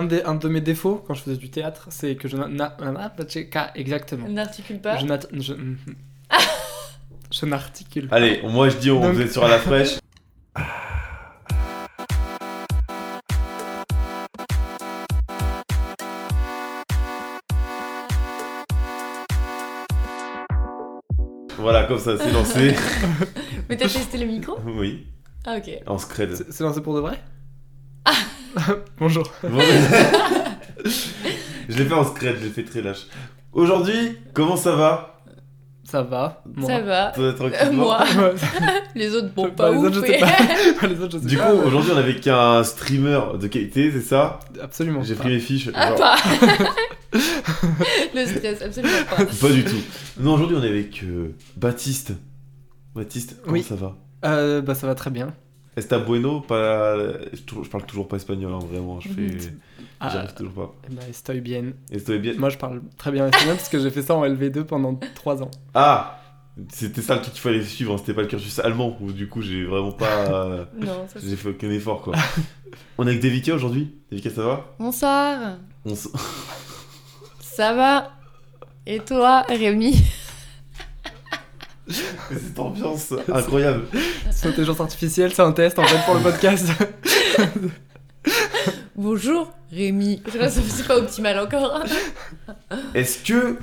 Un, des- un de mes défauts quand je faisais du théâtre, c'est que je exactement. N'articule pas. Je n'at- je, n'articule pas. Allez, moi je dis, on Donc- vous êtes sur à la fraîche. Voilà, comme ça, c'est lancé. Mais t'as testé le micro? Oui, Ah ok. en scred. C'est c'est lancé pour de vrai? Bonjour. Bon, je l'ai fait en scred, je l'ai fait très lâche. Aujourd'hui, comment ça va? Ça va moi. Ça va. Toi, Euh, moi, les autres, bon, pas les ouf. autres, je sais mais- pas. Les autres, je sais Du coup, pas, aujourd'hui, on est avec un streamer de qualité, c'est ça? Absolument. J'ai pris mes fiches. Ah, genre- pas Le stress, absolument pas. Pas du tout. Non, aujourd'hui, on est avec euh, Baptiste. Baptiste, comment Oui. ça va? Euh, bah, ça va très bien. Está bueno pas... je, parle toujours pas espagnol, hein, vraiment. Je fais... Ah, J'arrive toujours pas. eh ben, estoy bien. Estoy bien. Moi, je parle très bien espagnol parce que j'ai fait ça en LV2 pendant 3 ans. Ah C'était ça le truc qu'il fallait suivre, hein, c'était pas le cursus allemand. où du coup, j'ai vraiment pas... euh, Non, ça j'ai fait aucun effort, quoi. on est avec Devika aujourd'hui? Devika, ça va? Bonsoir. on s- Ça va? Et toi, Rémi? Cette ambiance incroyable. C'est intelligence artificielle, c'est un test en fait pour le podcast. Bonjour, Rémi. Je ça- C'est pas optimal encore. Est-ce que...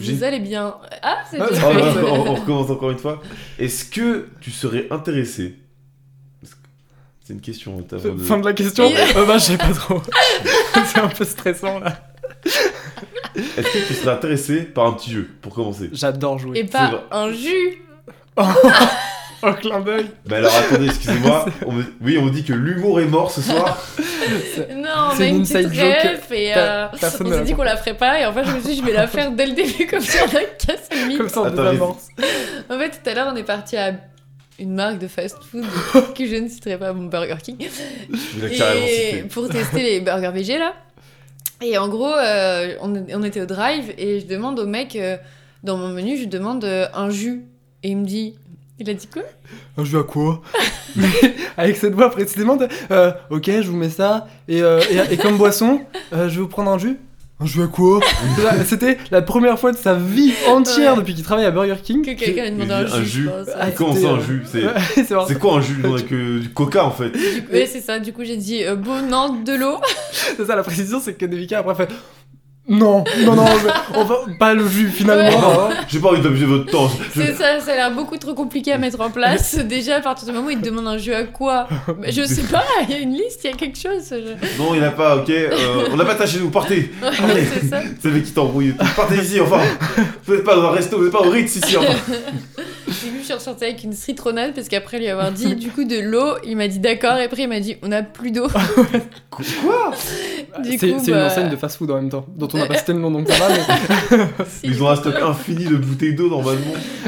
J'ai- Vous allez bien Ah, c'est Ah, Oh, fait. bah, on, on recommence encore une fois. Est-ce que tu serais intéressé C'est une question. de- fin de la question. Euh, bah, je sais pas trop. c'est un peu stressant là. Est-ce que tu serais intéressé par un petit jeu pour commencer J'adore jouer. Et pas un jus Oh, clin d'œil. Bah alors attendez, excusez-moi. On me- Oui, on me dit que l'humour est mort ce soir. Non, C'est a une une petite inside joke. ref et euh, personne on ne s'est l'a dit qu'on la ferait pas et en fait je me suis dit je vais la faire dès le début comme ça on a cassé le mythe. Comme ça, on Attends. En fait tout à l'heure on est parti à une marque de fast-food que je ne citerai pas, mon Burger King, Je l'ai carrément et cité. pour tester les burgers végé là. Et en gros euh, on, était au drive et je demande au mec euh, dans mon menu je demande euh, un jus. Et il me dit il a dit quoi? Un jeu à quoi? Avec cette voix précisément, ok, je vous mets ça, et, et, comme boisson, je vais vous prendre un jus. Un jus à quoi C'était la première fois de sa vie entière Ouais. depuis qu'il travaille à Burger King. que quelqu'un lui Il demandait un un jus. pense. Ah, Comment ça un euh, jus C'est quoi un jus que du coca en fait. Ouais, c'est ça, du coup j'ai dit euh, bon non de l'eau. c'est ça la précision, c'est que Devika après fait non, non, non, on va pas le jus finalement. Non, J'ai pas envie d'abuser votre temps. Je- C'est ça, ça a l'air beaucoup trop compliqué à mettre en place. Déjà, à partir du moment où il te demande un jeu à quoi? Bah, Je sais pas, il y a une liste, il y a quelque chose. je- Non, il a pas, ok. euh, on n'a pas tâché, nous, partez. Allez. c'est ça. C'est le mec qui t'embrouille. Partez ici, enfin. Vous n'êtes pas dans un resto, vous n'êtes pas au Ritz ici, enfin. J'ai vu, je suis ressortie avec une citronnade parce qu'après lui avoir dit du coup de l'eau, il m'a dit d'accord et après il m'a dit on a plus d'eau. Quoi? C'est une bah, enseigne de fast-food en même temps, dont on n'a pas cité le nom donc ça va, mais si. Ils ont un stock infini de bouteilles d'eau normalement.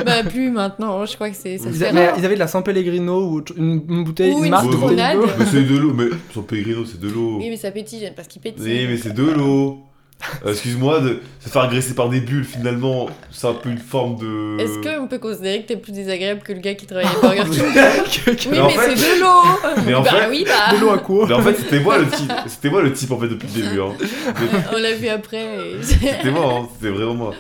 Bah plus maintenant, je crois que c'est ils, a- ils avaient de la San Pellegrino ou une, une bouteille, Ou une une marque de bouteille d'eau. C'est de l'eau, mais son Pellegrino, c'est de l'eau. Oui mais ça pétille, j'aime parce qu'il pétille. Oui, mais c'est de l'eau. Euh, Excuse-moi, de se faire agresser par des bulles, finalement, c'est un peu une forme de. Est-ce qu'on peut considérer que t'es plus désagréable que le gars qui travaille à Burger King Oui Mais en mais fait- c'est de l'eau Mais en Bah fait- oui bah De l'eau à quoi Mais en fait, c'était moi le type. C'était moi le type en fait depuis le début. Hein. On l'a vu après. et- C'était moi, hein. c'était vraiment moi.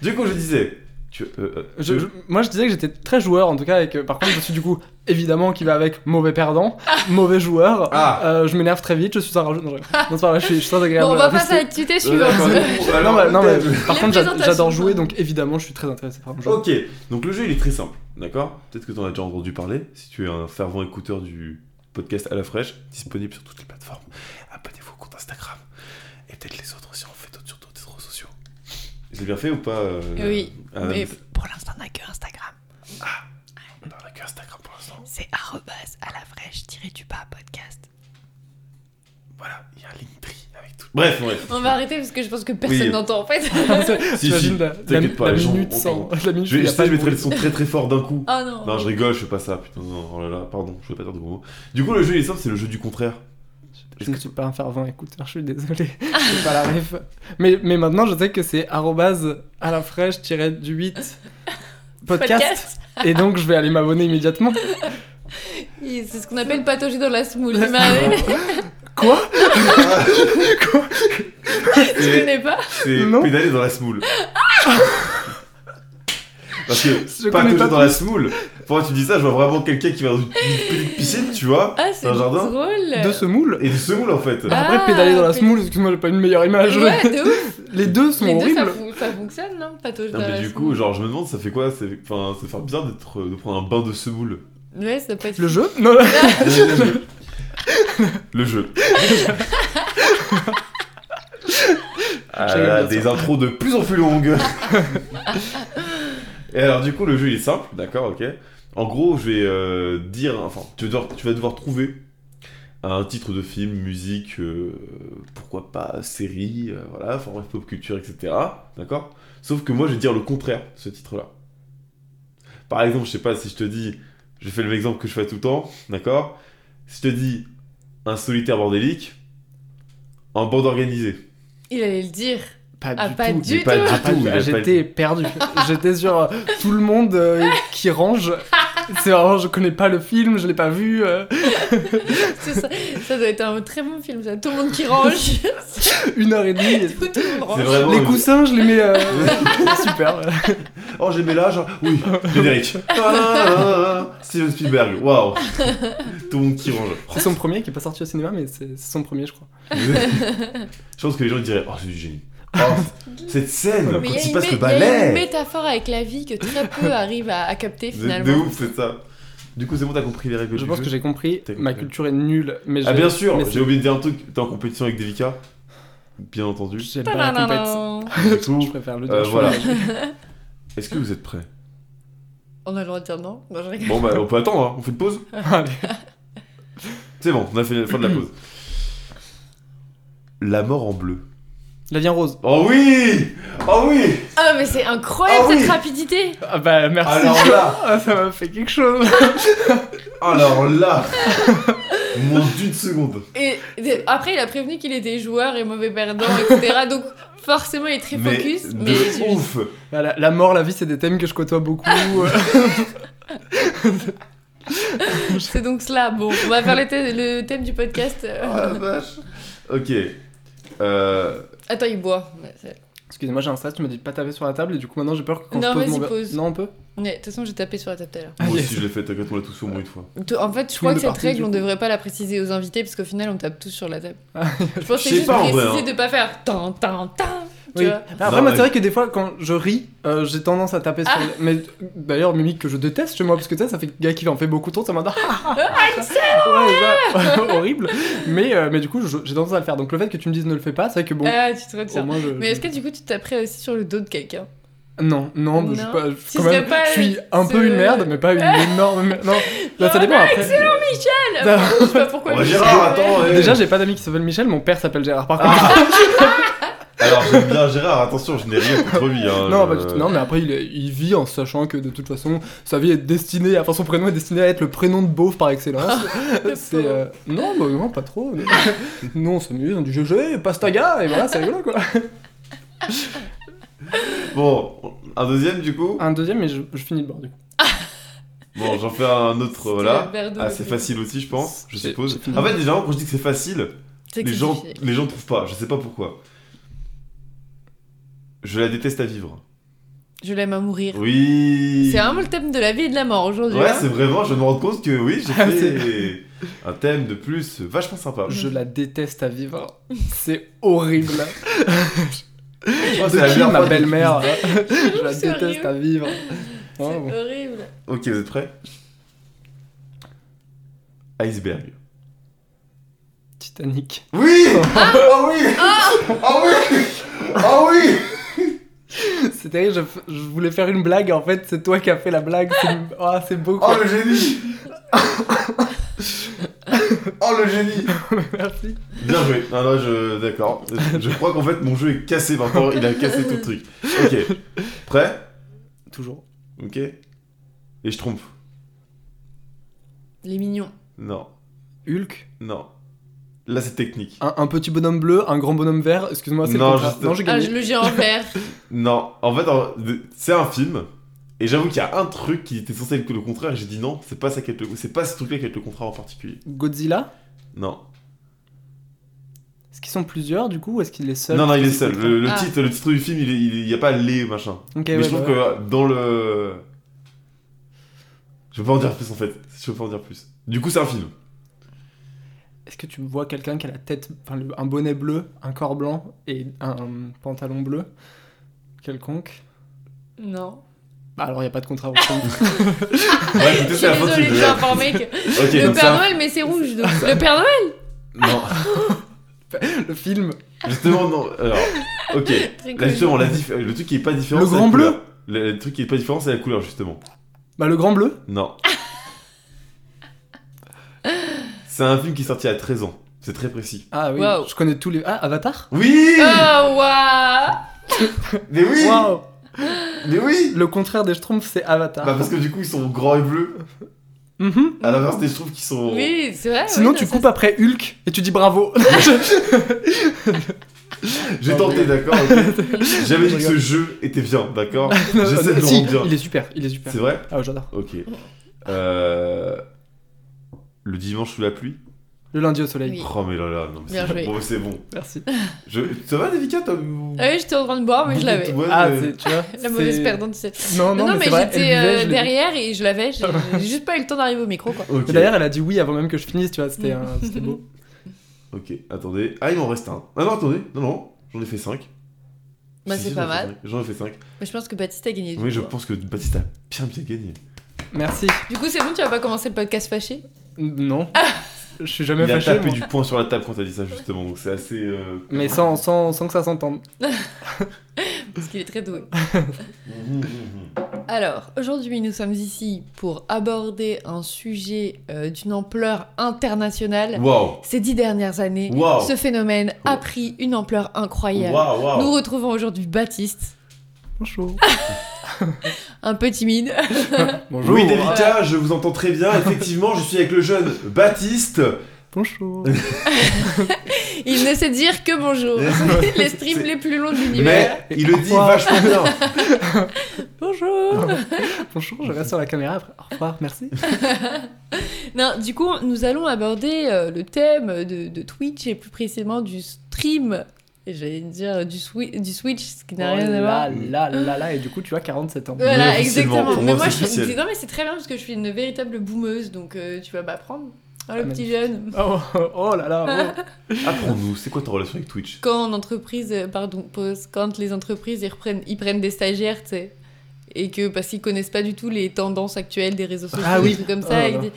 Du coup, je disais. Tu, euh, euh, Je- je- moi, je disais que j'étais très joueur, en tout cas, avec. euh, par contre, je suis du coup, évidemment, qui va avec mauvais perdant, mauvais joueur. Ah. Euh, je m'énerve très vite, je suis un rageux. Non, je- non, c'est pas vrai, je suis, je suis très agréable. Bon, on va passer à l'activité suivante. Non, mais, non, mais Les par contre, j'adore jouer, donc évidemment, je suis très intéressé par le jeu. Ok, donc le jeu il est très simple, d'accord? Peut-être que tu en as déjà entendu parler, si tu es un fervent écouteur du podcast à la fraîche, disponible sur toutes les plateformes. Abonnez-vous au compte Instagram et peut-être les autres sur. J'ai bien fait ou pas euh, Oui, ah, mais pour l'instant, on n'a que Instagram. On n'a que Instagram pour l'instant. C'est arrobas à la fraîche tiré du bas podcast. Voilà, il y a un Linktree avec tout. Bref, bref. On va arrêter parce que je pense que personne Oui. n'entend en fait. Si, si, la, t'inquiète pas, la les gens minute sans. La minute Je, vais, je sais, je mettrai le son très très fort d'un coup. Oh non. Non, je rigole, je fais pas ça, putain, non, oh là là, pardon, je vais pas dire de gros mots. Du coup, le jeu il est simple, c'est le jeu du contraire. Je ne suis pas un fervent écouteur, je suis désolé. C'est pas la ref. Mais, mais maintenant, je sais que c'est arrobase à la fraîche du 8 podcast. Et donc, je vais aller m'abonner immédiatement. C'est ce qu'on appelle patauger dans la semoule. M'a- Quoi Tu connais pas C'est pédaler dans la smoule. Parce que Je pas dans la plus. Pourquoi tu dis ça Je vois vraiment quelqu'un qui va dans une petite piscine, tu vois, Ah, c'est dans un jardin, drôle De semoule et du semoule en fait. Ah. Après, pédaler dans la semoule, excuse-moi, j'ai pas une meilleure image. Ouais, de ouf Les deux sont Les deux, ça, horribles. fon- ça fonctionne, non Pas toujours Non, mais du coup, genre, je me demande, ça fait quoi c'est- Enfin, ça fait bizarre d'être, de prendre un bain de semoule. Ouais, ça peut être... Le jeu? Non, Le jeu. Ah là, des ça. intros de plus en plus longues. Et alors, du coup, le jeu il est simple, d'accord, ok. En gros, je vais euh, dire, enfin, tu vas, devoir, tu vas devoir trouver un titre de film, musique, euh, pourquoi pas série, euh, voilà, format pop culture, etc. D'accord? Sauf que moi, je vais dire le contraire de ce titre-là. Par exemple, je sais pas si je te dis, je fais le même exemple que je fais tout le temps, d'accord? Si je te dis un solitaire bordélique, en bande organisée. Il allait le dire. Pas Ah, du pas tout. du Mais pas tout. du Ah, tout, pas du- il a pas J'étais perdu. J'étais sur tout le monde euh, qui range. C'est vraiment, je connais pas le film, je l'ai pas vu. euh, C'est ça, ça doit être un très bon film, ça. Tout le monde qui range. une heure et demie. tout, tout le monde range. C'est vraiment. Les coussins, je les mets. euh, super. Oh, j'ai mis là, genre. Oui, générique. Ah, Steven Spielberg, waouh. Tout le monde qui range. C'est son premier qui est pas sorti au cinéma, mais c'est son premier, je crois. Je pense que les gens diraient Oh, c'est du génie. Oh, cette scène, Mais quand il y, a il une passe le mé- il y a une balai. métaphore avec la vie que très peu arrivent à, à capter finalement. de ouf, c'est ça. Du coup, c'est bon, t'as compris les règles Je du pense jeu que j'ai compris. Ma culture est nulle. Mais Ah, bien sûr, j'ai oublié de dire un truc. T'es en compétition avec Devika Bien entendu. J'ai pas la Je préfère le dire. euh, voilà. est-ce que vous êtes prêts? On a le droit de dire non Non, je rigole. Bon, bah, on peut attendre, hein. on fait une pause Allez. C'est bon, on a fait la fin de la pause. La mort en bleu. La vie en rose. Oh oui Oh oui Ah, mais c'est incroyable Ah oui. cette rapidité Ah bah merci. Alors là Ah, ça m'a fait quelque chose. Alors là Moins d'une seconde. Et et après, il a prévenu qu'il était joueur et mauvais perdant, etc. Donc, forcément, il est très Mais focus. de Mais je- ouf Bah, La, la mort, la vie, c'est des thèmes que je côtoie beaucoup. c'est donc cela. Bon, on va faire le, thème- le thème du podcast. Oh la vache Ok. Euh... Attends, il boit. Ouais, Excusez-moi, j'ai un stress, tu m'as dit de pas taper sur la table et du coup maintenant j'ai peur que quand Non, je pose vas-y, mon pose. Non, on peut De toute façon, j'ai tapé sur la table tout à l'heure. Ah, Moi aussi je l'ai fait, t'inquiète, on l'a tous fait au moins une fois. En fait, je Tout crois que cette règle, on devrait pas la préciser aux invités parce qu'au final, on tape tous sur la table. Je pense que Je c'est juste pas, en préciser hein. de pas faire tan tan tan. Oui. Bah, Après, Non, moi, mais- c'est vrai que des fois, quand je ris, euh, j'ai tendance à taper sur. Ah. les- Mais d'ailleurs, mimique que je déteste chez moi, parce que tu sais, ça fait gars qui en fait beaucoup trop, ça m'a dit. Ah, ouais, ça- horrible. Mais, euh, mais du coup, j'ai tendance à le faire. Donc le fait que tu me dises ne le fais pas, c'est vrai que bon. Ah, tu te retiens. moins, je, Mais est-ce que du coup, tu taperais aussi sur le dos de quelqu'un? Non, non, je, pas- je- Tu quand serais même, pas- je suis un ce- peu une merde, mais pas une énorme merde. Non, là, ça Non, dépend après. Michel Non. Je sais pas pourquoi. Oh, je Gérard, attends. Déjà, j'ai pas d'amis qui s'appellent Michel, mon père s'appelle Gérard. Par contre, Alors j'aime bien Gérard, attention, je n'ai rien contre lui. Hein, non, je- pas du tout. non, mais après, il, vit en sachant que de toute façon, sa vie est destinée, enfin, son prénom est destiné à être le prénom de beauf par excellence. Le c'est. euh, Non, bah, non, pas trop. mais- Nous, on s'amuse, on dit GG, pastaga, et voilà, c'est rigolo quoi. Bon, un deuxième du coup? Un deuxième, mais je, je finis le bord du coup. Bon, j'en fais un autre, voilà. Assez le facile aussi, je pense, je suppose. En fait, déjà, quand je dis que c'est facile, les gens, les gens trouvent pas, je sais pas pourquoi. Je la déteste à vivre. Je l'aime à mourir. Oui C'est vraiment le thème de la vie et de la mort aujourd'hui. Ouais, hein. c'est vraiment, je me rends compte que oui, j'ai Ah, fait un thème de plus vachement sympa. Je la déteste à vivre. C'est horrible. Je que De c'est la qui, ma belle-mère Je la déteste à vivre. C'est bon. horrible. Ok, vous êtes prêts? Iceberg. Titanic. Oui Ah oui Ah oui Ah oui C'est terrible, je, je voulais faire une blague, en fait, c'est toi qui as fait la blague. C'est oh, c'est beau Oh le génie Oh le génie Merci. Bien joué. Non, non, je. D'accord. Je crois qu'en fait mon jeu est cassé maintenant. Il a cassé tout le truc. Ok. Prêt? Toujours. Ok. Et je trompe. Les mignons. Non. Hulk? Non. Là c'est technique. Un, un petit bonhomme bleu, un grand bonhomme vert. Excuse-moi, c'est le Non, contraire. juste- Non, j'ai Ah, je le géant vert. Non. En fait, en- c'est un film. Et j'avoue qu'il y a un truc qui était censé être le contraire. et J'ai dit non. C'est pas ça qui est le. C'est pas ce truc-là qui est le contraire en particulier. Godzilla? Non. qu'ils sont plusieurs du coup ou est-ce qu'il est seul? Non, non, il est seul. Le, le Ah. titre, le titre du film, il n'y a pas les machin. Ok, Mais ouais, je trouve bah, que dans le. Je peux pas en dire plus en fait. Je peux pas en dire plus. Du coup, c'est un film. Est-ce que tu vois quelqu'un qui a la tête, enfin le- un bonnet bleu, un corps blanc et un pantalon bleu quelconque? Non. Bah alors il y a pas de contravention. Ouais, Je suis désolée, suis informée que Ok, le Père ça. Noël, mais c'est rouge. donc- Le Père Noël Non, le film. justement, non. Alors, ok. Là, justement, la dif- le truc qui est pas différent. Le grand bleu couleur. le, le truc qui est pas différent, c'est la couleur, justement. Bah le grand bleu? Non. C'est un film qui est sorti à 13 ans. C'est très précis. Ah oui. Wow. Je connais tous les. Ah Avatar? Oui Oh, waouh Mais oui Waouh. Mais oui Le contraire des Schtroumpfs c'est Avatar. Bah, parce que du coup, ils sont grands et bleus. Mhm. À l'inverse des Schtroumpfs qui sont. Oui, c'est vrai. Sinon oui, tu coupes après Hulk et tu dis bravo. J'ai tenté, d'accord ok. J'avais dit que Je ce jeu était bien, d'accord J'essaie de le Si, rendre bien. il est super, il est super. C'est vrai? Ah j'adore. Ok. Euh... Le dimanche sous la pluie Le lundi au soleil. Oui. Oh mais là là, non mais Bien c'est joué. bon, c'est bon. Merci. Je... Ça va Davika toi ou- Ah oui, j'étais en train de boire, mais je l'avais. Ouais, Ah mais- c'est tu vois. La mauvaise c'est- perdante, tu sais. Non non, Non, mais, mais, c'est vrai. elle j'étais buvait, euh, je l'ai dit. derrière et je l'avais. J'ai j'ai juste pas eu le temps d'arriver au micro, quoi. Ok. D'ailleurs elle a dit oui avant même que je finisse, tu vois. C'était un- c'était beau. Ok, attendez. Ah, il m'en reste un. Ah non, attendez. Non, non, j'en ai fait 5. Bah, c'est pas mal. J'en ai fait 5. Mais je pense que Baptiste a gagné. du Oui, je pense que Baptiste a bien bien gagné. Merci. Du coup, c'est bon, tu vas pas commencer le podcast fâché? Non. Je suis jamais Il a fâché. tapé moi. du poing sur la table quand t'as dit ça justement, donc c'est assez. euh, Mais sans, sans, sans que ça s'entende. Parce qu'il est très doué. Alors, aujourd'hui, nous sommes ici pour aborder un sujet euh, d'une ampleur internationale. Waouh! Ces dix dernières années, Wow. ce phénomène a pris une ampleur incroyable. Waouh! Nous retrouvons aujourd'hui Baptiste, Bonjour. un peu timide. Bonjour. Oui, Davika, je vous entends très bien. Effectivement, je suis avec le jeune Baptiste. Bonjour. Il ne sait dire que bonjour. les streams les plus longs de l'univers. Mais il le dit vachement bien. Bonjour. Bonjour, je reste sur la caméra après. Au revoir, merci. Non, du coup, nous allons aborder euh, le thème de, de Twitch et plus précisément du stream. Et j'allais dire du, swi- du Switch, ce qui n'a Oh rien à voir. là, là, là, là, et du coup, tu as 47 ans. Voilà, Mais exactement. pour mais moi, moi, je dis- non, mais c'est très bien parce que je suis une véritable boumeuse, donc euh, tu vas m'apprendre. Ah, le Ah, petit jeune. Oh, oh, oh là là. oh. Apprends-nous, c'est quoi ta relation avec Twitch? Quand en entreprise, euh, pardon, pause, quand les entreprises ils reprennent, ils prennent des stagiaires, tu sais, et que parce qu'ils connaissent pas du tout les tendances actuelles des réseaux sociaux, Ah des oui. trucs comme Oh ça, là ils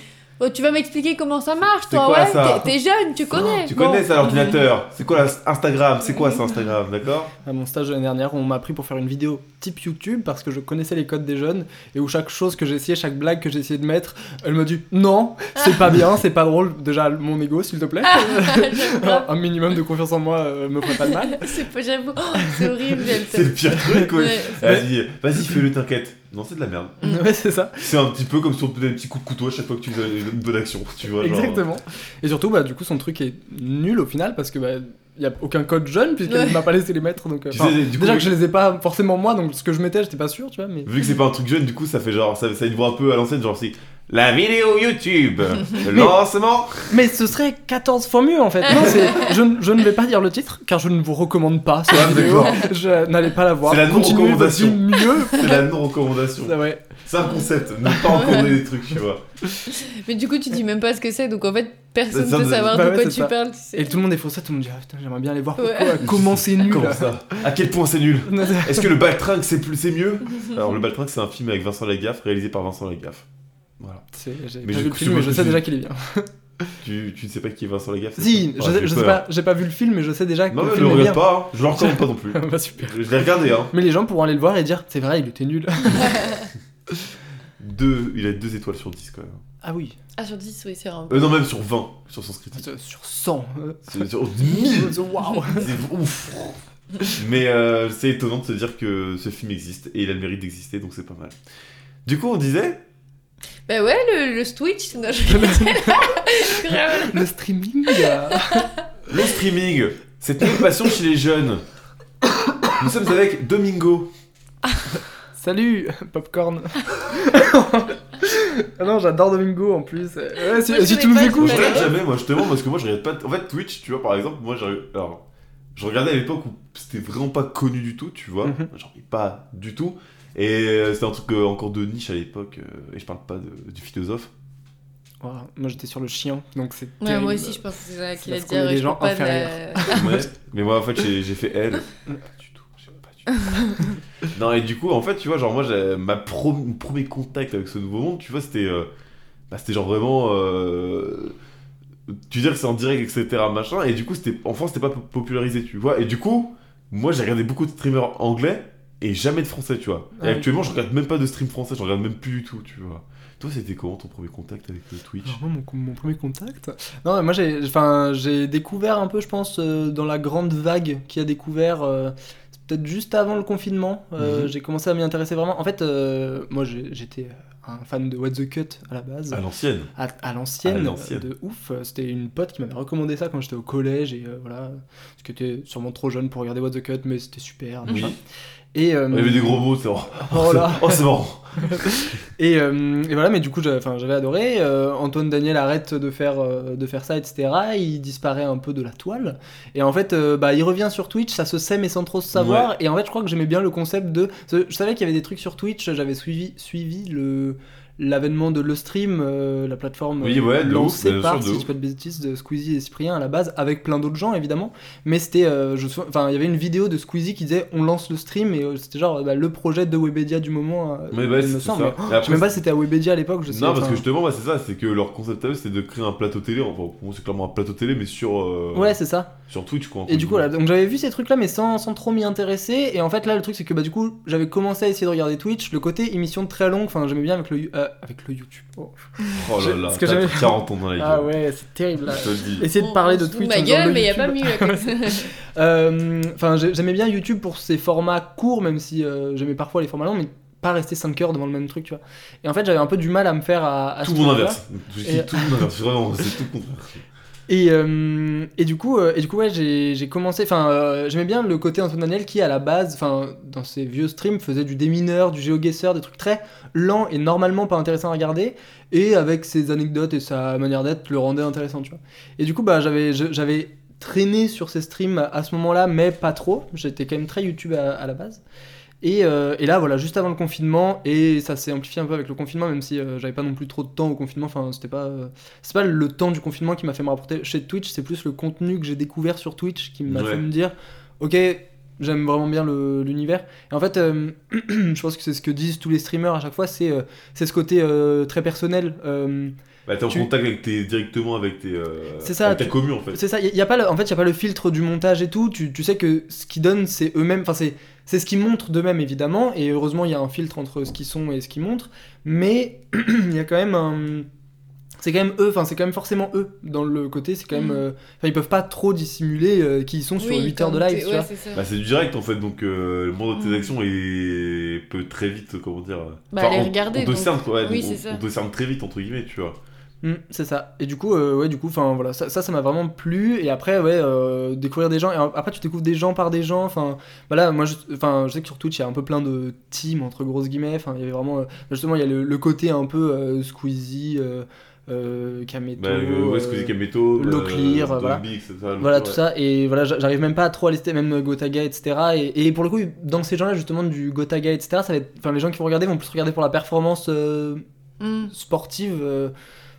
Oh, tu vas m'expliquer comment ça marche, toi, quoi, ouais, ça t'es- t'es jeune, tu connais. Tu Bon. connais ça, l'ordinateur? C'est quoi la- Instagram? C'est quoi ça, Instagram? D'accord? À mon stage l'année dernière, on m'a pris pour faire une vidéo type YouTube parce que je connaissais les codes des jeunes et où chaque chose que j'essayais, chaque blague que j'essayais de mettre, elle me dit non, c'est pas bien, c'est pas drôle. Déjà, mon ego, s'il te plaît. Un minimum de confiance en moi euh, me ferait pas de mal. C'est pas, j'avoue, oh, c'est horrible, j'aime ça. C'est le pire truc, ouais. Ouais. Vas-y, vas-y, fais-le, t'inquiète. Non, c'est de la merde. ouais, c'est ça. C'est un petit peu comme si on te donnait un petit coup de couteau à chaque fois que tu faisais une bonne action, tu vois. genre. Exactement. Et surtout, bah, du coup, son truc est nul au final parce que bah, y a aucun code jeune puisqu'elle Ouais. m'a pas laissé les mettre. Donc, euh, Tu enfin, sais, du coup, déjà que je les ai pas forcément moi, donc ce que je mettais, j'étais pas sûr, tu vois. Mais Vu que c'est pas un truc jeune, du coup, ça fait genre, ça, ça a une voix un peu à l'ancienne, genre c'est la vidéo YouTube, le lancement. Mais ce serait 14 fois mieux en fait. Non, c'est- je, ne- je ne vais pas dire le titre car je ne vous recommande pas cette Ah, vidéo. Je n'allais pas la voir. C'est la non-recommandation. mieux. C'est la non-recommandation. Ça, ouais. C'est un concept, ne pas encoder des trucs, tu vois. Mais du coup, tu dis même pas ce que c'est, donc en fait, personne Ça, peut ça- savoir bah de ouais, quoi tu ça. parles. tu sais. Et tout le monde est faussé, tout le monde dit ah, putain, j'aimerais bien aller voir Ouais. comment c'est nul. Comment ça? À quel point c'est nul? Est-ce que le Baltringue c'est plus c'est mieux? Alors le Baltringue c'est un film avec Vincent Lagaffe réalisé par Vincent Lagaffe. Voilà. J'ai Mais pas je- vu le film, mais je sais déjà qu'il est bien. Tu, tu ne sais pas qui est Vincent Lagaffe Si, ça? je, Ah, sais, je sais peur. pas, j'ai pas vu le film, mais je sais déjà que Non le mais je le regarde pas, hein. je le recommande pas non plus. bah super. Je l'ai regardé hein. Mais les gens pourront aller le voir et dire c'est vrai, il était nul. Deux, il a deux étoiles sur 10 quand même. ah oui, Ah, sur 10, oui, c'est un Euh, non même sur 20 sur son critique. sur 100. euh, C'est sur 1000 Waouh. C'est ouf Mais euh, c'est étonnant de se dire que ce film existe et il a le mérite d'exister donc c'est pas mal. Du coup on disait Bah ouais, le, le Twitch, non, je Grave. Le streaming. euh, le streaming, c'est une passion chez les jeunes. Nous sommes avec Domingo. Salut, popcorn. Ah non, j'adore Domingo en plus. Ouais, si, Moi, je si connais tu nous je écoutes. Je regarde jamais, moi, justement, parce que moi, je regarde pas. En fait, Twitch, tu vois, par exemple, moi, j'ai- alors, je regardais à l'époque où c'était vraiment pas connu du tout, tu vois. Mhm. Genre, mais pas du tout. Et euh, c'était un truc euh, encore de niche à l'époque, euh, et je parle pas de- du philosophe. Voilà, Moi j'étais sur le chien, donc c'est. Ouais, moi aussi, je pense que c'est ça qu'il a Je gens la- Ouais. Mais moi, en fait, j'ai j'ai fait elle. non, et du coup, en fait, tu vois, genre, moi, j'ai- ma pro- mon premier contact avec ce nouveau monde, tu vois, c'était. euh, bah, c'était genre vraiment. euh, tu veux dire que c'est en direct, etc. Machin, et du coup, c'était. Enfin, c'était pas po- popularisé, tu vois. Et du coup, moi, j'ai regardé beaucoup de streamers anglais et jamais de français, tu vois. Et Ah oui. actuellement, je regarde même pas de stream français, je regarde même plus du tout, tu vois. Toi, c'était comment ton premier contact avec le Twitch? Alors, moi, mon, mon premier contact? Non, moi j'ai, découvert un peu, je pense, euh, dans la grande vague qui a découvert. euh, peut-être juste avant le confinement. euh, Mhm. J'ai commencé à m'y intéresser vraiment. En fait, euh, moi j'étais un fan de What the Cut à la base. À l'ancienne. à, à l'ancienne, À l'ancienne. de ouf. C'était une pote qui m'avait recommandé ça quand j'étais au collège et euh, voilà, parce que t'es sûrement trop jeune pour regarder What the Cut, mais c'était super. Oui. Et euh, Il y avait des gros mots, c'est marrant. Oh là. Oh, c'est marrant. et, euh, et voilà, mais du coup, j'avais adoré. Euh, Antoine Daniel arrête de faire, euh, de faire ça, etc. Il disparaît un peu de la toile. Et en fait, bah, il revient sur Twitch, ça se sait, mais sans trop se savoir. Et en fait, je crois que j'aimais bien le concept de. Je savais qu'il y avait des trucs sur Twitch, j'avais suivi, suivi le l'avènement de Le Stream, euh, la plateforme Oui, ouais, ouf, lancée bien par, si je ouf. pas de bêtises, de Squeezie et Cyprien à la base, avec plein d'autres gens évidemment. Mais c'était, euh, je, enfin, il y avait une vidéo de Squeezie qui disait on lance le stream et euh, c'était genre bah, le projet de Webedia du moment. euh, Mais bah, me semble. ça. Mais Et je après, sais même pas si c'était à Webedia à l'époque, je sais. Non, parce que justement, bah, c'est ça, c'est que leur concept à eux, c'était de créer un plateau télé. Enfin, c'est clairement un plateau télé, mais sur, Ouais, c'est ça. sur Twitch, quoi. Et du coup, donc j'avais vu ces trucs-là, mais sans, sans trop m'y intéresser. Et en fait, là, le truc, c'est que bah, du coup, j'avais commencé à essayer de regarder Twitch. Le côté émission très longue, enfin, j'aimais bien avec le, euh, avec le YouTube. Oh. Oh là là, parce que t'as j'avais- 40 ans dans la gueule. Ah ouais, c'est terrible là. Je te le dis. Essayer de parler on de Twitch. ma gueule, le mais il y a pas mieux. Euh, Enfin, j'ai- j'aimais bien YouTube pour ses formats courts, même si euh, j'aimais parfois les formats longs, mais pas rester 5 heures devant le même truc, tu vois. Et en fait, j'avais un peu du mal à me faire à, à Tout mon inverse. Je dis Et- tout mon inverse. Vraiment, c'est tout le contraire. Et, euh, et du coup, euh, et du coup ouais, j'ai commencé. Enfin, euh, j'aimais bien le côté Antoine Daniel qui, à la base, dans ses vieux streams, faisait du démineur, du géoguesseur, des trucs très lents et normalement pas intéressants à regarder. Et avec ses anecdotes et sa manière d'être, le rendait intéressant, tu vois. Et du coup, bah, j'avais traîné sur ces streams à ce moment-là, mais pas trop. J'étais quand même très YouTube à la base. Et, euh, et là, voilà, juste avant le confinement, et ça s'est amplifié un peu avec le confinement, même si euh, j'avais pas non plus trop de temps au confinement. Enfin, c'était pas, euh, c'est pas le temps du confinement qui m'a fait me rapporter chez Twitch, c'est plus le contenu que j'ai découvert sur Twitch qui m'a Ouais. fait me dire, ok, j'aime vraiment bien l'univers. Et en fait, je pense que c'est ce que disent tous les streamers à chaque fois, c'est c'est ce côté très personnel. Bah, t'es en Tu- contact avec tes, directement avec tes. euh, C'est ça, Avec ta tu- commu, en fait. C'est ça, y, y a pas le, en fait, il n'y a pas le filtre du montage et tout. Tu, tu sais que ce qu'ils donnent, c'est eux-mêmes. Enfin, c'est, c'est ce qu'ils montrent d'eux-mêmes, évidemment. Et heureusement, il y a un filtre entre ce qu'ils sont et ce qu'ils montrent. Mais il y a quand même un. C'est quand même eux, enfin, c'est quand même forcément eux dans le côté. C'est quand même. Mhm. euh, Enfin, ils peuvent pas trop dissimuler euh, qui ils sont sur Oui, 8 heures de live, ouais, vois. c'est ça. Bah, c'est du direct en fait, donc euh, le monde de tes Mm. actions est... peut très vite, comment dire. Bah, les on- regarder, On te donc. cerne quoi, ouais, Oui, donc c'est on, ça. on te cerne très vite, entre guillemets, tu vois. Mm, c'est ça. Et du coup, euh, ouais, du coup, enfin voilà, ça, ça, m'a vraiment plu. Et après, ouais, euh, découvrir des gens. Et après, tu découvres des gens par des gens. Enfin, voilà, moi, je, enfin, je sais que sur Twitch, il y a un peu plein de teams entre grosses guillemets. Enfin, il y avait vraiment, euh, justement, il y a le, le côté un peu euh, Squeezie, euh, euh, Kameto. Bah, euh, ouais, euh, Squeezy Kameto, Locklear, voilà. Dolby, c'est ça, voilà ouais. tout ça et voilà j'a- j'arrive même pas à trop à lister même Gotaga etc et, et pour le coup dans ces gens là justement du Gotaga etc ça va être enfin les gens qui vont regarder vont plus regarder pour la performance euh, Mm. sportive euh,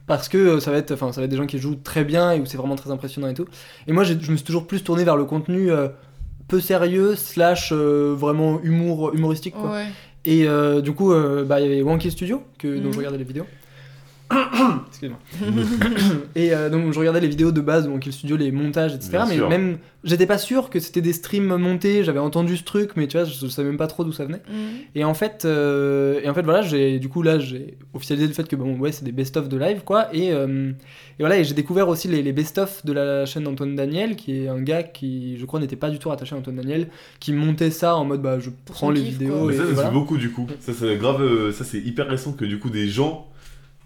parce que euh, ça va être enfin ça va être des gens qui jouent très bien et où c'est vraiment très impressionnant et tout et moi je me suis toujours plus tourné vers le contenu euh, peu sérieux slash euh, vraiment humour humoristique quoi Ouais. et euh, du coup bah il y avait Wonky Studio que dont Mhm. je regardais les vidéos excusez-moi et euh, donc je regardais les vidéos de base de Wonky Studio les montages etc Bien mais sûr. même j'étais pas sûr que c'était des streams montés j'avais entendu ce truc mais tu vois je, je savais même pas trop d'où ça venait Mm. et en fait, euh, et en fait voilà, j'ai du coup là j'ai officialisé le fait que bon ouais c'est des best-of de live quoi et, euh, et voilà et j'ai découvert aussi les, les best-of de la chaîne d'Antoine Daniel qui est un gars qui je crois n'était pas du tout rattaché à Antoine Daniel qui montait ça en mode bah je prends les kiff, vidéos et, ça, ça voilà. beaucoup du coup. Ça, c'est grave, euh, ça c'est hyper récent que du coup des gens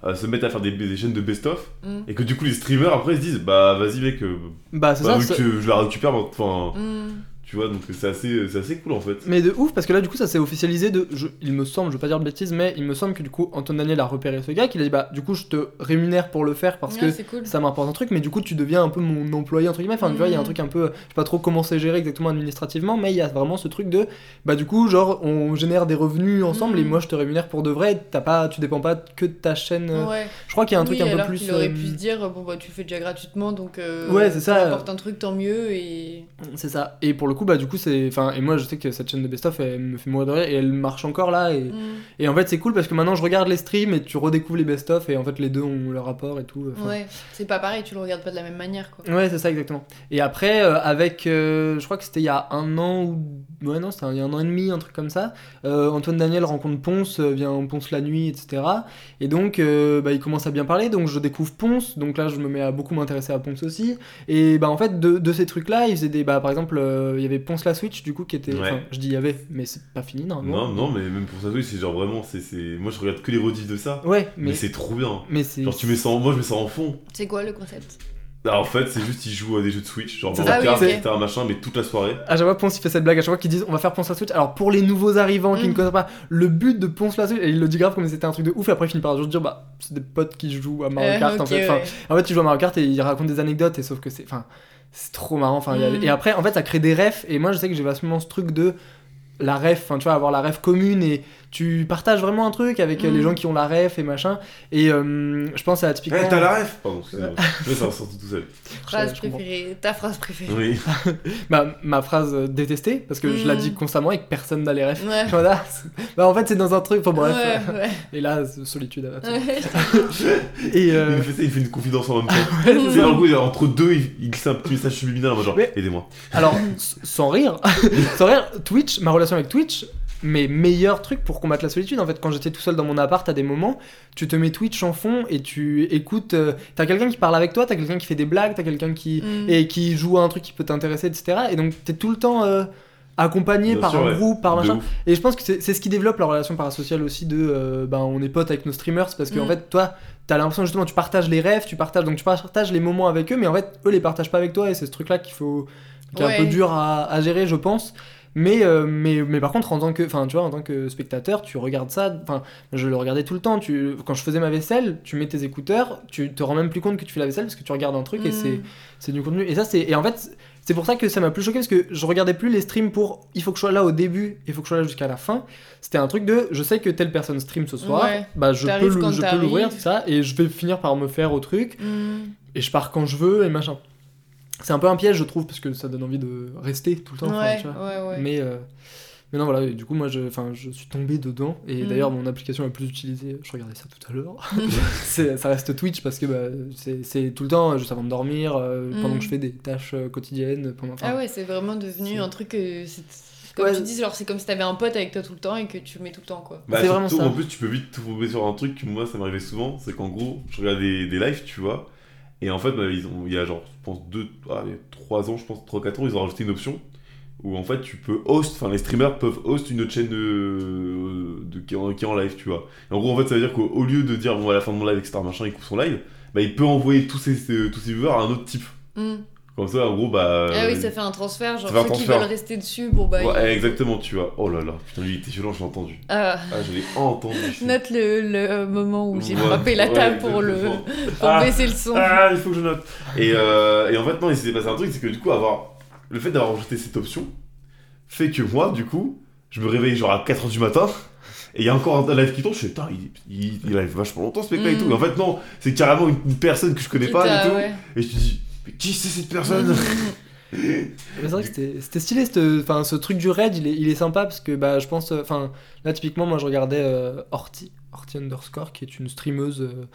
euh, se mettent à faire des, des chaînes de best-of Mm. et que du coup les streamers après ils se disent bah vas-y mec, euh, Bah c'est bah, ça, vu ça- que je la récupère, enfin Mm. Tu vois, donc c'est assez, c'est assez cool en fait. Mais de ouf, parce que là, du coup, ça s'est officialisé de. je- il me semble, je veux pas dire de bêtises, mais il me semble que du coup, Antoine Daniel a repéré ce gars, qu'il a dit, bah, du coup, je te rémunère pour le faire parce Ouais, que cool. ça m'apporte un truc, mais du coup, tu deviens un peu mon employé, entre guillemets. Enfin, tu vois, il y a un Mhm. truc un peu. Je sais pas trop comment c'est géré exactement administrativement, mais il y a vraiment ce truc de. Bah, du coup, genre, on génère des revenus ensemble et Mhm. moi, je te rémunère pour de vrai. T'as pas, tu dépends pas que de ta chaîne. euh, Ouais. Je crois qu'il y a un truc un peu plus. qu'il aurait euh, pu se dire, bon bah tu le fais déjà gratuitement, donc euh, Ouais, c'est ça. ça apporte un truc, tant mieux, et... C'est ça. Et pour le coup, bah, du coup, c'est. Enfin, et moi, je sais que cette chaîne de best-of, elle me fait mourir de rire et elle marche encore là. Et, Mm. et en fait, c'est cool parce que maintenant, je regarde les streams et tu redécouvres les best-of et en fait, les deux ont leur rapport et tout. Ouais, c'est pas pareil, tu le regardes pas de la même manière, quoi. Ouais, c'est ça, exactement. Et après, euh, avec. euh, je crois que c'était il y a un an ou. Ouais, non, c'était il y a un an et demi, un truc comme ça. euh, Antoine Daniel rencontre Ponce, euh, vient Ponce la nuit, etc. Et donc, euh, bah, il commence à bien parler. Donc, je découvre Ponce. Donc là, je me mets à beaucoup m'intéresser à Ponce aussi. Et bah, en fait, de, de ces trucs-là, il faisait des. Bah, par exemple, euh, il y avait Ponce la Switch, du coup, qui était. Ouais. Enfin, je dis il y avait, mais c'est pas fini, normalement. Non, non, mais même pour ça, oui, c'est genre vraiment, c'est, c'est... moi je regarde que les rediffs de ça, Ouais, mais, mais. c'est trop bien. Mais c'est. Genre tu mets ça en... moi je mets ça en fond. C'est quoi le concept? Alors en fait, c'est juste ils jouent à des jeux de Switch, genre Mario Kart, etc. machin, mais toute la soirée. À chaque fois, Ponce il fait cette blague, à chaque fois qu'ils disent on va faire Ponce la Switch. Alors pour les nouveaux arrivants qui Mm. ne connaissent pas, le but de Ponce la Switch, et il le dit grave comme si c'était un truc de ouf, et après il finit par juste dire bah c'est des potes qui jouent à Mario Euh, Kart en fait. Enfin, en fait, ils jouent à Mario Kart et ils racontent des anecdotes, et sauf que c'est. Enfin, c'est trop marrant. Enfin, Mm. Et après, en fait, ça crée des refs, et moi je sais que j'ai vachement ce truc de la ref, enfin tu vois, avoir la ref commune et tu partages vraiment un truc avec euh, Mm. les gens qui ont la ref et machin. Et euh, je pense à Eh, typiquement. t'as la ref Pardon. Ouais, ça va sortir tout seul. Phrase préférée, ta phrase préférée. Oui. Bah, ma phrase euh, détestée, parce que je la Mm. dis constamment et que personne n'a les refs. Ouais. Voilà. Bah, en fait, c'est dans un truc. Enfin, bref. Ouais, ouais. Et là, c'est solitude. Ouais. Et. Il, euh, me fait ça, il fait une confidence en même temps. c'est C'est ça. dans le coup, il- entre deux, il, il glisse un petit message subliminal genre, Mais- aidez-moi. Alors, sans rire, sans rire, Twitch, ma relation avec Twitch, mes meilleurs trucs pour combattre la solitude. En fait, quand j'étais tout seul dans mon appart, à des moments, tu te mets Twitch en fond et tu écoutes. euh, t'as quelqu'un qui parle avec toi, t'as quelqu'un qui fait des blagues, t'as quelqu'un qui. Mm. et qui joue à un truc qui peut t'intéresser, etc. Et donc, t'es tout le temps. euh, accompagné Bien par sûr, un ouais. groupe, par De machin. ouf. Et je pense que c'est c'est ce qui développe la relation parasociale aussi de euh, ben on est potes avec nos streamers parce qu'en Mm. fait toi t'as l'impression justement tu partages les rêves, tu partages donc tu partages les moments avec eux mais en fait eux les partagent pas avec toi et c'est ce truc là qu'il faut qui est un peu dur à, à gérer je pense. Mais, euh, mais, mais par contre, en tant que, enfin, tu vois, en tant que spectateur, tu regardes ça. Enfin, je le regardais tout le temps. Tu, quand je faisais ma vaisselle, tu mets tes écouteurs, tu te rends même plus compte que tu fais la vaisselle parce que tu regardes un truc et Mm. c'est, c'est du contenu. Et ça, c'est, et en fait, c'est pour ça que ça m'a plus choqué parce que je regardais plus les streams pour il faut que je sois là au début, il faut que je sois là jusqu'à la fin. C'était un truc de je sais que telle personne stream ce soir, Ouais. bah je peux, je peux l'ouvrir, tout ça, et je vais finir par me faire au truc Mm. et je pars quand je veux et machin. C'est un peu un piège, je trouve, parce que ça donne envie de rester tout le temps. enfin, Ouais, tu vois. ouais, ouais. Mais, euh, mais non, voilà, et du coup, moi, je, enfin, je suis tombé dedans. Et Mm. d'ailleurs, mon application la plus utilisée, je regardais ça tout à l'heure, ça reste Twitch parce que bah, c'est c'est tout le temps, juste avant de dormir, euh, pendant Mm. que je fais des tâches euh, quotidiennes. Pendant, enfin, Ah ouais, c'est vraiment devenu un truc. euh, Comme Ouais, tu dis, genre c'est comme si t'avais un pote avec toi tout le temps et que tu mets tout le temps quoi. Bah, C'est vraiment ça. En plus, tu peux vite tomber sur un truc que moi, ça m'arrivait souvent. C'est qu'en gros, je regarde des, des lives, tu vois. Et en fait, bah, ils ont, il y a genre, je pense, 2, 3 ans, je pense, 3-4 ans, ils ont rajouté une option où en fait, tu peux host, enfin, les streamers peuvent host une autre chaîne de, de- qui, est en, live, tu vois. Et en gros, en fait, ça veut dire qu'au lieu de dire, bon, à la fin de mon live, etc., machin, il coupe son live, bah, il peut envoyer tous ses, ses- tous ses viewers à un autre type. Mm. Comme ça, en gros, bah. ah oui, ça fait un transfert. Genre ceux qui veulent rester dessus, bon bah. Ouais, ils- exactement, tu vois. Oh là là, putain, lui, il était violent, je l'ai entendu. Ah, Ah, je l'ai entendu. note le, le, euh, moment où j'ai Ouais, frappé la ouais, table pour, le, pour Ah. baisser le son. Ah, il faut que je note. Et, euh, et en fait, non, il s'est passé un truc, c'est que du coup, avoir le fait d'avoir rajouté cette option fait que moi, du coup, je me réveille genre à 4h du matin. Et il y a encore un live qui tombe, je fais putain, il, il, il live vachement longtemps ce mec-là et tout. Et en fait, non, c'est carrément une, une personne que je connais pas et tout. ouais. Et je te dis, qui c'est cette personne? C'est vrai que c'était stylé, ce truc du raid, il est, sympa parce que bah, je pense, enfin, là typiquement, moi je regardais euh, Horty, Horty underscore, qui est une streameuse. euh,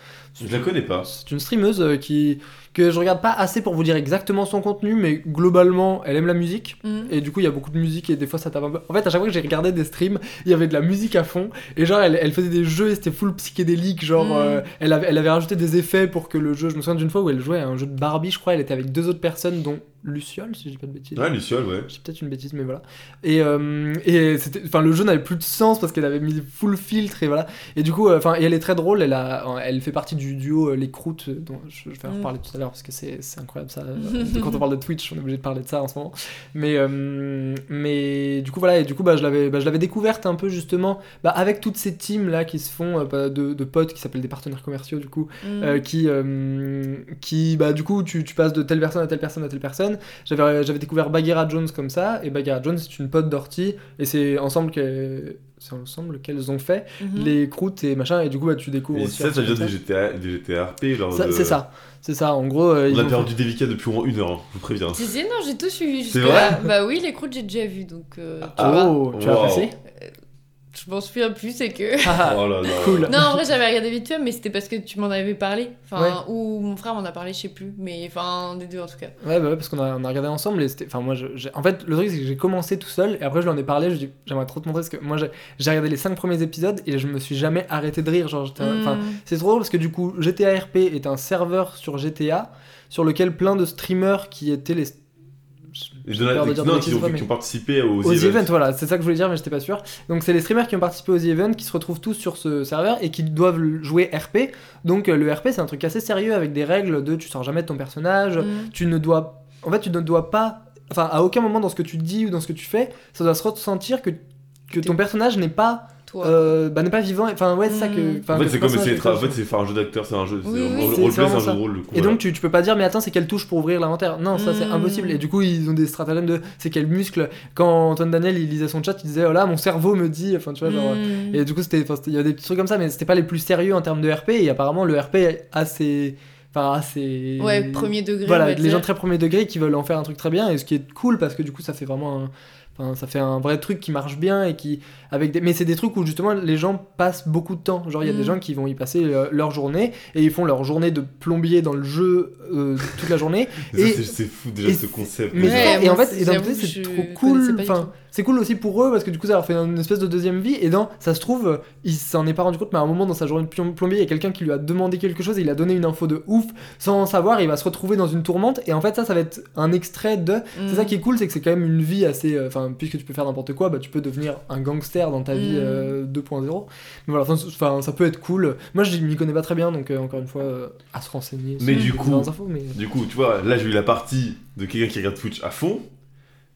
Je la connais pas. C'est une streameuse euh, qui que je regarde pas assez pour vous dire exactement son contenu, mais globalement, elle aime la musique. Mm. Et du coup, il y a beaucoup de musique et des fois ça tape un peu. En fait, à chaque fois que j'ai regardé des streams, il y avait de la musique à fond. Et genre, elle, elle faisait des jeux et c'était full psychédélique. Genre, Mm. euh, elle, avait, elle avait rajouté des effets pour que le jeu. Je me souviens d'une fois où elle jouait à un jeu de Barbie, je crois. Elle était avec deux autres personnes, dont Luciole, si je dis pas de bêtises. Ouais, Luciole, ouais. J'ai peut-être une bêtise, mais voilà. Et, euh, et c'était, enfin, le jeu n'avait plus de sens parce qu'elle avait mis full filtre et voilà. Et du coup, euh, enfin, et elle est très drôle. Elle a, elle fait partie du duo euh, Les Croûtes dont je vais en Mm. reparler tout à l'heure parce que c'est, c'est incroyable ça. Quand on parle de Twitch, on est obligé de parler de ça en ce moment. Mais, euh, mais du coup voilà. Et du coup, bah, je l'avais, bah, je l'avais découverte un peu justement, bah, avec toutes ces teams là qui se font euh, bah, de, de potes qui s'appellent des partenaires commerciaux du coup. Mm. Euh, qui, euh, qui bah, du coup, tu, tu passes de telle personne à telle personne à telle personne. J'avais, j'avais découvert Bagheera Jones comme ça, et Bagheera Jones, c'est une pote d'Orty, et c'est ensemble que, c'est ensemble qu'elles ont fait Mhm. les croûtes et machin, et du coup, bah, tu découvres Et aussi. ça, ça vient des GTA, des genre Ça, de- C'est ça, c'est ça. En gros, euh, On ils a perdu des Vika depuis au moins une heure, hein, je vous préviens. Si, si, non, j'ai tout suivi C'est jusque-là. Bah oui, les croûtes, j'ai déjà vu, donc euh, tu Ah. vois. Oh, tu as Wow. Je m'en souviens plus, c'est que. Ah, Oh là là. Cool. Non, en vrai, j'avais regardé vite fait, mais c'était parce que tu m'en avais parlé. Enfin, Ouais. ou mon frère m'en a parlé, je sais plus. Mais enfin, des deux en tout cas. Ouais, bah ouais, parce qu'on a, on a regardé ensemble et c'était. Enfin, moi, je- j'ai- en fait, le truc, c'est que j'ai commencé tout seul et après, je lui en ai parlé. Je lui ai dit, j'aimerais trop te montrer parce que moi, j'ai, j'ai regardé les 5 premiers épisodes et je me suis jamais arrêté de rire. Genre, j'étais- enfin, Mm. c'est trop drôle parce que du coup, GTA RP est un serveur sur GTA sur lequel plein de streamers qui étaient les. J'ai peur de dire non, qui, ont, mais- qui ont participé aux, Aux events. events, voilà, c'est ça que je voulais dire, mais j'étais pas sûr. Donc, c'est les streamers qui ont participé aux events qui se retrouvent tous sur ce serveur et qui doivent jouer RP. Donc, euh, le RP, c'est un truc assez sérieux avec des règles de tu sors jamais de ton personnage, Mm. tu ne dois. En fait, tu ne dois pas. Enfin, à aucun moment dans ce que tu dis ou dans ce que tu fais, ça doit se ressentir que, que ton personnage n'est pas. Toi. euh, bah, n'est pas vivant. Enfin, ouais, c'est ça que. Mm. enfin, En fait, c'est comme essayer pas En fait, c'est faire un jeu d'acteur, c'est un jeu. Oui, c'est- oui, roleplay, c'est un jeu de rôle. Et voilà. donc tu, tu peux pas dire mais attends c'est quelle touche pour ouvrir l'inventaire Non ça c'est Mm. impossible et du coup ils ont des stratagèmes de c'est quel muscle quand Antoine Daniel il lisait son chat il disait oh là mon cerveau me dit enfin tu vois genre Mm. et du coup c'était il y avait des petits trucs comme ça mais c'était pas les plus sérieux en termes de RP et apparemment le RP a ses enfin a ses Ouais, premier degré. voilà les dire. gens très premier degré qui veulent en faire un truc très bien et ce qui est cool parce que du coup ça fait vraiment un Enfin, ça fait un vrai truc qui marche bien et qui avec des... mais c'est des trucs où justement les gens passent beaucoup de temps genre il y a des Mm. gens qui vont y passer euh, leur journée et ils font leur journée de plombier dans le jeu euh, toute la journée Et c'est- fou déjà et ce concept. mais Ouais, et en fait c'est- et d'un côté c'est je trop cool enfin c'est cool aussi pour eux parce que du coup ça leur fait une espèce de deuxième vie et dans ça se trouve il s'en est pas rendu compte mais à un moment dans sa journée de plom- plombier il y a quelqu'un qui lui a demandé quelque chose et il a donné une info de ouf sans savoir il va se retrouver dans une tourmente et en fait ça ça va être un extrait de c'est Mm. ça qui est cool, c'est que c'est quand même une vie assez. euh, Enfin, puisque tu peux faire n'importe quoi, bah, tu peux devenir un gangster dans ta vie Mm. euh, 2.0. Mais voilà, enfin, ça peut être cool. Moi, je m'y connais pas très bien, donc euh, encore une fois, euh, à se renseigner. Mais du coup- différentes infos, mais... Du coup, tu vois, là j'ai eu la partie de quelqu'un qui regarde Twitch à fond,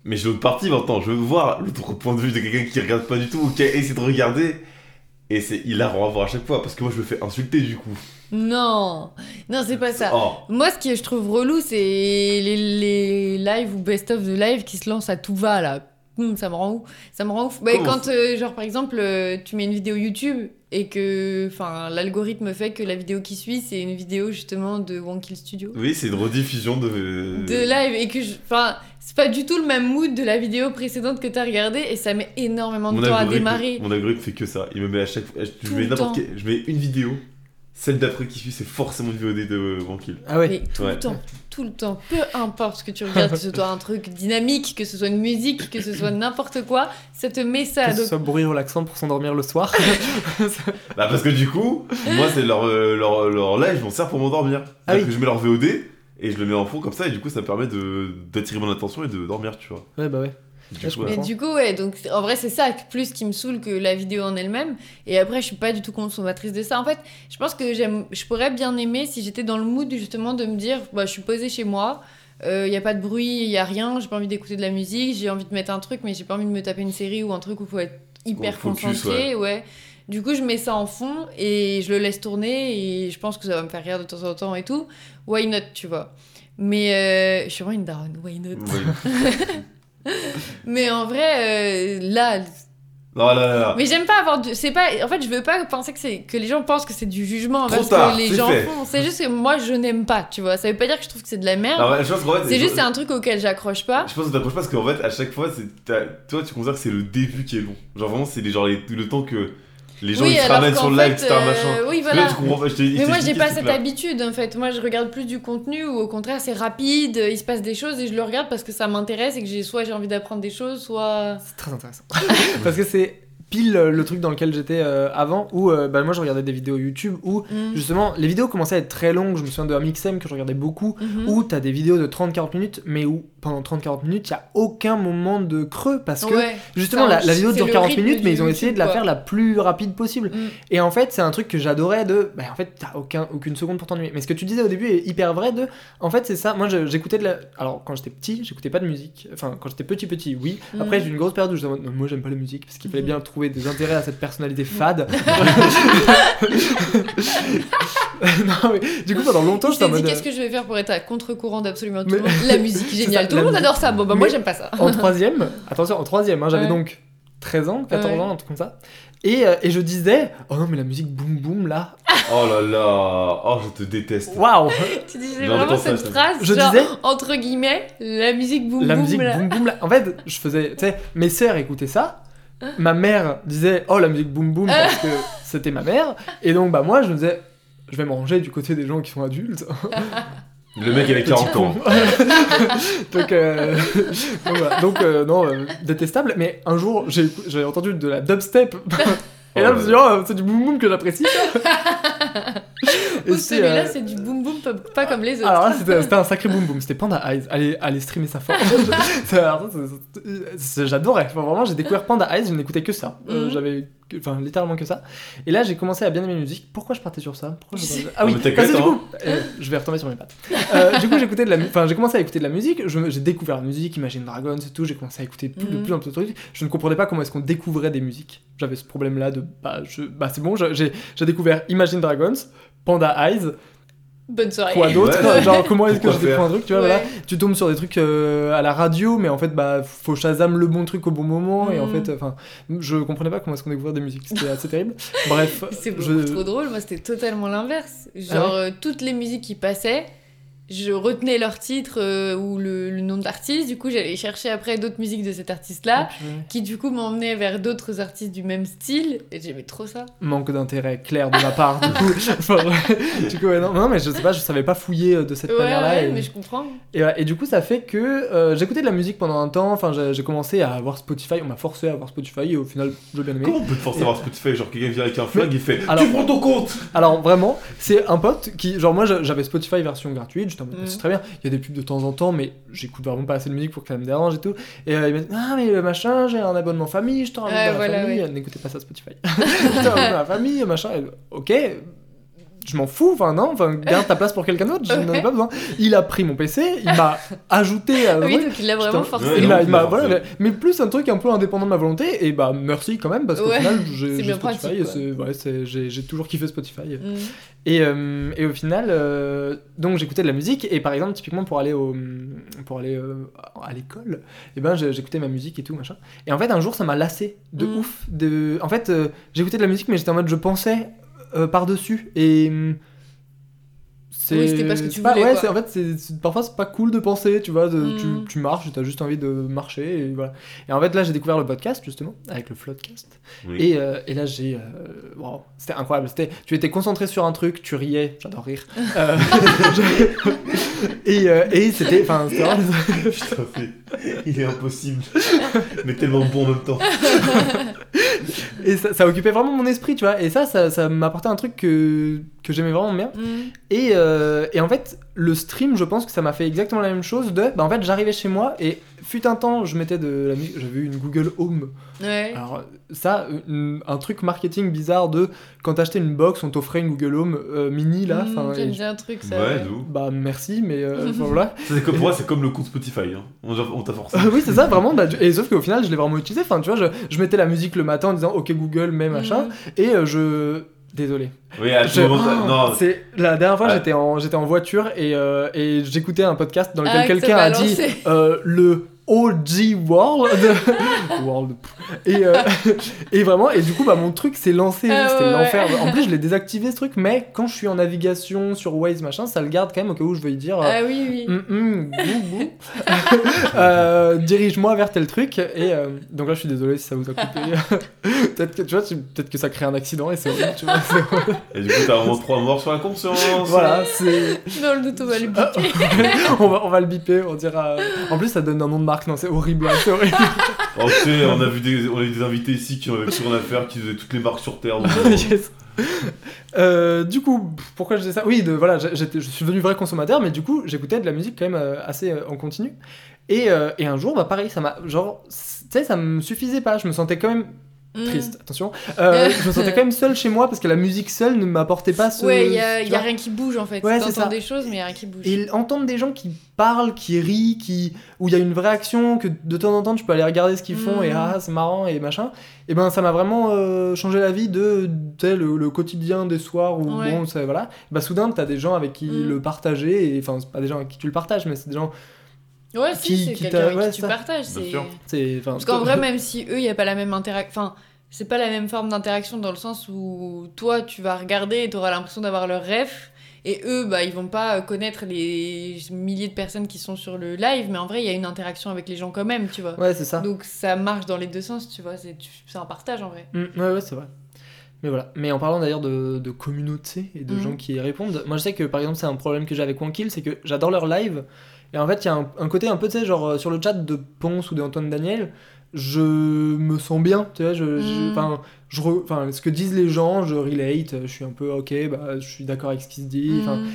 mais j'ai l'autre partie maintenant. Je veux voir l'autre point de vue de quelqu'un qui regarde pas du tout ou qui a essayé de regarder. Et c'est hilarant à voir à chaque fois parce que moi je me fais insulter du coup. Non, non, c'est pas ça. Oh, Moi, ce que je trouve relou, c'est les, les lives ou best-of de live qui se lancent à tout va là. Ça me rend ouf. Ça me rend ouf. Bah, quand, euh, genre, par exemple, euh, tu mets une vidéo YouTube et que enfin, l'algorithme fait que la vidéo qui suit, c'est une vidéo justement de One Kill Studio. oui, c'est une rediffusion de. De live et que. Enfin, c'est pas du tout le même mood de la vidéo précédente que t'as regardé et ça met énormément de Mon temps à démarrer. mon algorithme fait que ça. Il me met à chaque fois. Je mets n'importe quel- Je mets une vidéo. Celle d'après qui suit, c'est forcément une VOD de Bankill. Ah ouais. Mais tout Ouais. le temps, tout le temps, peu importe ce que tu regardes, que ce soit un truc dynamique, que ce soit une musique, que ce soit n'importe quoi, ça te met ça. Que ce Donc, soit bourré relaxant pour s'endormir le soir. Bah parce que du coup, moi c'est leur, euh, leur, leur live, je m'en sers pour m'endormir. Ah oui. que je mets leur VOD et je le mets en fond comme ça et du coup ça me permet de d'attirer mon attention et de dormir, tu vois. ouais, bah ouais. Du coup. Mais du coup, ouais, donc en vrai, c'est ça plus qui me saoule que la vidéo en elle-même. Et après, je suis pas du tout consommatrice de ça. En fait, je pense que j'aime, je pourrais bien aimer si j'étais dans le mood justement de me dire, bah, je suis posée chez moi, il y a pas de bruit, il y a rien, j'ai pas envie d'écouter de la musique, j'ai envie de mettre un truc, mais j'ai pas envie de me taper une série ou un truc où faut être hyper focus, concentré, ouais. Du coup, je mets ça en fond et je le laisse tourner et je pense que ça va me faire rire de temps en temps et tout. Why not, tu vois. Mais euh, je suis vraiment une daronne, why not? Mais en vrai, euh, là, Non, là, là, là. mais j'aime pas avoir du... c'est pas en fait je veux pas penser que c'est que les gens pensent que c'est du jugement envers ce que les gens fait. font c'est juste que moi je n'aime pas tu vois ça veut pas dire que je trouve que c'est de la merde Non, ouais, je pense qu'en fait, c'est juste c'est un truc auquel j'accroche pas Je pense que t'approches pas parce qu'en fait, à chaque fois, c'est toi, tu considères que c'est le début qui est long. Genre vraiment, c'est les, genre, les- le temps que les gens oui ils se ramènent sur le live, etc. euh, machin. oui Parce que voilà Là, tu comprends pas, je te dis. mais moi j'ai pas ce cette habitude en fait moi je regarde plus du contenu ou au contraire c'est rapide il se passe des choses et je le regarde parce que ça m'intéresse et que j'ai soit j'ai envie d'apprendre des choses soit C'est très intéressant. Parce que c'est pile euh, le truc dans lequel j'étais euh, avant où euh, bah, moi je regardais des vidéos YouTube où Mm. justement les vidéos commençaient à être très longues. Je me souviens de Amixem que je regardais beaucoup Mhm. où t'as des vidéos de 30-40 minutes mais où pendant 30-40 minutes, il y a aucun moment de creux parce que Ouais. justement la, la vidéo dure le 40 rythme minutes, mais ils ont essayé de la faire la plus rapide possible. Mm. Et en fait, c'est un truc que j'adorais de. Bah, en fait, t'as aucun, aucune seconde pour t'ennuyer. Mais ce que tu disais au début est hyper vrai de. En fait, c'est ça. Moi, je- j'écoutais de la. Alors, quand j'étais petit, j'écoutais pas de musique. Enfin, quand j'étais petit, petit, oui. Après, Mm. j'ai eu une grosse période où mode, non, moi, j'aime pas la musique parce qu'il fallait Mhm. bien trouver des intérêts à cette personnalité fade. non, mais du coup, pendant longtemps, Je j'étais t'ai en dit mode. qu'est-ce que je vais faire pour être à contre-courant d'absolument tout Mais- le monde La musique, C'est génial. ça, Tout le la monde musique. adore ça. Bon, bah moi j'aime pas ça. en troisième, attention, en troisième, hein, j'avais Ouais. donc 13 ans, 14 Ouais. ans, un truc comme ça. Et, euh, et je disais, oh non, mais la musique boum boum là, Oh là là, oh je te déteste. waouh Tu disais vraiment cette ça, phrase Je genre, disais- entre guillemets, la musique boum La boum musique là. boum boum là. En fait, je faisais, tu sais, mes sœurs écoutaient ça. Ma mère disait, oh la musique boum boum parce que c'était ma mère. Et donc, bah moi, je me disais, je vais me ranger du côté des gens qui sont adultes. Le mec avait 40 ans. donc, euh, donc, voilà. Donc, euh, non, euh, détestable. Mais un jour, j'ai j'ai entendu de la dubstep. Et là, je me suis dit, oh, c'est du boum boum que j'apprécie. Ou c'est, celui-là, euh, c'est du boum boum, pas, comme les autres. Alors là, c'était un sacré boom boom. C'était Panda Eyes. Allez, allez streamer ça fort. J'adorais. Enfin, vraiment, j'ai découvert Panda Eyes. Je n'écoutais que ça. Euh, Mhm. J'avais, enfin, littéralement que ça. Et là, j'ai commencé à bien aimer la musique. Pourquoi je partais sur ça? Pourquoi je. Ah oui. Parce que t'inquiète, du coup, euh, je vais retomber sur mes pattes. Euh, du coup, j'écoutais de la, enfin, j'ai commencé à écouter de la musique. Je- J'ai découvert la musique, Imagine Dragons et tout. J'ai commencé à écouter plus, de plus en plus de trucs. Je ne comprenais pas comment est-ce qu'on découvrait des musiques. J'avais ce problème-là de, bah, je, bah, c'est bon. j'ai découvert Imagine Dragons, Panda Eyes. Bonne soirée. Quoi d'autre Ouais. Genre comment est-ce que je découvre un truc Tu vois, Ouais. voilà. Tu tombes sur des trucs euh, à la radio, mais en fait, bah, faut Shazam le bon truc au bon moment. Et en Mm. fait, enfin, je comprenais pas comment est-ce qu'on découvrait des musiques. C'était assez terrible. Bref, C'est beaucoup je... trop drôle, moi c'était totalement l'inverse. Ah Genre euh, toutes les musiques qui passaient, je retenais leur titre euh, ou le, le nom de l'artiste, du coup j'allais chercher après d'autres musiques de cet artiste-là, qui du coup m'emmenaient vers d'autres artistes du même style, et j'aimais trop ça. manque d'intérêt clair de ma part. Du coup, Enfin, du coup ouais, non, non, mais je sais pas, je savais pas fouiller euh, de cette Ouais, manière-là. ouais, et... mais je comprends. Et, ouais, et du coup, ça fait que euh, j'écoutais de la musique pendant un temps. Enfin, j'ai commencé à avoir Spotify. On m'a forcé à avoir Spotify et au final, j'ai bien aimé. Comment on peut te forcer à voir Spotify Genre quelqu'un vient avec un flag, il fait Alors- Tu prends ton compte Alors vraiment, c'est un pote qui, genre moi j'avais Spotify version gratuite, j'étais en mode Mhm. c'est très bien, il y a des pubs de temps en temps, mais j'écoute vraiment pas assez de musique pour que ça me dérange et tout. Et euh, il m'a dit ah mais le machin, j'ai un abonnement famille, je te rajoute Ouais, dans la voilà, famille, ouais. n'écoutez pas ça Spotify. dans la famille, machin, et, ok. Je m'en fous, enfin non, enfin garde ta place pour quelqu'un d'autre, je n'en ai pas besoin. Il a pris mon PC, il m'a ajouté à Oui, truc, donc il l'a vraiment Putain. forcé. Il l'a voilà, mais, mais plus un truc un peu indépendant de ma volonté, et bah merci quand même, parce qu'au Ouais, final j'ai, Spotify ouais, j'ai, toujours kiffé Spotify. Mm. Et, euh, et au final, euh, donc j'écoutais de la musique, et par exemple, typiquement pour aller, au, pour aller euh, à l'école, et ben j'ai- j'écoutais ma musique et tout, machin. Et en fait, un jour, ça m'a lassé de Mm. ouf. De... En fait, euh, j'écoutais de la musique, mais j'étais en mode, je pensais euh, par-dessus, et. hum, c'est Oui, c'était pas ce que tu pas- voulais, ouais, quoi. c'est- en fait, c'est, c'est- parfois c'est pas cool de penser, tu vois. de- Mm. tu, tu marches, t'as juste envie de marcher, et voilà. Et en fait, là, j'ai découvert le podcast, justement, avec le Floodcast. Oui. Et, euh, et là, j'ai. euh, wow, c'était incroyable. C'était, tu étais concentré sur un truc, tu riais, j'adore rire. Euh, et, euh, et c'était. Enfin, il est impossible. Mais tellement bon en même temps. Et ça, ça occupait vraiment mon esprit, tu vois. Et ça, ça, ça m'apportait un truc que, que j'aimais vraiment bien. Mm. Et, euh, et en fait, le stream, je pense que ça m'a fait exactement la même chose. De, bah en fait, j'arrivais chez moi et fut un temps, je mettais de la musique. J'avais eu une Google Home. Ouais. Alors, ça, une- un truc marketing bizarre de quand t'achetais une box, on t'offrait une Google Home euh, mini là. Mm, Enfin, J'aime bien un truc ça. Ouais, d'où bah merci, mais euh, voilà. Ça, c'est comme, pour moi, c'est comme le compte Spotify. Hein. On, on t'a forcé. oui, c'est ça, vraiment. bah, et sauf qu'au final, je l'ai vraiment utilisé. Enfin, tu vois, je, je mettais la musique le matin en disant OK Google, mais machin. Mm. Et euh, je. Désolé. Oui, à Je- moment, Oh, non. c'est la dernière fois Ouais. j'étais en j'étais en voiture et, euh, et j'écoutais un podcast dans lequel Ah, quelqu'un a dit euh, le OG World World et euh, et vraiment et du coup bah mon truc s'est lancé Ah, c'était ouais, l'enfer ouais. en plus je l'ai désactivé ce truc mais quand je suis en navigation sur Waze machin ça le garde quand même au cas où je veux y dire euh, Ah oui, oui. Bou, bou. Euh, dirige-moi vers tel truc et euh, donc là je suis désolé si ça vous a coupé peut-être que tu vois peut-être que ça crée un accident et c'est horrible, tu vois. Et du coup, t'as vraiment trois morts sur la conscience. voilà c'est Dans le doute, on va le Ah, biper. on, va, on va le biper, on dira. En plus, ça donne un nom de marque, non, c'est horrible, hein, c'est horrible. Oh, tu sais, on a vu des, on a eu des invités ici qui avaient rien à faire, qui faisaient toutes les marques sur Terre. donc, euh, Yes. Euh, du coup, pourquoi je dis ça? Oui, de, voilà, je suis devenu vrai consommateur, mais du coup, j'écoutais de la musique quand même euh, assez euh, en continu. Et, et un jour, bah pareil, ça m'a. Genre, tu sais, ça me suffisait pas. Je me sentais quand même. Triste, attention. Euh, je me sentais quand même seul chez moi parce que la musique seule ne m'apportait pas ce. Ouais, il y a, y a rien qui bouge en fait. Ouais, c'est T'entends ça. des choses, mais il y a rien qui bouge. Et entendre des gens qui parlent, qui rient, qui... où il y a une vraie action, que de temps en temps tu peux aller regarder ce qu'ils font et Mhm. ah c'est marrant et machin, et ben ça m'a vraiment euh, changé la vie de tu sais, le, le quotidien des soirs où Ouais. bon ça voilà, bah soudain t'as des gens avec qui Mhm. le partager, et enfin c'est pas des gens avec qui tu le partages mais c'est des gens, Ouais, qui- si, c'est qui quelqu'un t'a- avec ouais, qui tu ça. partages. C'est- Parce qu'en vrai, même si eux, il n'y a pas la même interaction. Enfin, c'est pas la même forme d'interaction dans le sens où toi, tu vas regarder et tu auras l'impression d'avoir leur ref. Et eux, bah, ils vont pas connaître les milliers de personnes qui sont sur le live, mais en vrai, il y a une interaction avec les gens quand même, tu vois. ouais c'est ça. Donc ça marche dans les deux sens, tu vois. C'est un partage en vrai. Mm, ouais, ouais, c'est vrai. Mais voilà. Mais en parlant d'ailleurs de, de communauté et de Mhm. gens qui y répondent, moi je sais que par exemple, c'est un problème que j'ai avec Wankill, c'est que j'adore leur live. Et en fait, il y a un, un côté un peu, tu sais, genre euh, sur le chat de Ponce ou d'Antoine Daniel, je me sens bien, tu vois. Je, je- enfin, je re- ce que disent les gens, je relate, je suis un peu ok, bah, je suis d'accord avec ce qui se dit. Mm.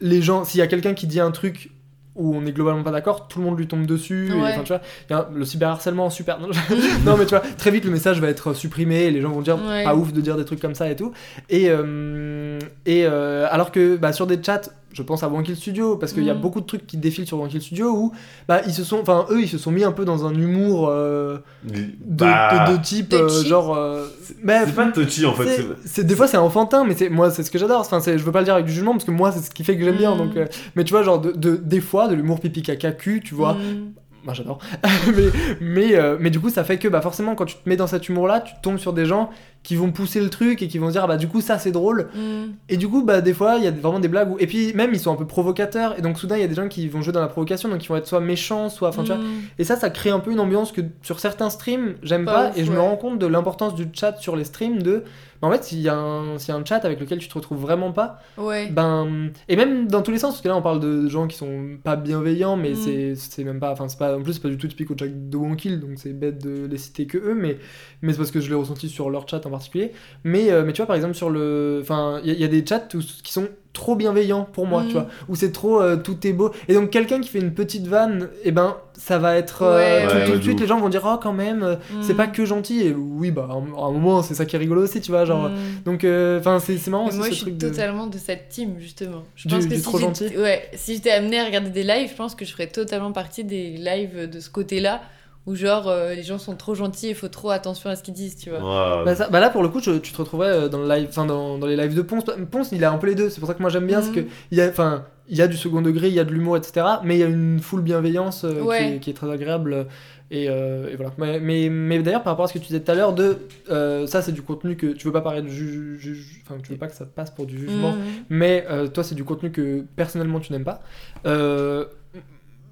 les gens, s'il y a quelqu'un qui dit un truc où on est globalement pas d'accord, tout le monde lui tombe dessus. et, Ouais. enfin, tu vois, y a le cyberharcèlement, super. Non, non, mais tu vois, très vite le message va être supprimé et les gens vont dire Ouais. pas ouf de dire des trucs comme ça et tout. Et, euh, et euh, alors que bah, sur des chats, je pense à Wankill Studio, parce qu'il y a Mhm. beaucoup de trucs qui défilent sur Wankill Studio où bah, ils se sont, enfin eux, ils se sont mis un peu dans un humour euh, de, Bah, de, de type euh, genre. euh, c'est pas touchy en fait. c'est- des fois c'est enfantin mais c'est moi c'est ce que j'adore enfin c'est- je veux pas le dire avec du jugement parce que moi c'est ce qui fait que j'aime bien Mm. donc euh, mais tu vois genre de, de- des fois de l'humour pipi caca cul tu vois Mm. Moi j'adore mais mais, euh, mais du coup ça fait que bah forcément quand tu te mets dans cet humour là tu tombes sur des gens qui vont pousser le truc et qui vont se dire ah, bah du coup ça c'est drôle Mm. et du coup bah des fois il y a vraiment des blagues où... et puis même ils sont un peu provocateurs et donc soudain il y a des gens qui vont jouer dans la provocation donc ils vont être soit méchants soit enfin tu vois Mm. et ça, ça crée un peu une ambiance que sur certains streams, j'aime Pas pas. ouf, et je me rends compte de l'importance du chat sur les streams. De, en fait, s'il y, a un- s'il y a un chat avec lequel tu te retrouves vraiment pas, Ouais. ben. Et même dans tous les sens, parce que là, on parle de gens qui sont pas bienveillants, mais Mm. c'est c'est même pas. Enfin, c'est pas. En plus, c'est pas du tout typique au chat de Wonkill, donc c'est bête de les citer que eux, mais, mais c'est parce que je l'ai ressenti sur leur chat en particulier. Mais, euh, mais tu vois, par exemple, sur le. Enfin, il y, a- il y a des chats où- qui sont trop bienveillants pour moi, Mm. tu vois, où c'est trop euh, tout est beau. Et donc, quelqu'un qui fait une petite vanne, et ben, ça va être. euh, Ouais, tout, ouais. tout de suite, les gens vont dire, oh, quand même, euh, c'est Mm. pas que gentil. Et oui, bah, à un, moment, c'est ça qui est rigolo aussi, tu vois, genre. Mm. Donc, enfin, c'est c'est marrant moi, ce je suis de. totalement de cette team, justement. Je Du- pense que si trop gentil Ouais, si j'étais amenée à regarder des lives, je pense que je ferais totalement partie des lives de ce côté-là, où genre euh, les gens sont trop gentils et faut trop attention à ce qu'ils disent, tu vois. Ouais. Bah, ça- bah là pour le coup je- tu te retrouvais euh, dans le live enfin dans, dans les lives de Ponce Ponce il a un peu les deux c'est pour ça que moi j'aime bien Mhm. c'est que il y a enfin il y a du second degré il y a de l'humour etc mais il y a une full bienveillance euh, qui, est, qui est très agréable et, euh, et voilà mais, mais, mais d'ailleurs par rapport à ce que tu disais tout à l'heure de euh, ça c'est du contenu que tu veux pas paraître juge juge- enfin tu veux pas que ça passe pour du jugement Mhm. mais euh, toi c'est du contenu que personnellement tu n'aimes pas.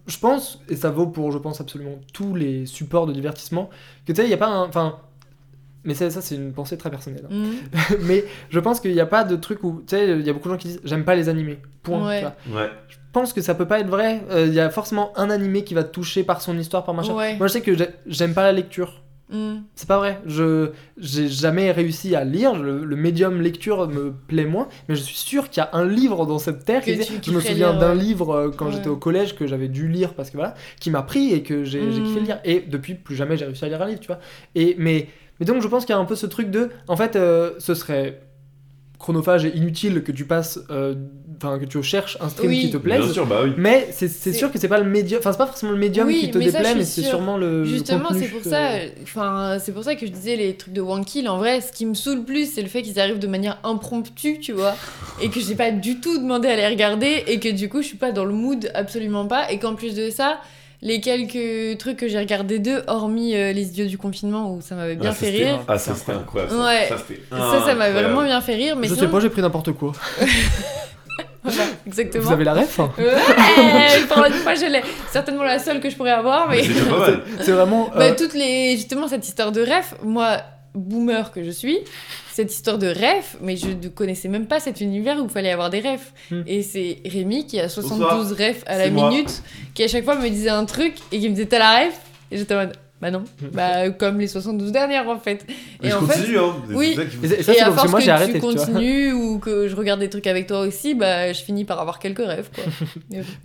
Je pense, et ça vaut pour je pense absolument tous les supports de divertissement, que tu sais, il n'y a pas un... Enfin, mais ça, ça c'est une pensée très personnelle. hein. Mhm. mais je pense qu'il n'y a pas de truc où, tu sais, il y a beaucoup de gens qui disent j'aime pas les animés. Point. Ouais. tu vois. Ouais. Je pense que ça peut pas être vrai. Euh, Il y a forcément un animé qui va te toucher par son histoire, par machin. Ouais. Moi je sais que j'ai- j'aime pas la lecture. Mhm. C'est pas vrai. Je j'ai jamais réussi à lire. Le, le médium lecture me plaît moins, mais je suis sûr qu'il y a un livre dans cette terre. Que qui tu existe. je me souviens d'un ouais. livre euh, quand Ouais. j'étais au collège que j'avais dû lire parce que voilà, qui m'a pris et que j'ai Mm. kiffé lire. Et depuis plus jamais j'ai réussi à lire un livre, tu vois. Et mais mais donc je pense qu'il y a un peu ce truc de, en fait, euh, ce serait chronophage et inutile que tu passes, euh, enfin que tu cherches un stream Oui. qui te plaise. Bien sûr, bah oui. Mais c'est c'est C'est- sûr que c'est pas le médium, enfin c'est pas forcément le médium Oui, qui te mais déplaît, mais c'est sûre. sûrement le. Justement, c'est pour que- ça, enfin, c'est pour ça que je disais les trucs de Wankill. En vrai, ce qui me saoule plus, c'est le fait qu'ils arrivent de manière impromptue, tu vois, et que j'ai pas du tout demandé à les regarder, et que du coup, je suis pas dans le mood, absolument pas, et qu'en plus de ça, les quelques trucs que j'ai regardés d'eux, hormis euh, les idiots du confinement où ça m'avait bien Ah, ça, fait rire. Ah, ça c'était incroyable. ça. Ouais. Ça, c'était Ça, ça m'avait vraiment bien fait rire, mais je sais sinon- pas, j'ai pris n'importe quoi. Voilà, exactement. Vous avez la ref hein Ouais, pour une fois, je l'ai. Certainement la seule que je pourrais avoir, mais. C'est vraiment. Bah, euh, toutes les justement cette histoire de ref moi boomer que je suis cette histoire de ref mais je ne connaissais même pas cet univers où il fallait avoir des refs Hmm. et c'est Rémi qui a 72 Bonsoir. refs à la moi. minute qui à chaque fois me disait un truc et qui me disait t'as la ref? Et j'étais en mode Bah non. bah comme les 72 dernières en fait. Mais Et je en fait, hein. Oui. Et ça, et c'est à force moi que j'ai arrêté. tu tu vois. continues ou que je regarde des trucs avec toi aussi, bah je finis par avoir quelques rêves quoi.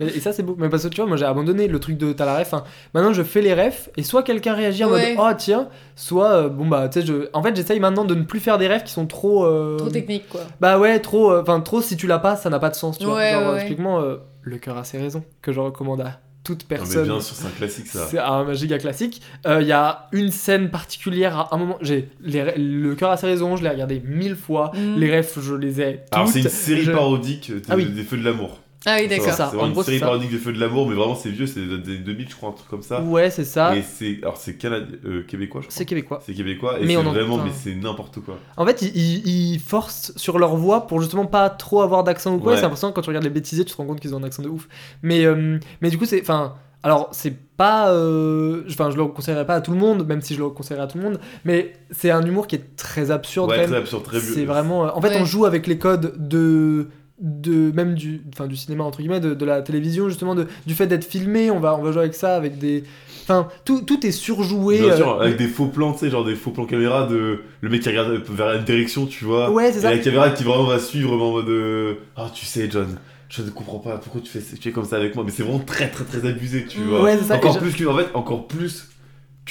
Et ça c'est beau, mais parce que tu vois, moi j'ai abandonné le truc de t'as la ref. hein. Maintenant je fais les refs et soit quelqu'un réagit en Ouais. mode oh tiens, soit euh, bon bah tu sais, je... en fait j'essaye maintenant de ne plus faire des refs qui sont trop. euh, Trop technique quoi. Bah ouais, trop. euh, Enfin, trop si tu l'as pas, ça n'a pas de sens. Tu vois. Ouais, Genre, ouais, typiquement, Le cœur a ses raisons, que je recommande à toute Non, mais personne. bien sûr, c'est un classique ça. C'est un giga classique. Euh, Il y a une scène particulière à un moment. J'ai les le cœur a ses raisons. Je l'ai regardé mille fois. Mm. Les refs, je les ai. Alors, c'est une série Je- parodique de- Ah oui. des Feux de l'amour. Ah oui d'accord. C'est vraiment En gros, une série ça. parodique des Feux de l'amour, mais vraiment c'est vieux, c'est des 2000, je crois, un truc comme ça. Ouais, c'est ça. Et c'est. Alors, c'est euh, québécois, je crois. C'est québécois. C'est québécois, et Mais c'est on en- vraiment, mais c'est n'importe quoi. En fait, ils, ils- ils forcent sur leur voix pour justement pas trop avoir d'accent ou quoi. Ouais. C'est important quand tu regardes les bêtisiers, tu te rends compte qu'ils ont un accent de ouf. Mais, euh, mais du coup, c'est. Enfin. Alors, c'est pas. euh, Enfin, je le conseillerais pas à tout le monde, même si je le conseillerais à tout le monde. Mais c'est un humour qui est très absurde Ouais, très absurde, très vieux. C'est vraiment. En fait, Ouais. on joue avec les codes de de même du enfin du cinéma entre guillemets de, de la télévision justement de, du fait d'être filmé on va on va jouer avec ça avec des enfin tout, tout est surjoué Bien euh, avec des faux plans, tu sais, genre des faux plans caméra de le mec qui regarde vers une direction, tu vois. ouais c'est Et ça la caméra qui vraiment va suivre en mode euh, Ah, tu sais, John, je ne comprends pas pourquoi tu fais, tu es comme ça avec moi, mais c'est vraiment très très très abusé, tu vois. ouais c'est ça et encore je- plus que, en fait, encore plus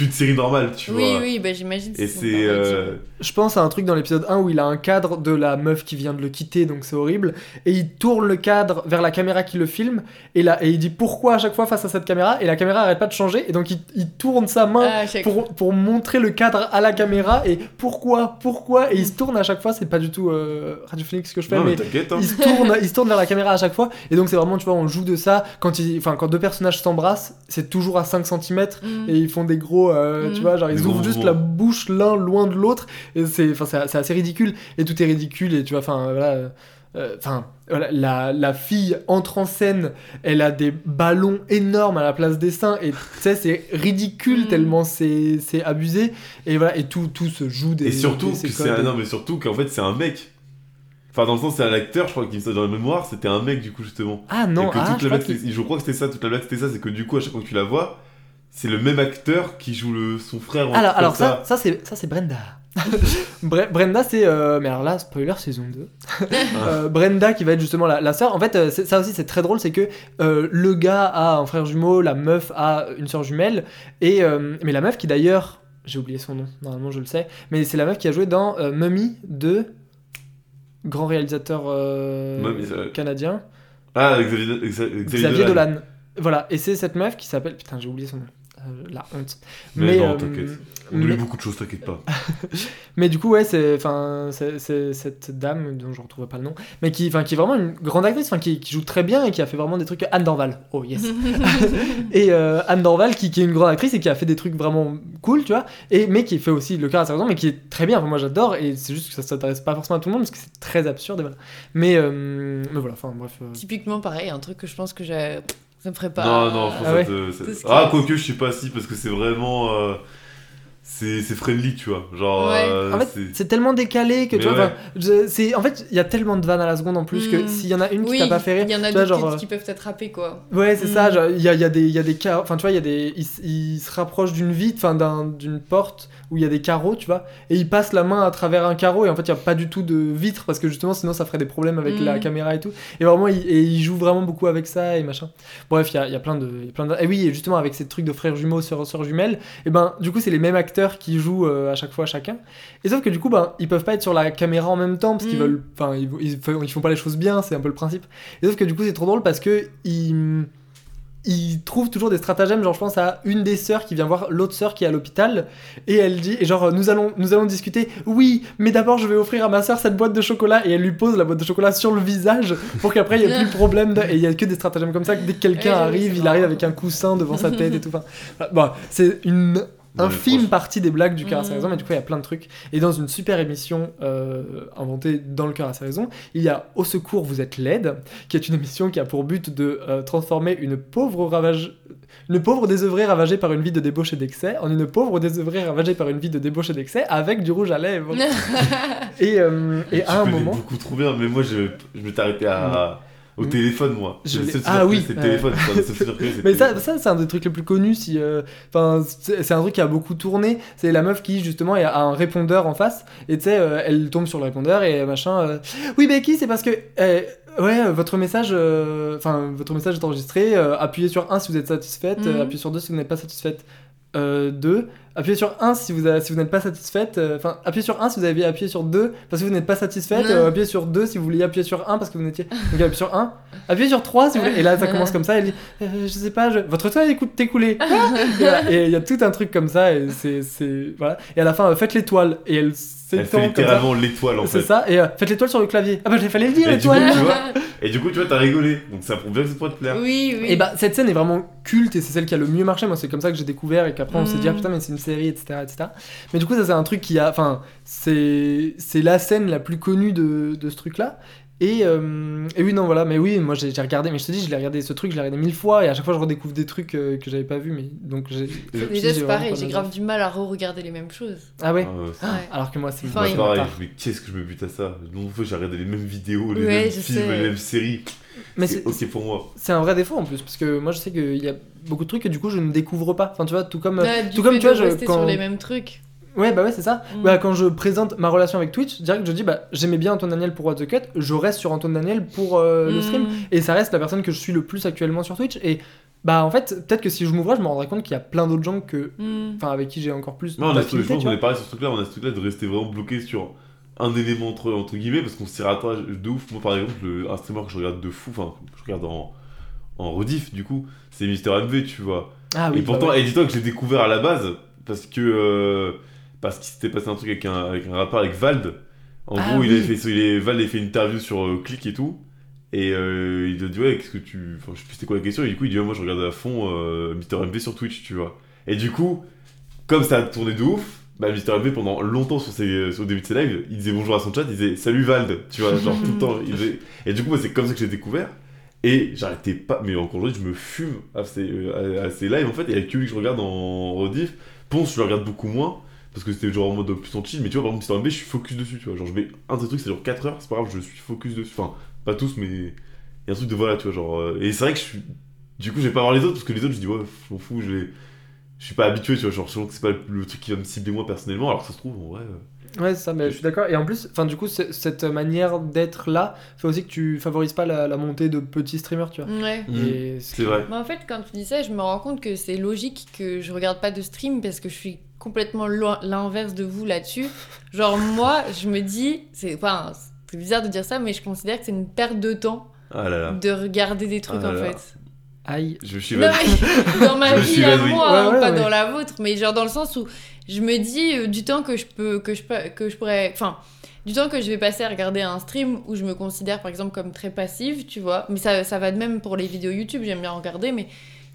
qu'une série normale, tu Oui vois. oui bah j'imagine. Et c'est. euh, Je pense à un truc dans l'épisode 1 où il a un cadre de la meuf qui vient de le quitter, donc c'est horrible. Et il tourne le cadre vers la caméra qui le filme. Et, là, et il dit pourquoi à chaque fois face à cette caméra. Et la caméra arrête pas de changer. Et donc il, il tourne sa main Ah, chaque- pour, pour montrer le cadre à la caméra. Et pourquoi Pourquoi Et il se tourne à chaque fois. C'est pas du tout euh, radiophonique ce que je fais, Non, mais hein. Il se, tourne, il se tourne vers la caméra à chaque fois et donc c'est vraiment tu vois on joue de ça quand, il, enfin, quand deux personnages s'embrassent c'est toujours à 5 cm Mm. et ils font des gros euh, tu Mhm. vois genre ils ouvrent juste la bouche l'un loin de l'autre et c'est enfin c'est assez ridicule et tout est ridicule et tu vois enfin voilà euh, euh, enfin voilà, la, la fille entre en scène elle a des ballons énormes à la place des seins et tu sais c'est ridicule Mhm. tellement c'est c'est abusé et voilà et tout tout se joue des Et surtout, que c'est un... non, mais surtout qu'en fait, c'est un mec. Enfin, dans le sens, c'est un acteur, je crois qu'il me dans la mémoire, c'était un mec, du coup, justement. ah non et que ah, toute je la crois blague, c'était- je crois que c'était ça, toute la blague, c'était ça, c'est que du coup, à chaque fois que tu la vois, c'est le même acteur qui joue le... son frère. Alors, alors ça, ça c'est ça c'est Brenda. Bre- Brenda c'est euh, mais alors là spoiler saison 2. Euh, Brenda qui va être justement la, la sœur. En fait euh, c'est- ça aussi c'est très drôle c'est que euh, le gars a un frère jumeau, la meuf a une sœur jumelle et euh, mais la meuf qui d'ailleurs j'ai oublié son nom normalement je le sais mais c'est la meuf qui a joué dans euh, Mummy de grand réalisateur euh, Mummy, canadien Ah, Xavier, Xavier, Xavier Dolan. Dolan. Voilà et c'est cette meuf qui s'appelle putain j'ai oublié son nom. Euh, la honte. Mais, non, euh, t'inquiète. On mais- oublie beaucoup de choses, t'inquiète pas. Mais du coup, ouais, c'est enfin c'est- c'est cette dame dont je retrouve pas le nom, mais qui, enfin, qui est vraiment une grande actrice, enfin, qui, qui joue très bien et qui a fait vraiment des trucs. Anne Dorval, oh yes. et euh, Anne Dorval, qui, qui est une grande actrice et qui a fait des trucs vraiment cool, tu vois, et mais qui fait aussi le cœur à sa raison, mais qui est très bien. Enfin, moi, j'adore et c'est juste que ça s'intéresse pas forcément à tout le monde parce que c'est très absurde. Et voilà. Mais euh, mais voilà, enfin bref. euh, Typiquement pareil, un truc que je pense que j'ai- ça me ferait pas. Non, non, faut Ah ça ouais. te- ça- Ah, quoique, je sais pas si, parce que c'est vraiment. euh, C'est c'est friendly, tu vois. Genre. Ouais. euh, En fait, c'est- tellement décalé que tu vois, ouais. je- en fait, il y a tellement de vannes à la seconde en plus que Mm. s'il y en a une qui Oui, t'a pas fait rire, il y en a tu vois, d'autres genre, qui, qui peuvent t'attraper quoi. Ouais, c'est Mm. ça. genre, Il y a, il y a des, il y a des carreaux. Enfin, tu vois, il y a des. Il, s- il se rapproche d'une vitre, enfin, d'un- d'une porte où il y a des carreaux, tu vois. Et il passe la main à travers un carreau et en fait, il y a pas du tout de vitre parce que justement, sinon, ça ferait des problèmes avec Mm. la caméra et tout. Et vraiment, il, et il joue vraiment beaucoup avec ça et machin. Bref, il y a, il y a plein de. il y a plein de... Et oui, et justement, avec ces trucs de frères jumeaux, sœurs, sœurs jumelles, et ben, du coup, c'est les mêmes acteurs qui jouent euh, à chaque fois chacun. Et sauf que du coup, ben, ils peuvent pas être sur la caméra en même temps parce qu'ils Mm. veulent. Enfin, ils, ils font pas les choses bien, c'est un peu le principe. Et sauf que du coup, c'est trop drôle parce que ils, ils trouvent toujours des stratagèmes. Genre, je pense à une des sœurs qui vient voir l'autre sœur qui est à l'hôpital et elle dit, et genre, nous allons, nous allons discuter. Oui, mais d'abord, je vais offrir à ma sœur cette boîte de chocolat et elle lui pose la boîte de chocolat sur le visage pour qu'après il y ait plus de problème. de- Et il y a que des stratagèmes comme ça. que Dès que quelqu'un Ouais, arrive, il arrive avec un coussin devant sa tête et tout. Enfin. Bon, c'est une infime partie des blagues du cœur à sa Mhm. raison, mais du coup il y a plein de trucs. Et dans une super émission euh, inventée dans le cœur à sa raison, il y a Au secours, vous êtes laide, qui est une émission qui a pour but de euh, transformer une pauvre ravage... Une pauvre désœuvrée ravagée par une vie de débauche et d'excès en une pauvre désœuvrée ravagée par une vie de débauche et d'excès avec du rouge à lèvres. et, euh, et Tu à un moment... beaucoup trop bien, mais moi, je, je m'étais arrêté à. Au téléphone, moi. Je Ah oui, c'est le téléphone. Mais ça, ça c'est un des trucs les plus connus. Si, euh, enfin, c'est c'est un truc qui a beaucoup tourné. C'est la meuf qui justement a un répondeur en face et tu sais, euh, elle tombe sur le répondeur et machin. euh, oui, Becky, c'est parce que euh, ouais, euh, votre message, euh, enfin, votre message est enregistré. euh, appuyez sur 1 si vous êtes satisfaite. euh, Mhm. appuyez sur 2 si vous n'êtes pas satisfaite. 2 appuyez sur 1 si vous, si vous n'êtes pas satisfaite euh, enfin appuyez sur 1 si vous avez appuyé sur 2 parce que vous n'êtes pas satisfaite euh, appuyez sur 2 si vous vouliez appuyer sur 1 parce que vous n'étiez donc appuyez sur 1 appuyez sur 3 si vous voulez et là ça commence comme ça elle dit euh, je sais pas, je- votre toit écoute t'écouler. et il y a tout un truc comme ça et c'est c'est voilà. Et à la fin euh, faites l'étoile et elle Elle fait littéralement l'étoile en fait. C'est ça et euh, faites l'étoile sur le clavier. Ah bah il fallait le dire l'étoile. et du coup, tu vois, t'as rigolé. Donc ça prouve bien que ça pourrait te plaire. Oui, oui. Et bah cette scène est vraiment culte et c'est celle qui a le mieux marché. Moi c'est comme ça que j'ai découvert et qu'après on s'est dit ah putain mais c'est une série etc etc. Mais du coup ça c'est un truc qui a, enfin c'est c'est la scène la plus connue de, de ce truc là. Et, euh, et oui non voilà mais oui moi j'ai regardé mais je te dis je l'ai regardé ce truc je l'ai regardé mille fois et à chaque fois je redécouvre des trucs euh, que j'avais pas vu mais donc j'ai Déjà, c'est pareil, j'ai grave du mal à re-regarder les mêmes choses. ah ouais Ah, ouais, Ah, alors que moi c'est Enfin, pareil, mais qu'est-ce que je me bute à ça? Le nombre de fois j'ai regardé les mêmes vidéos, les Ouais, mêmes films, sais. les mêmes séries. Mais c'est c'est ok pour moi. c'est un vrai défaut en plus parce que moi je sais qu'il y a beaucoup de trucs que du coup je ne découvre pas enfin tu vois tout comme du tout comme tu vois je- quand sur les mêmes trucs. Ouais, bah ouais, c'est ça. Mm. Bah, quand je présente ma relation avec Twitch, direct, je dis, bah, j'aimais bien Antoine Daniel pour What the Cut, je reste sur Antoine Daniel pour euh, le Mm. stream, et ça reste la personne que je suis le plus actuellement sur Twitch. Et bah, en fait, peut-être que si je m'ouvrais, je me rendrais compte qu'il y a plein d'autres gens que. Mm. Enfin, avec qui j'ai encore plus. Non, on a, je pense qu'on est pareil sur ce truc-là, on a ce truc-là de rester vraiment bloqué sur un élément entre, entre guillemets, parce qu'on se rattache de ouf. Moi, par exemple, le, un streamer que je regarde de fou, enfin, je regarde en, en rediff, du coup, c'est Mister MV, tu vois. Ah oui, et pourtant, bah ouais. et dis-toi que je l'ai découvert à la base, parce que. euh, parce qu'il s'était passé un truc avec un, avec un rappeur, avec Vald. En Ah gros, il avait fait, il Vald avait fait une interview sur euh, Click et tout. Et euh, il a dit, ouais, qu'est-ce que tu. Enfin, je sais plus c'était quoi la question. Et du coup, il dit, ouais, moi, je regarde à fond Mister MV sur Twitch, tu vois. Et du coup, comme ça a tourné de ouf, bah, Mister MV, pendant longtemps le début de ses lives, il disait bonjour à son chat, il disait salut Vald, tu vois, genre tout le temps. Et du coup, c'est comme ça que j'ai découvert. Et j'arrêtais pas, mais encore aujourd'hui, je me fume à ces, euh, à, ces lives en fait. Et il y a que lui que je regarde en rediff. Ponce, je le regarde beaucoup moins. Parce que c'était genre en mode plus en chill. Mais tu vois, par exemple, Mister MV, je suis focus dessus, tu vois. Genre, je mets un des trucs, c'est genre 4 heures, c'est pas grave, je suis focus dessus. Enfin, pas tous, mais il y a un truc de voilà, tu vois. Genre, euh, Et c'est vrai que je suis. Du coup, je vais pas voir les autres, parce que les autres, je dis, ouais, je m'en fous, je vais. Je suis pas habitué, tu vois, genre, je sens que c'est pas le, truc qui va me cibler moi personnellement, alors que ça se trouve, en vrai. euh, Ouais, c'est ça, mais je suis d'accord. Et en plus, enfin, du coup, cette manière d'être là fait aussi que tu favorises pas la, la montée de petits streamers, tu vois. Ouais. Et C'est vrai. Mais en fait, quand tu dis ça, je me rends compte que c'est logique que je regarde pas de stream parce que je suis complètement l'inverse de vous là-dessus. Genre, moi, je me dis, c'est enfin, c'est bizarre de dire ça, mais je considère que c'est une perte de temps Ah là là. de regarder des trucs Ah en là fait. Aïe. Je suis Non, mais dans ma Je vie suis à moi, Ouais, hein, ouais, pas ouais. dans la vôtre, mais genre dans le sens où je me dis euh, du temps que je peux, que je que je pourrais, enfin, du temps que je vais passer à regarder un stream où je me considère par exemple comme très passive, tu vois, mais ça, ça va de même pour les vidéos YouTube, j'aime bien regarder, mais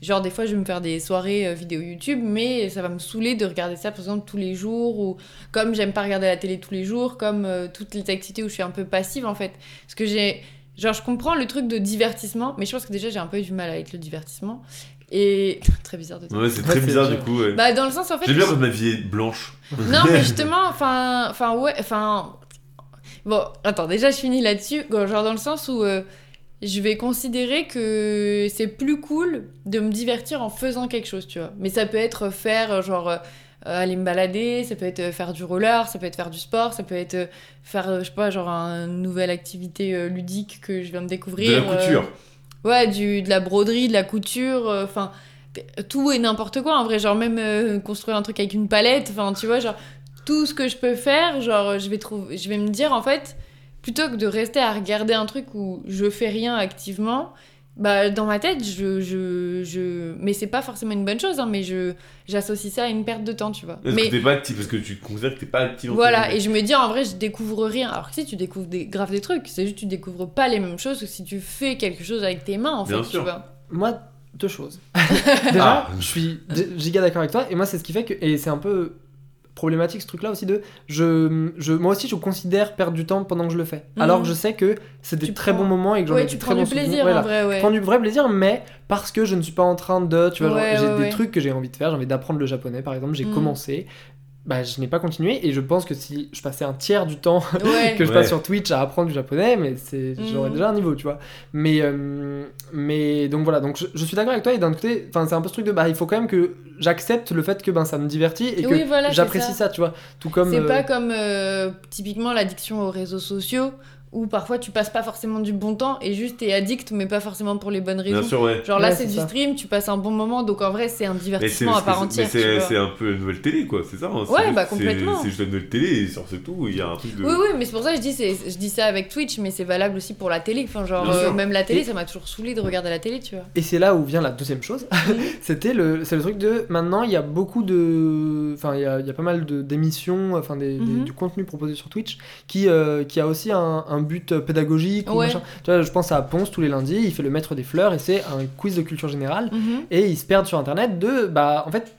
genre des fois je vais me faire des soirées euh, vidéo YouTube, mais ça va me saouler de regarder ça par exemple tous les jours ou comme j'aime pas regarder la télé tous les jours, comme euh, toutes les activités où je suis un peu passive en fait, parce que j'ai Genre, je comprends le truc de divertissement, mais je pense que déjà j'ai un peu du mal avec le divertissement. Et. Très bizarre de dire. Ouais, c'est très bizarre du coup, ouais. Bah, dans le sens, en fait. J'aime bien quand ma vie est blanche. Non, mais justement, enfin. Enfin, ouais, enfin. Bon, attends, déjà, je finis là-dessus. Genre, dans le sens où. euh, je vais considérer que c'est plus cool de me divertir en faisant quelque chose, tu vois. Mais ça peut être faire, genre, euh, aller me balader, ça peut être euh, faire du roller, ça peut être faire du sport, ça peut être euh, faire, euh, je sais pas, genre, une nouvelle activité euh, ludique que je viens de découvrir. De la euh, couture. Ouais, du, de la broderie, de la couture, euh, enfin, tout et n'importe quoi, en vrai, genre même euh, construire un truc avec une palette, enfin, tu vois, genre, tout ce que je peux faire, genre, je vais, trouver, je vais me dire, en fait, plutôt que de rester à regarder un truc où je fais rien activement, bah, dans ma tête, je... je, je... Mais c'est pas forcément une bonne chose, hein, mais je j'associe ça à une perte de temps, tu vois. Parce mais... que t'es pas actif, parce que tu considères que t'es pas actif. Voilà, et je me dis en vrai, je découvre rien. Alors que si tu découvres des, grave des trucs, c'est juste tu découvres pas les mêmes choses que si tu fais quelque chose avec tes mains, en Bien fait, sûr. tu vois. Moi, deux choses. Déjà, Ah. je suis giga d'accord avec toi, et moi, c'est ce qui fait que. Et c'est un peu problématique ce truc-là aussi de. Je, je, moi aussi, je considère perdre du temps pendant que je le fais. Mhm. Alors que je sais que c'est des Tu très prends- bons moments et que j'en ai des très bons souvenirs. Voilà. vrai, ouais. Je prends du vrai plaisir, mais parce que je ne suis pas en train de. Tu vois, Ouais, j'ai des trucs que j'ai envie de faire. J'ai envie d'apprendre le japonais, par exemple. J'ai Mhm. commencé. Bah, je n'ai pas continué et je pense que si je passais un tiers du temps Ouais. que je Ouais. passe sur Twitch à apprendre du japonais, mais c'est j'aurais Mhm. déjà un niveau, tu vois. Mais euh, mais donc voilà, donc je, je suis d'accord avec toi et d'un côté, enfin c'est un peu ce truc de bah il faut quand même que j'accepte le fait que ben ça me divertit et que voilà, j'apprécie ça. ça. tu vois. Tout comme C'est euh, pas comme euh, typiquement l'addiction aux réseaux sociaux où parfois tu passes pas forcément du bon temps et juste t'es addict mais pas forcément pour les bonnes raisons. Bien sûr, ouais. Genre là Ouais, c'est du ça. stream, tu passes un bon moment donc en vrai c'est un Mais divertissement à part mais entière. tu c'est un peu une nouvelle télé, quoi, c'est ça. hein, Ouais, juste- bah, complètement. C'est juste la nouvelle télé et sur c'est tout, il y a un truc de. Oui oui mais c'est pour ça que je dis, c'est- je dis ça avec Twitch mais c'est valable aussi pour la télé. Enfin genre euh, même la télé Et- ça m'a toujours saoulé de regarder la télé tu vois. Et c'est là où vient la deuxième chose. C'était le, c'est le truc de maintenant il y a beaucoup de, enfin il y a, il y a pas mal de d'émissions, enfin des, des- Mhm. du contenu proposé sur Twitch qui euh, qui a aussi un, un but pédagogique ou Ouais. machin. Tu vois, je pense à Ponce tous les lundis, il fait le maître des fleurs et c'est un quiz de culture générale Mhm. et ils se perdent sur internet de bah en fait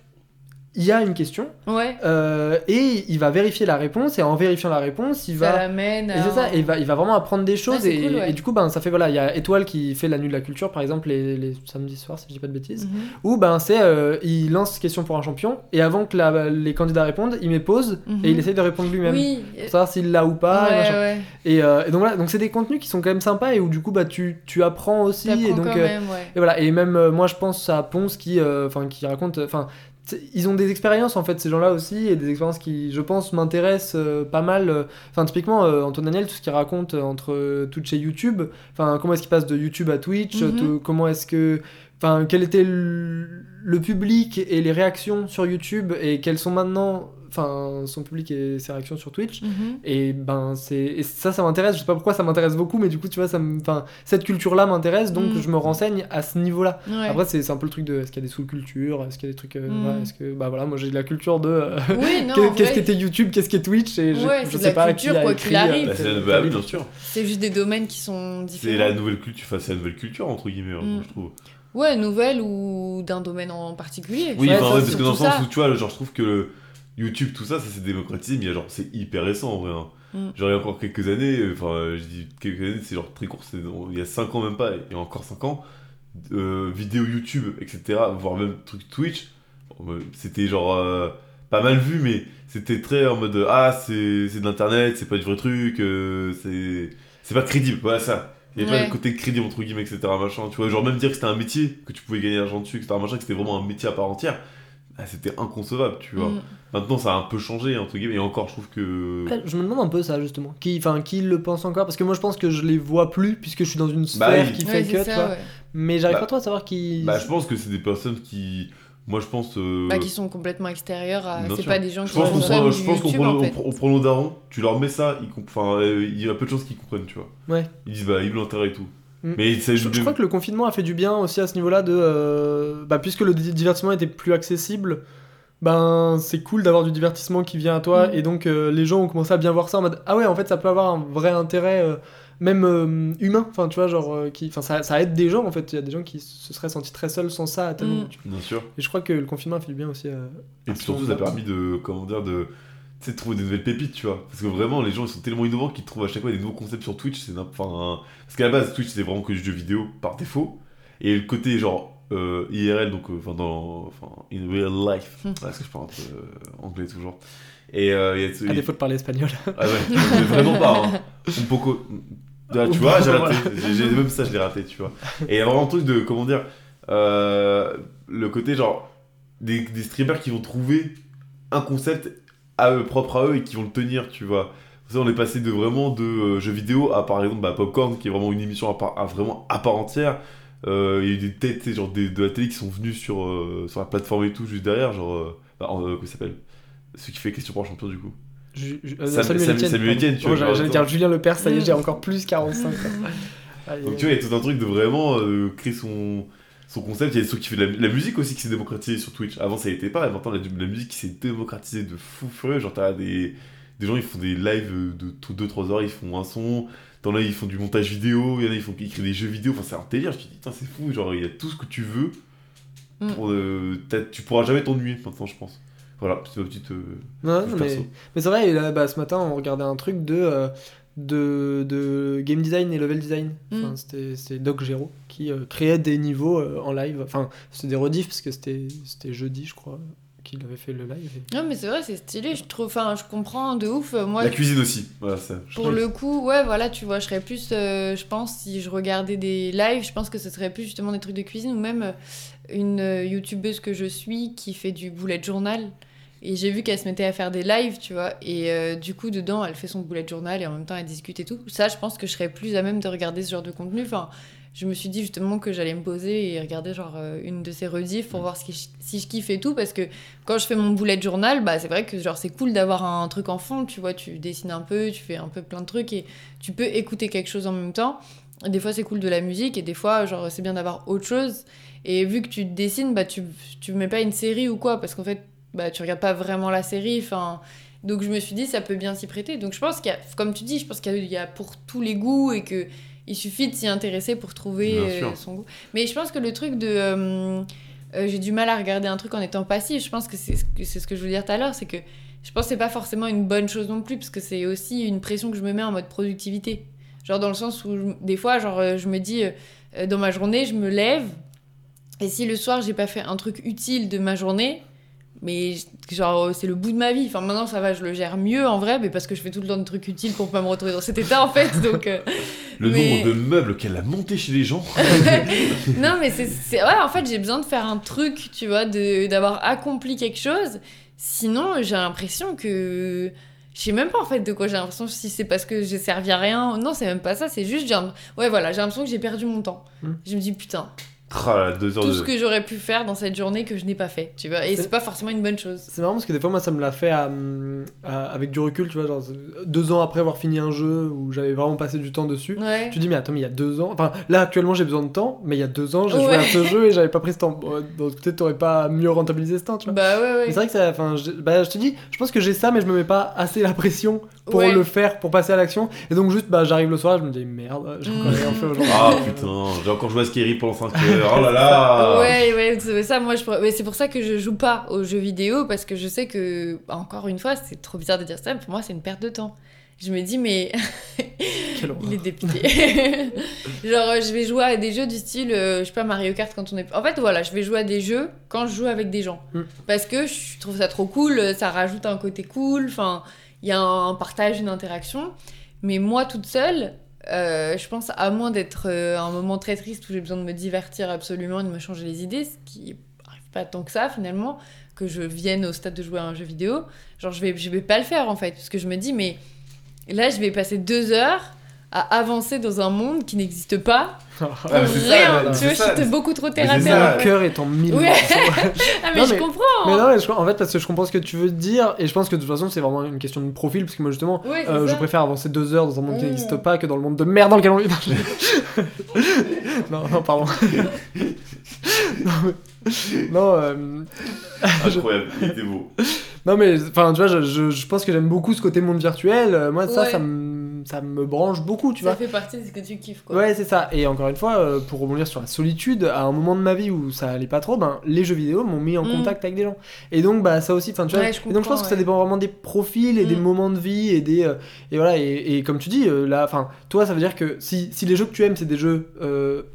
il y a une question Ouais. euh, et il va vérifier la réponse et en vérifiant la réponse il Ça va l'amène et à... c'est ça, et il va, il va vraiment apprendre des choses et, cool, ouais. et du coup ben ça fait voilà, il y a Étoile qui fait la nuit de la culture par exemple les, les samedis soirs si je dis pas de bêtises, Mhm. où ben c'est euh, il lance question pour un champion et avant que la- les candidats répondent, il met pause Mhm. et il essaye de répondre lui-même Oui. pour savoir s'il l'a ou pas. et, ouais, machin. ouais. Et, euh, et donc voilà, donc c'est des contenus qui sont quand même sympas et où du coup bah tu, tu apprends aussi et T'apprends donc quand euh, même, et voilà et même euh, moi je pense à Ponce qui euh, enfin qui raconte enfin ils ont des expériences en fait ces gens-là aussi et des expériences qui je pense m'intéressent euh, pas mal enfin typiquement euh, Antoine Daniel tout ce qu'il raconte euh, entre euh, Twitch et YouTube enfin comment est-ce qu'il passe de YouTube à Twitch Mhm. comment est-ce que enfin quel était le, le public et les réactions sur YouTube et quels sont maintenant enfin son public et ses réactions sur Twitch Mhm. et ben c'est et ça ça m'intéresse je sais pas pourquoi ça m'intéresse beaucoup mais du coup tu vois ça enfin cette culture là m'intéresse donc Mm. je me renseigne à ce niveau là Ouais. après c'est c'est un peu le truc de est-ce qu'il y a des sous-cultures? Est-ce qu'il y a des trucs euh, Mm. voilà, est-ce que bah voilà moi j'ai de la culture de euh, Oui, qu'est-ce vrai, qu'était YouTube qu'est-ce qu'est Twitch? Et je, Ouais, je c'est sais la pas culture, qui a quoi écrit, arrive. euh, Bah, c'est bah bien sûr. c'est juste des domaines qui sont C'est différents. la nouvelle culture, enfin, c'est la nouvelle culture, entre guillemets, hein, Mm. je trouve. Ouais, nouvelle ou d'un domaine en particulier. Oui, Ouais, enfin, ouais, c'est parce que dans le sens ça. où tu vois, genre, je trouve que YouTube, tout ça, ça s'est démocratisé, mais genre, c'est hyper récent en vrai. hein. Mm. Genre, il y a encore quelques années, euh, enfin, euh, je dis quelques années, c'est genre très court, c'est il y a 5 ans même pas, et encore 5 ans, euh, vidéo YouTube, etc., voire même truc Twitch, euh, c'était genre euh, pas mal vu, mais c'était très en mode ah, c'est c'est de l'internet, c'est pas du vrai truc, euh, c'est c'est pas crédible, voilà ça. Il y avait pas le côté crédible entre guillemets, etc. Machin, tu vois, genre même dire que c'était un métier, que tu pouvais gagner l'argent dessus, etc. Machin, que c'était vraiment un métier à part entière, ah, c'était inconcevable, tu vois. Mm. Maintenant, ça a un peu changé, entre guillemets, et encore, je trouve que. Ouais, je me demande un peu ça justement qui enfin qui le pense encore? Parce que moi je pense que je les vois plus puisque je suis dans une Bah sphère oui. qui Ouais, fait que tu vois ouais. mais j'arrive Bah- pas trop à savoir qui Bah, je pense que c'est des personnes qui. Moi, je pense. euh, Bah, qui sont complètement extérieurs à. C'est pas des gens Je qui pense prend, du je pense qu'on prend, en on fait. prend- on prend nos darons, tu leur mets ça, ils comp- enfin, euh, il y a peu de chances qu'ils comprennent, tu vois. Ouais. Ils disent, bah, ils veulent l'intérêt et tout. Mm. Mais Je, je crois que le confinement a fait du bien aussi à ce niveau-là de euh, bah, puisque le di- divertissement était plus accessible ben c'est cool d'avoir du divertissement qui vient à toi Mm. et donc euh, les gens ont commencé à bien voir ça en mode ah ouais en fait ça peut avoir un vrai intérêt euh, même euh, humain enfin tu vois genre euh, qui enfin ça, ça aide des gens en fait il y a des gens qui se seraient sentis très seuls sans ça à tel Mm. moment, tu vois. Bien sûr. et je crois que le confinement a fait du bien aussi euh, Et à puis surtout, ça a permis de, comment dire, de, tu sais, de trouver des nouvelles pépites, tu vois. Parce que vraiment, les gens, ils sont tellement innovants qu'ils trouvent à chaque fois des nouveaux concepts sur Twitch. C'est enfin, parce qu'à la base, Twitch, c'était vraiment que du jeu vidéo par défaut. Et le côté, genre, euh, IRL, donc, euh, enfin, dans, enfin, in real life. Hmm. Parce que je parle un peu euh, anglais toujours. Et euh, il y a ce- à défaut de parler espagnol Ah ouais, mais vraiment pas. Hein. Un poco. Ah, tu vois, j'ai raté. J'ai- Même ça, je l'ai raté, tu vois. Et il y a vraiment un truc de, comment dire, euh, le côté genre, des, des streamers qui vont trouver un concept à eux, propre à eux et qui vont le tenir, tu vois. Ça, on est passé de vraiment de euh, jeux vidéo à par exemple bah, Popcorn, qui est vraiment une émission à, part, à vraiment à part entière. Euh, Il y a eu des têtes, genre des, de la télé qui sont venues sur, euh, sur la plateforme et tout, juste derrière, genre. euh, bah, en- euh, comment il s'appelle? Celui qui fait question pour un champion, du coup. Ju- Sam- Samuel Sam- Etienne, Samuel pardon. Etienne, tu Oh, vois, j'allais genre, j'allais dire Julien Lepers ça y est j'ai encore plus 45 quoi. Aïe, Donc tu vois, il y a tout un truc de vraiment euh, créer son, son concept. Il y a des trucs qui fait de la, la musique aussi qui s'est démocratisée sur Twitch. Avant ça n'était pas, et maintenant la, la musique qui s'est démocratisée de fou furieux. Genre t'as des, des gens ils font des lives de 2-3 heures, ils font un son. T'en as ils font du montage vidéo, il y en a ils, font, ils créent des jeux vidéo. Enfin c'est un délire, je te dis, putain c'est fou. Genre il y a tout ce que tu veux. Mm. Pour, euh, tu pourras jamais t'ennuyer maintenant je pense. Voilà, c'est ma petite... euh, Non, non, mais, mais c'est vrai, et là, bah, ce matin, on regardait un truc de, euh, de, de game design et level design. Enfin, Mm. c'était, c'était Doc Gero qui euh, créait des niveaux euh, en live. Enfin, c'était des rediffs parce que c'était, c'était jeudi, je crois, qu'il avait fait le live. et- Non, mais c'est vrai, c'est stylé. Je trouve, enfin, je comprends de ouf. Moi, La cuisine aussi. Voilà, ça. je Pour le coup, ouais, voilà, tu vois, je serais plus, euh, je pense, si je regardais des lives, je pense que ce serait plus justement des trucs de cuisine ou même euh, une euh, youtubeuse que je suis qui fait du bullet journal. Et j'ai vu qu'elle se mettait à faire des lives, tu vois. Et euh, du coup, dedans, elle fait son bullet journal et en même temps, elle discute et tout. Ça, je pense que je serais plus à même de regarder ce genre de contenu. Enfin, je me suis dit justement que j'allais me poser et regarder genre euh, une de ses rediffs pour voir ce qui- si je kiffe et tout. Parce que quand je fais mon bullet journal, bah, c'est vrai que genre c'est cool d'avoir un truc en fond, tu vois. Tu dessines un peu, tu fais un peu plein de trucs et tu peux écouter quelque chose en même temps. Des fois, c'est cool de la musique et des fois, genre, c'est bien d'avoir autre chose. Et vu que tu dessines, bah, tu, tu mets pas une série ou quoi, parce qu'en fait, bah, tu regardes pas vraiment la série. Enfin, donc je me suis dit, ça peut bien s'y prêter. Donc je pense qu'il y a, comme tu dis, je pense qu'il y a- pour tous les goûts et que il suffit de s'y intéresser pour trouver euh, son goût. Mais je pense que le truc de. euh, euh, j'ai du mal à regarder un truc en étant passif. Je pense que c'est ce ce que je voulais dire tout à l'heure, c'est que je pense que c'est pas forcément une bonne chose non plus, parce que c'est aussi une pression que je me mets en mode productivité. Genre dans le sens où je- des fois, genre, je me dis, dans ma journée, je me lève, et si le soir, j'ai pas fait un truc utile de ma journée, mais genre, euh, c'est le bout de ma vie. Enfin, maintenant, ça va, je le gère mieux en vrai, mais parce que je fais tout le temps de trucs utiles pour pas me retrouver dans cet état en fait. Donc, euh, Le mais- nombre de meubles qu'elle a monté chez les gens. non, mais c'est. Ouais, en fait, j'ai besoin de faire un truc, tu vois, de- d'avoir accompli quelque chose. Sinon, j'ai l'impression que. Je sais même pas en fait de quoi j'ai l'impression, si c'est parce que j'ai servi à rien. Non, c'est même pas ça, c'est juste. un- Ouais, voilà, j'ai l'impression que j'ai perdu mon temps. Hmm. Je me dis, putain, deux heures tout de. ce que j'aurais pu faire dans cette journée que je n'ai pas fait, tu vois. Et C'est- pas forcément une bonne chose. C'est marrant parce que des fois, moi, ça me l'a fait à- à- avec du recul, tu vois, genre deux ans après avoir fini un jeu où j'avais vraiment passé du temps dessus. Ouais. Tu dis, mais attends, mais il y a deux ans. Enfin, là, actuellement, j'ai besoin de temps, mais il y a deux ans, j'ai joué Ouais. à ce jeu et j'avais pas pris ce temps. Bon, donc, peut-être t'aurais pas mieux rentabilisé ce temps, tu vois. Bah ouais, Mais ouais. c'est vrai que ça. Enfin, je, bah, je te dis, je pense que j'ai ça, mais je me mets pas assez la pression pour Ouais. le faire, pour passer à l'action. Et donc, juste, bah, j'arrive le soir, je me dis, merde, j'ai encore rien fait aujourd'hui. Ah putain, j'ai encore joué à Scary pendant 5 heures. Oh là là Ouais, ouais, c'est ça, moi je pourrais- mais c'est pour ça que je joue pas aux jeux vidéo parce que je sais que, bah, encore une fois, c'est trop bizarre de dire ça, mais pour moi c'est une perte de temps. Je me dis, mais il est dépité. Genre, je vais jouer à des jeux du style, euh, je sais pas, Mario Kart quand on est. En fait, voilà, je vais jouer à des jeux quand je joue avec des gens. Mm. Parce que je trouve ça trop cool, ça rajoute un côté cool, enfin, il y a un partage, une interaction. Mais moi toute seule, euh, je pense, à moins d'être euh, un moment très triste où j'ai besoin de me divertir absolument et de me changer les idées, ce qui arrive pas tant que ça finalement, que je vienne au stade de jouer à un jeu vidéo, genre je vais, je vais pas le faire en fait, parce que je me dis, mais là je vais passer deux heures à avancer dans un monde qui n'existe pas Ah, ça, rien, voilà, tu vois, ça. j'étais beaucoup trop terre à ça. terre. Mon cœur est en mille Ouais. morceaux. Ah mais Non, je mais- comprends Mais non, mais je- en fait, parce que je comprends ce que tu veux dire, et je pense que de toute façon, c'est vraiment une question de profil, parce que moi, justement, Ouais, euh, je ça. préfère avancer deux heures dans un monde qui Mm. n'existe pas que dans le monde de merde dans lequel on vit. Non, non, pardon. non, mais- non, euh, Incroyable, il était beau. non, mais enfin, tu vois, je, je, je pense que j'aime beaucoup ce côté monde virtuel. Euh, Moi, ça, Ouais. ça me, ça me branche beaucoup, tu ça vois. fait partie de ce que tu kiffes quoi. Ouais, c'est ça. Et encore une fois, euh, pour rebondir sur la solitude, à un moment de ma vie où ça allait pas trop, ben, les jeux vidéo m'ont mis en Mm. contact avec des gens. Et donc, bah, ça aussi, enfin, tu vois. Ouais, je et donc, je pense que ça dépend vraiment des profils et des Mm. moments de vie et des. euh, et voilà, et, et comme tu dis, euh, là, enfin, toi, ça veut dire que si, si les jeux que tu aimes, c'est des jeux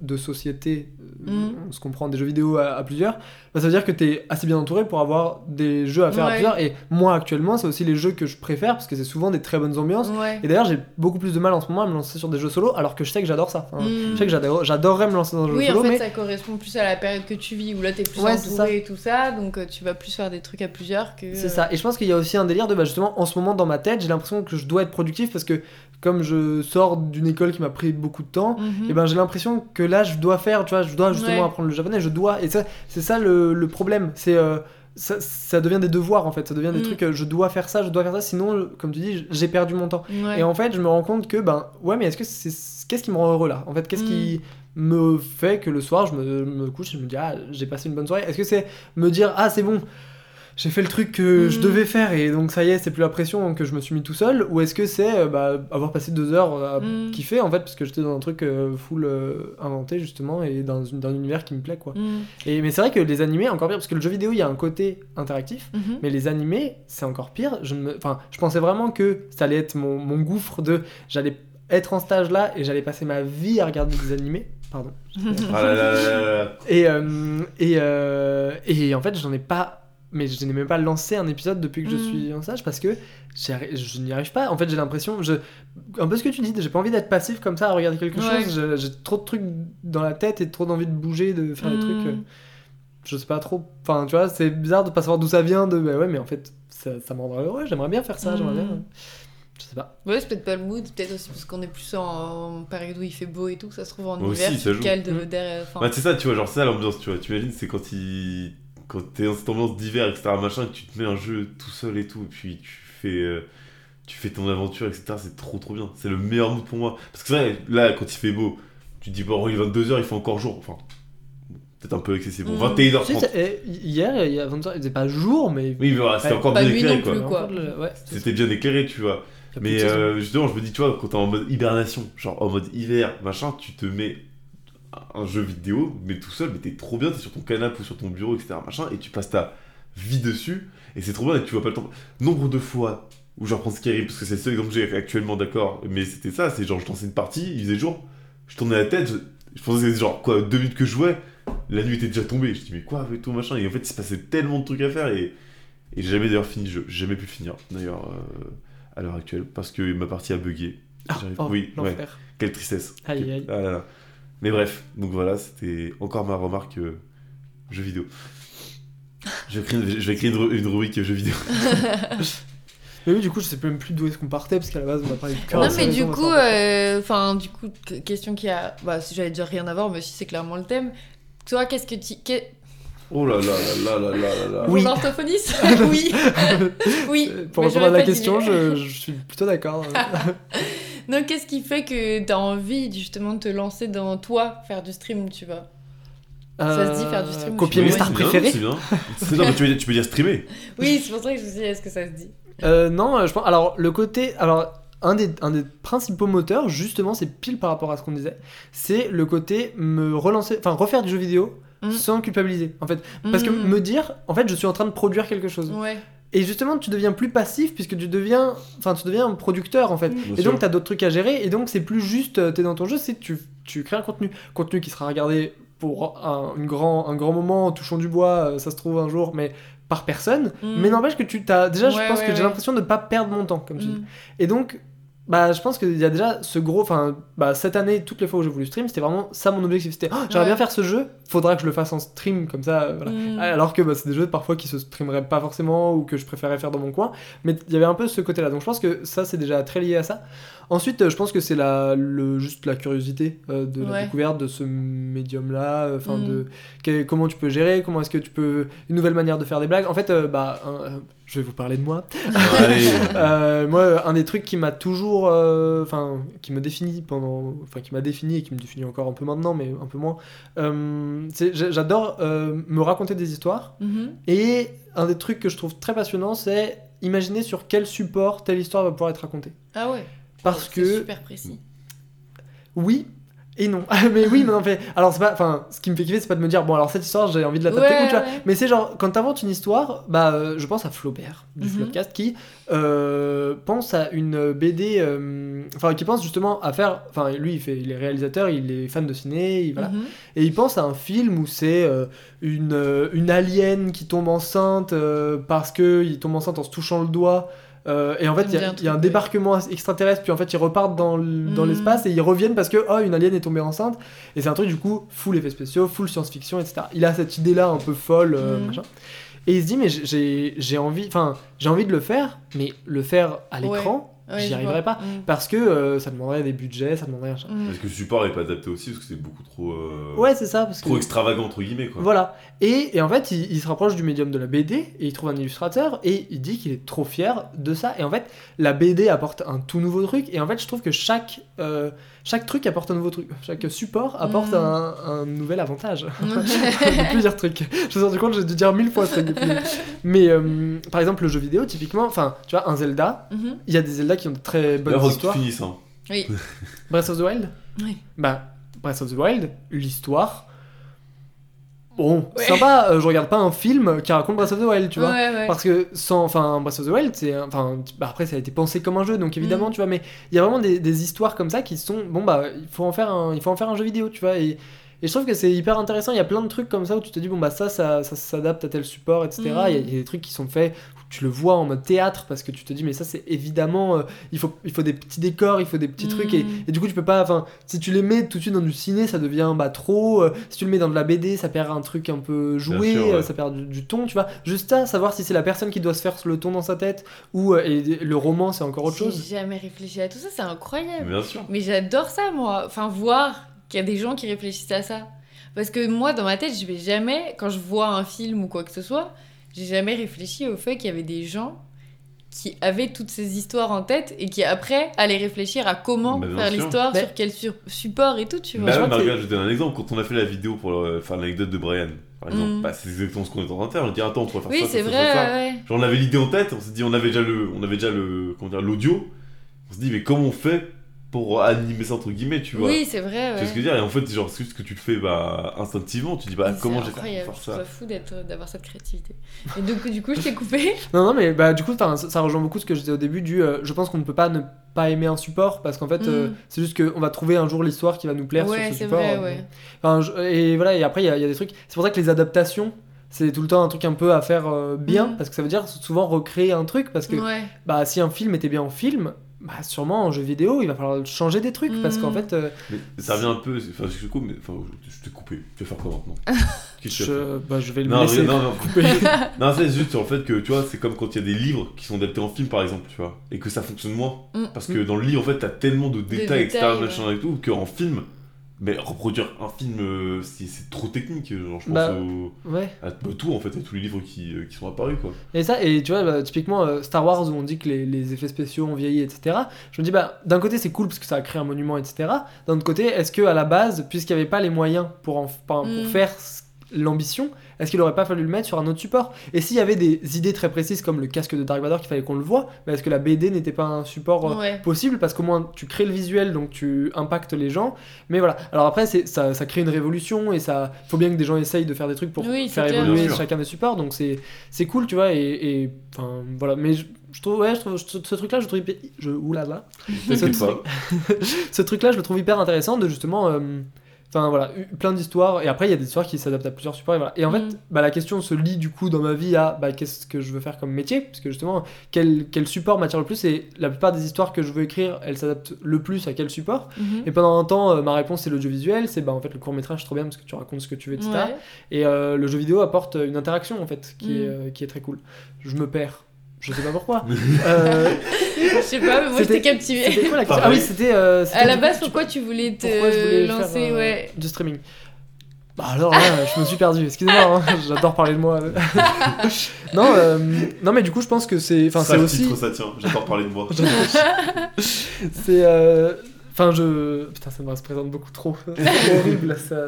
de société, Mm. on se comprend, des jeux vidéo à, à plusieurs, bah, ça veut dire que t'es assez bien entouré pour avoir des jeux à faire à plusieurs. Et moi, actuellement, c'est aussi les jeux que je préfère parce que c'est souvent des très bonnes ambiances. Ouais. Et d'ailleurs, j'ai beaucoup plus de mal en ce moment à me lancer sur des jeux solo, alors que je sais que j'adore ça. Enfin, Mm. Je sais que j'adore- j'adorerais me lancer dans un jeu Oui, solo, en fait, mais ça correspond plus à la période que tu vis, où là, t'es plus Ouais, c'est entouré et tout ça, donc euh, tu vas plus faire des trucs à plusieurs que... c'est ça. Et je pense qu'il y a aussi un délire de, bah, justement, en ce moment dans ma tête, j'ai l'impression que je dois être productif parce que comme je sors d'une école qui m'a pris beaucoup de temps, Mhm. et ben j'ai l'impression que là, je dois faire, tu vois, je dois justement Ouais. apprendre le japonais, je dois. Et ça, c'est ça le, le problème. C'est euh, ça, ça devient des devoirs en fait, ça devient des Mm. trucs, euh, je dois faire ça, je dois faire ça, sinon, comme tu dis, j'ai perdu mon temps. Ouais. Et en fait, je me rends compte que, ben, ouais, mais est-ce que c'est. Qu'est-ce qui me rend heureux là? En fait, qu'est-ce qui me fait que le soir, je me, me couche et je me dis, ah, j'ai passé une bonne soirée? Est-ce que c'est me dire, ah, c'est bon, j'ai fait le truc que je Mm. devais faire et donc ça y est, c'est plus la pression que je me suis mis tout seul Ou est-ce que c'est euh, bah, avoir passé deux heures à Mm. kiffer en fait, parce que j'étais dans un truc euh, full euh, inventé justement et dans, une- dans un univers qui me plaît quoi. Mhm. Et, mais c'est vrai que les animés, encore pire, parce que le jeu vidéo, il y a un côté interactif. Mhm. Mais les animés, c'est encore pire. Je, me... enfin, je pensais vraiment que ça allait être mon, mon gouffre de. J'allais être en stage là et j'allais passer ma vie à regarder des animés. Pardon. Ah là là là là là. Et, euh, et, euh, et en fait, j'en ai pas mais je n'ai même pas lancé un épisode depuis que je Mm. suis en stage parce que je n'y arrive pas. En fait, j'ai l'impression, je, un peu ce que tu dis, j'ai pas envie d'être passif comme ça à regarder quelque Ouais. chose. J'ai trop de trucs dans la tête et trop d'envie de bouger, de faire des Mm. trucs. euh, je sais pas trop. Enfin, tu vois, c'est bizarre de pas savoir d'où ça vient. De, bah ouais, mais en fait, ça, ça me rendrait heureux. J'aimerais bien faire ça. J'aimerais Mm. bien. Je sais pas. Ouais, c'est peut-être pas le mood, peut-être aussi parce qu'on est plus en, en période où il fait beau et tout, ça se trouve en Moi hiver, aussi, tu ça te joue. cales de Mm. l'odeur. Bah, c'est ça, tu vois, genre, c'est ça l'ambiance, tu vois. Tu imagines, c'est quand il. Quand t'es dans cette ambiance d'hiver, etc., machin, et que tu te mets un jeu tout seul et tout, et puis tu fais. euh, Tu fais ton aventure, etc. C'est trop trop bien. C'est le meilleur mood pour moi. Parce que c'est vrai, là, quand il fait beau, tu te dis, bon, il est 22h, il fait encore jour. Enfin, peut-être un peu excessif. Bon, Mm. 21h30. Tu sais, eh, hier, il y a 20 ans, il faisait pas jour, mais. Oui, mais voilà, c'était Ouais, encore bien éclairé, quoi. plus, quoi. Ouais, C'était bien éclairé, tu vois. Mais euh, justement, je me dis, tu vois, quand t'es en mode hibernation, genre en mode hiver, machin, tu te mets un jeu vidéo, mais tout seul, mais t'es trop bien, t'es sur ton canapé ou sur ton bureau, etc. machin, et tu passes ta vie dessus, et c'est trop bien, et tu vois pas le temps. Nombre de fois où je reprends Skyrim, parce que c'est le seul exemple que j'ai actuellement, d'accord, mais c'était ça, c'est genre, je lançais une partie, il faisait jour, je tournais la tête, je, je pensais que c'était genre, quoi, deux minutes que je jouais, la nuit était déjà tombée, je dis, mais quoi, avec tout machin, et en fait, il se passait tellement de trucs à faire, et, et j'ai jamais d'ailleurs fini le jeu, j'ai jamais pu le finir, d'ailleurs, euh, à l'heure actuelle, parce que ma partie a bugué. Ah, oh, oui, ouais. Quelle tristesse. Aïe, aïe. Ah là là. Mais bref, donc voilà, c'était encore ma remarque euh, jeux vidéo. Je vais créer, une, une, rubrique jeux vidéo. mais oui, du coup, je sais même plus d'où est-ce qu'on partait parce qu'à la base, on a parlé de Non, mais du coup, euh, enfin, du coup, question qui a. Bah, si j'allais dire rien à voir, mais si c'est clairement le thème. Toi, qu'est-ce que tu. Qu Oh là là là là là là là Oui. Orthophoniste Oui. oui. Pour répondre à la question, je, je, suis plutôt d'accord. Donc, qu'est-ce qui fait que t'as envie justement de te lancer dans toi, faire du stream, tu vois? Ça se dit faire du stream, Euh, Copier je mes stars préférées. C'est bien. Non, mais tu, veux, tu peux dire streamer. Oui, c'est pour ça que je me suis dit, est-ce que ça se dit? Euh, non, je pense. Alors, le côté. Alors, un des, un des principaux moteurs, justement, c'est pile par rapport à ce qu'on disait. C'est le côté me relancer. Enfin, refaire du jeu vidéo Mm. sans culpabiliser. En fait. Parce que Mm. me dire, en fait, je suis en train de produire quelque chose. Ouais. Et justement, tu deviens plus passif puisque tu deviens. Enfin, tu deviens un producteur, en fait. Mm. Bien Et sûr. donc, tu as d'autres trucs à gérer. Et donc, c'est plus juste, euh, t'es dans ton jeu, c'est tu, tu crées un contenu. Contenu qui sera regardé pour un, une grand, un grand moment, en touchant du bois, euh, ça se trouve un jour, mais par personne. Mm. Mais n'empêche que tu t'as. Déjà, je pense ouais, que j'ai l'impression de ne pas perdre mon temps, comme tu dis. Mm. Et donc, bah, je pense qu'il y a déjà ce gros. Enfin, bah, cette année, toutes les fois où j'ai voulu stream, c'était vraiment ça mon objectif. C'était, Oh, j'aimerais Ouais. bien faire ce jeu, faudra que je le fasse en stream, comme ça, euh, voilà. Mm. Alors que bah, c'est des jeux parfois qui se streameraient pas forcément ou que je préférais faire dans mon coin. Mais il y avait un peu ce côté-là. Donc je pense que ça, c'est déjà très lié à ça. Ensuite, euh, je pense que c'est la, le, juste la curiosité euh, de la Ouais. découverte de ce médium-là. euh, Enfin, Mm. de que- comment tu peux gérer, comment est-ce que tu peux. Une nouvelle manière de faire des blagues. En fait, euh, bah, un- euh, je vais vous parler de moi. Euh, moi, un des trucs qui m'a toujours, euh, enfin, qui me définit pendant, enfin, qui m'a défini et qui me définit encore un peu maintenant, mais un peu moins. euh, c'est- j'a- j'adore euh, me raconter des histoires. Mhm. Et un des trucs que je trouve très passionnant, c'est imaginer sur quel support telle histoire va pouvoir être racontée. Ah ouais. Parce C'est que super précis. oui. Et non. mais oui, mais non, fait. Alors, c'est pas. Enfin, ce qui me fait kiffer, c'est pas de me dire, bon, alors cette histoire, j'ai envie de la taper, Ouais, ou tu vois. ouais. Mais c'est genre, quand t'inventes une histoire, bah, euh, je pense à Flaubert, du Mhm. Floodcast, qui euh, pense à une BD. euh, Enfin, qui pense justement à faire. Enfin, lui, il, fait, il est réalisateur, il est fan de ciné, il, voilà. Mhm. Et il pense à un film où c'est une, une alien qui tombe enceinte parce qu'il tombe enceinte en se touchant le doigt. Euh, et en fait, il y, a- un il y a un truc, débarquement extraterrestre, puis en fait, ils repartent dans Mhm. l'espace et ils reviennent parce que, oh, une alien est tombée enceinte. Et c'est un truc, du coup, full effets spéciaux, full science-fiction, etc. Il a cette idée-là un peu folle, euh, Mhm. machin. Et il se dit, mais j'ai envie, enfin, j'ai envie de le faire, mais le faire à l'écran, Ouais, j'y je arriverai vois. pas. Mm. Parce que euh, ça demanderait des budgets, ça demanderait machin. Mm. Parce que le support est pas adapté aussi, parce que c'est beaucoup trop. euh, Ouais, c'est ça, parce que. Trop extravagant, entre guillemets, quoi. Voilà. Et, et en fait, il, il se rapproche du médium de la BD et il trouve un illustrateur et il dit qu'il est trop fier de ça. Et en fait, la BD apporte un tout nouveau truc. Et en fait, je trouve que chaque, euh, chaque truc apporte un nouveau truc. Chaque support apporte Mhm. un, un nouvel avantage. plusieurs trucs. Je me suis rendu compte, j'ai dû dire mille fois ce truc. depuis. Mais euh, par exemple, le jeu vidéo, typiquement, enfin, tu vois, un Zelda, Mhm. il y a des Zelda qui ont de très bonnes tu histoires. finisses, hein. Oui. Breath of the Wild? Oui. Bah, Breath of the Wild, l'histoire. Bon, Ouais. sympa, euh, je regarde pas un film qui raconte Breath of the Wild, tu vois. Ouais, ouais. Parce que sans, enfin, Breath of the Wild, c'est, enfin, bah après ça a été pensé comme un jeu, donc évidemment, Mm. tu vois, mais il y a vraiment des, des histoires comme ça qui sont, bon bah, il faut en faire un, il faut en faire un jeu vidéo, tu vois, et, Et je trouve que c'est hyper intéressant. Il y a plein de trucs comme ça où tu te dis, bon, bah ça, ça, ça s'adapte à tel support, etc. Il Mm. y, a- il y a des trucs qui sont faits tu le vois en mode théâtre parce que tu te dis, mais ça, c'est évidemment. euh, il, faut, il faut des petits décors, il faut des petits Mm. trucs. Et, et du coup, tu peux pas. Enfin, si tu les mets tout de suite dans du ciné, ça devient bah, trop. euh, si tu le mets dans de la BD, ça perd un truc un peu joué, sûr, ouais. euh, ça perd du, du ton, tu vois. Juste ça, savoir si c'est la personne qui doit se faire le ton dans sa tête ou euh, et le roman, c'est encore autre J'ai chose. jamais réfléchi à tout ça, c'est incroyable. Bien sûr. Mais j'adore ça, moi. Enfin, voir qu'il y a des gens qui réfléchissent à ça. Parce que moi, dans ma tête, je vais jamais, quand je vois un film ou quoi que ce soit, j'ai jamais réfléchi au fait qu'il y avait des gens qui avaient toutes ces histoires en tête et qui après allaient réfléchir à comment Bah, faire l'histoire, Mais- sur quel sur- support et tout, tu vois. Bah je ouais, regarde, je te donne un exemple. Quand on a fait la vidéo pour euh, faire l'anecdote de Brian, par exemple, Mm. bah, c'est exactement ce qu'on est en train de faire. On dit, attends, on pourrait faire oui, ça, ça, c'est vrai, ça, ça. ouais, ouais. Genre, on avait l'idée en tête, on s'est dit, on avait déjà le, on avait déjà le, comment dire, l'audio. On s'est dit, mais comment on fait pour animer ça entre guillemets, tu vois Oui, c'est vrai, Tu vois ce que je veux dire? Et en fait, genre, c'est juste que tu le fais bah, instinctivement. Tu dis, bah, comment j'ai fait pour je faire ça? Fou d'être- d'avoir cette créativité. Et du coup, du coup, je t'ai coupé. Non, non, mais bah, du coup, ça rejoint beaucoup ce que je disais au début du. euh, je pense qu'on ne peut pas ne pas aimer un support parce qu'en fait, euh, Mm. c'est juste qu'on va trouver un jour l'histoire qui va nous plaire Ouais, sur ce c'est support. vrai, euh, ouais. Enfin, je- et voilà, et après, il y, a- il y a des trucs. C'est pour ça que les adaptations, c'est tout le temps un truc un peu à faire euh, bien Mm. parce que ça veut dire souvent recréer un truc parce que Ouais. bah, si un film était bien en film, bah, sûrement en jeu vidéo, il va falloir changer des trucs parce Mm. qu'en fait, euh, Mais ça revient un peu. Enfin, je te coupe, mais enfin, je t'ai coupé. Tu vas faire quoi maintenant? Qu'est-ce que tu vas faire? je, bah, je vais le Non, laisser. non, non, couper. non, c'est juste sur le fait que tu vois, c'est comme quand il y a des livres qui sont adaptés en film par exemple, tu vois, et que ça fonctionne moins. Mm. Parce que dans le livre, en fait, t'as tellement de détails, etc., détails, machin et tout, qu'en film, mais reproduire un film, euh, c'est trop technique. Genre, je pense Bah, au- Ouais. à bah, tout, en fait, à tous les livres qui, euh, qui sont apparus, quoi. Et ça, et tu vois, bah, typiquement euh, Star Wars où on dit que les, les effets spéciaux ont vieilli, etc. Je me dis, bah, d'un côté c'est cool parce que ça a créé un monument, etc. D'un autre côté, est-ce que à la base, puisqu'il n'y avait pas les moyens pour, en, pour, Mm. pour faire ce- l'ambition, est-ce qu'il aurait pas fallu le mettre sur un autre support? Et s'il y avait des idées très précises comme le casque de Dark Vador qu'il fallait qu'on le voit, bah, est-ce que la BD n'était pas un support euh, Ouais. possible? Parce qu'au moins tu crées le visuel donc tu impactes les gens. Mais voilà. Alors après c'est ça, ça crée une révolution et ça faut bien que des gens essayent de faire des trucs pour Oui, faire clair. évoluer chacun des supports. Donc c'est c'est cool tu vois et et, enfin voilà. Mais je, je trouve ouais je trouve ce, ce truc là je trouve hyper- je oulala. T'inquiète ce, pas. ce truc là je le trouve hyper intéressant de justement euh, Enfin voilà, plein d'histoires, et après il y a des histoires qui s'adaptent à plusieurs supports, et voilà. Et en Mm. fait, bah, la question se lie du coup dans ma vie à bah, qu'est-ce que je veux faire comme métier, parce que justement, quel, quel support m'attire le plus, et la plupart des histoires que je veux écrire, elles s'adaptent le plus à quel support? Mhm. Et pendant un temps, euh, ma réponse c'est l'audiovisuel, c'est bah en fait le court métrage, trop bien parce que tu racontes ce que tu veux, etc. Ouais. Et euh, le jeu vidéo apporte une interaction en fait, qui, Mm. est, euh, qui est très cool. Je me perds. Je sais pas pourquoi. euh, Je sais pas, mais moi j'étais captivée. c'était quoi la question? Ah oui, c'était. euh, À la base, pourquoi tu voulais te pourquoi je voulais lancer faire, euh, ouais. du streaming? Bah alors là, je me suis perdu. Excusez-moi, hein, j'adore parler de moi. non, euh, non, mais du coup, je pense que c'est. Enfin, ça, c'est aussi. titre, ça tient. J'adore parler de moi. c'est. euh, Enfin, je. Putain, ça me représente beaucoup trop. C'est horrible, ça.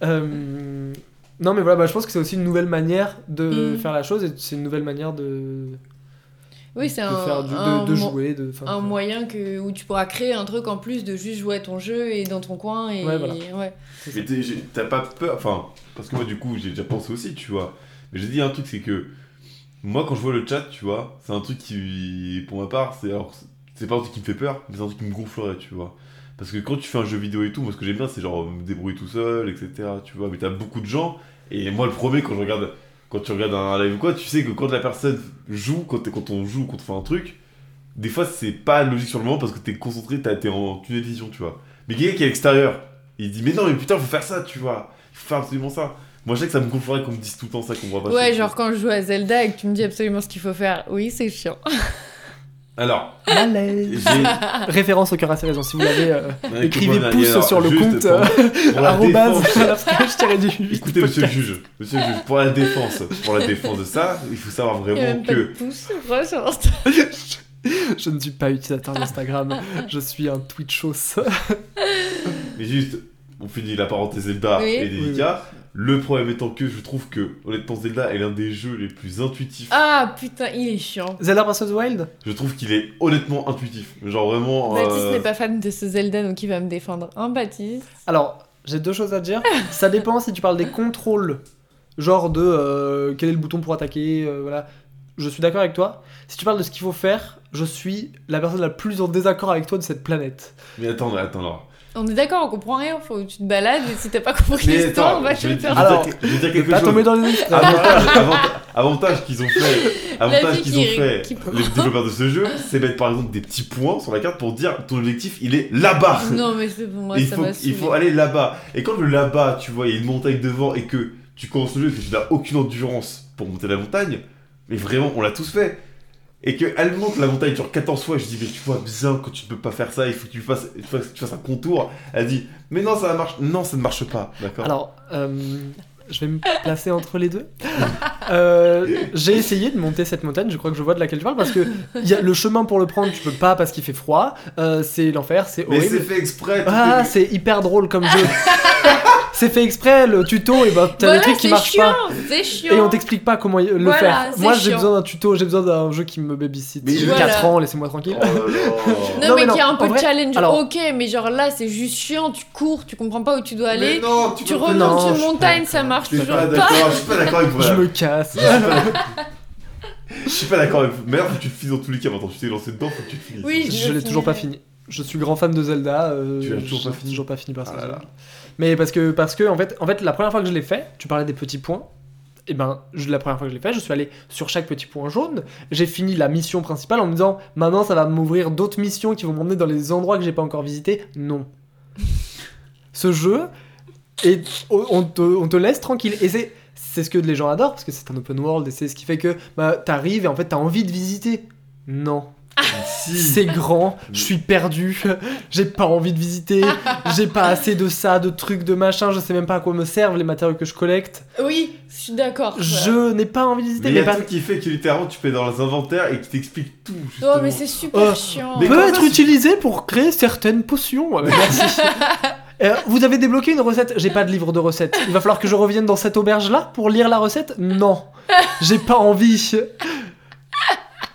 Non. Non, mais voilà, bah, je pense que c'est aussi une nouvelle manière de Mm. faire la chose et c'est une nouvelle manière de, Oui, c'est de un, faire du, un de, jouer. De, un moyen que, où tu pourras créer un truc en plus de juste jouer à ton jeu et dans ton coin. Et... Ouais, voilà. Mais t'es- j'ai- t'as pas peur, enfin, parce que moi du coup j'ai déjà pensé aussi, tu vois. Mais j'ai dit un truc, c'est que moi quand je vois le chat, tu vois, c'est un truc qui, pour ma part, c'est alors c'est pas un truc qui me fait peur, mais c'est un truc qui me gonflerait, tu vois. Parce que quand tu fais un jeu vidéo et tout, moi ce que j'aime bien c'est genre me débrouiller tout seul, etc. Tu vois, mais t'as beaucoup de gens, et moi le premier quand je regarde, quand tu regardes un live ou quoi, tu sais que quand la personne joue, quand, quand on joue, quand on fait un truc, des fois c'est pas logique sur le moment parce que t'es concentré, t'as- t'es en tunnel vision, tu vois. Mais quelqu'un qui est à l'extérieur, il dit mais non mais putain faut faire ça, tu vois, il faut faire absolument ça. Moi je sais que ça me gonflerait qu'on me dise tout le temps ça qu'on voit pas. Ouais, ça. genre quand je joue à Zelda et que tu me dis absolument ce qu'il faut faire. Oui, c'est chiant. Alors, Référence au cœur à ses raisons. Si vous l'avez, euh, Ouais, écrivez pouce alors, sur le compte euh, du Écoutez, monsieur le juge, monsieur le juge, pour la défense, pour la défense de ça, il faut savoir Il y a vraiment même pas de que. Je ne suis pas utilisateur d'Instagram, je suis un Twitchos. Mais juste, on finit la parenthèse Zelda Oui. et Delica. Le problème étant que je trouve que, honnêtement, Zelda est l'un des jeux les plus intuitifs. Ah putain, il est chiant. Zelda Breath of the Wild Je trouve qu'il est honnêtement intuitif. Genre vraiment. Baptiste euh, n'est pas fan de ce Zelda, donc il va me défendre. Hein, Baptiste? Alors, j'ai deux choses à dire. Ça dépend si tu parles des contrôles, genre de euh, quel est le bouton pour attaquer, euh, voilà. Je suis d'accord avec toi. Si tu parles de ce qu'il faut faire, je suis la personne la plus en désaccord avec toi de cette planète. Mais attends, attends, alors. On est d'accord, on comprend rien. Faut que tu te balades et si t'as pas compris l'histoire, attends, va te le faire. Alors, je vais dire quelque Pas chose. tomber dans les. Avantage, avanta- avantage qu'ils ont fait, avantage qu'ils qui- ont fait, qui les développeurs de ce jeu, c'est mettre par exemple des petits points sur la carte pour dire ton objectif il est là-bas. Non, mais c'est pour moi, il, ça faut, il faut aller là-bas. Et quand le là-bas, tu vois, il y a une montagne devant et que tu commences le jeu et que tu n'as aucune endurance pour monter la montagne, mais vraiment, on l'a tous fait. Et qu'elle monte la montagne sur 14 fois, je dis, mais tu vois bien quand tu ne peux pas faire ça, il faut que tu fasses, il faut que tu fasses un contour. Elle dit, mais non, ça marche. Non, ça ne marche pas. D'accord Alors, euh, je vais me placer entre les deux. Euh, J'ai essayé de monter cette montagne, je crois que je vois de laquelle tu parles, parce que il y a le chemin pour le prendre, tu peux pas parce qu'il fait froid, euh, c'est l'enfer, c'est Mais c'est horrible. fait exprès. Ah, est- c'est hyper drôle comme jeu. c'est fait exprès, le tuto, et ben t'as Voilà, des trucs qui c'est marchent chiant, pas. C'est chiant. Et on t'explique pas comment le Voilà, faire. Moi j'ai besoin d'un tuto, j'ai besoin d'un jeu qui me babysit. Mais J'ai voilà. 4 ans, laissez-moi tranquille. Oh. Non, mais, mais qui a un peu de challenge, alors- ok, mais genre là, c'est juste chiant, tu cours, tu comprends pas où tu dois aller. non, tu, Tu remontes je une montagne, ça marche Je suis toujours pas je suis pas d'accord avec vous. Je me casse. Je suis pas d'accord avec vous. Mais alors, faut que tu finisses dans tous les cas. Maintenant, tu t'es lancé dedans, faut que tu le finisses. Oui, Je l'ai toujours pas fini. Je suis grand fan de Zelda. euh, Tu l'as toujours j'ai pas fini Toujours pas fini par Ah ça. Mais parce que, parce que en, fait, en fait, la première fois que je l'ai fait, tu parlais des petits points. Et ben, je- la première fois que je l'ai fait, je suis allé sur chaque petit point jaune. J'ai fini la mission principale en me disant maintenant ça va m'ouvrir d'autres missions qui vont m'emmener dans les endroits que j'ai pas encore visités. Non. Ce jeu, et on te, on te laisse tranquille. Et c'est. C'est ce que les gens adorent parce que c'est un open world et c'est ce qui fait que bah, t'arrives et en fait t'as envie de visiter. Non, Si. c'est grand, je suis perdu, j'ai pas envie de visiter, j'ai pas assez de ça, de trucs, de machin, je sais même pas à quoi me servent les matériaux que je collecte. Oui, je suis d'accord. Je n'ai pas envie de visiter, Mais il y mais a pas... truc qui fait que littéralement tu peux dans les inventaires et qui t'explique tout. Oh, Justement. mais c'est super Oh, chiant. mais- peut être ça, utilisé pour créer certaines potions. Merci. Euh, vous avez débloqué une recette J'ai pas de livre de recettes. Il va falloir que je revienne dans cette auberge là pour lire la recette? Non. J'ai pas envie.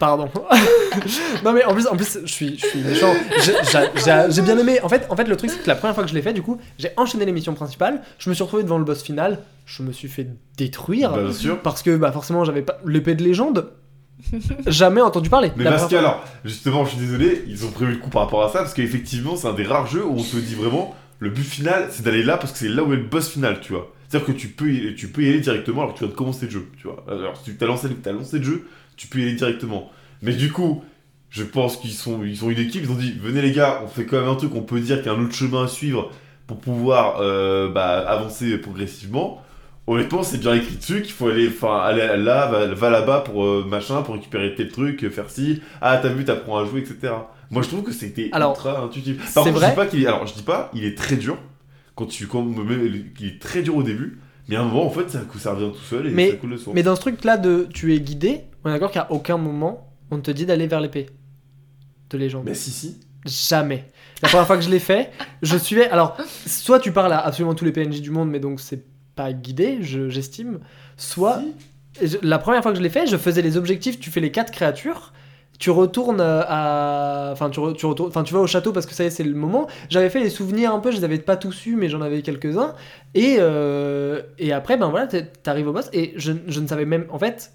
Pardon. non mais en plus, en plus, je suis, je suis méchant. J'ai- bien aimé. En fait, en fait, le truc c'est que la première fois que je l'ai fait, du coup, j'ai enchaîné les missions principales. Je me suis retrouvé devant le boss final. Je me suis fait détruire Bah, bien sûr. parce que bah forcément j'avais pas l'épée de légende. Jamais entendu parler. Mais parce que alors, justement, je suis désolé, ils ont prévu le coup par rapport à ça parce qu'effectivement, c'est un des rares jeux où on te dit vraiment le but final, c'est d'aller là parce que c'est là où est le boss final, tu vois. C'est-à-dire que tu peux, y, tu peux y aller directement alors que tu viens de commencer le jeu, tu vois. Alors, si tu as lancé, as lancé le jeu, tu peux y aller directement. Mais du coup, je pense qu'ils sont, ils sont une équipe, ils ont dit venez les gars, on fait quand même un truc, on peut dire qu'il y a un autre chemin à suivre pour pouvoir euh, bah, avancer progressivement. Honnêtement, c'est bien écrit dessus qu'il faut aller, enfin, aller là, va, va là-bas pour euh, machin, pour récupérer tel truc, euh, faire ci. Ah, t'as vu, t'apprends à jouer, etc. Moi, je trouve que c'était Alors, ultra intuitif. Par contre, je dis pas qu'il est, alors, je dis pas, il est très dur. Quand tu, quand, il est très dur au début. Mais à un moment, en fait, ça, ça revient tout seul et Mais- ça coule le soir. Mais dans ce truc là de tu es guidé, on est d'accord qu'à aucun moment on ne te dit d'aller vers l'épée de légende. Mais si, si. Jamais. La première fois que je l'ai fait, je suivais. Alors, soit tu parles à absolument tous les PNJ du monde, mais donc c'est pas guidé, je- j'estime. Soit, Si. je- la première fois que je l'ai fait, je faisais les objectifs, tu fais les quatre créatures. Tu retournes euh, à. Enfin, tu, re- tu, retournes... enfin, tu vas au château parce que ça y est, c'est le moment. J'avais fait les souvenirs un peu, je les avais pas tous eus, mais j'en avais quelques-uns. Et, euh, et après, ben voilà, t'arrives au boss. Et je, je ne savais même. En fait,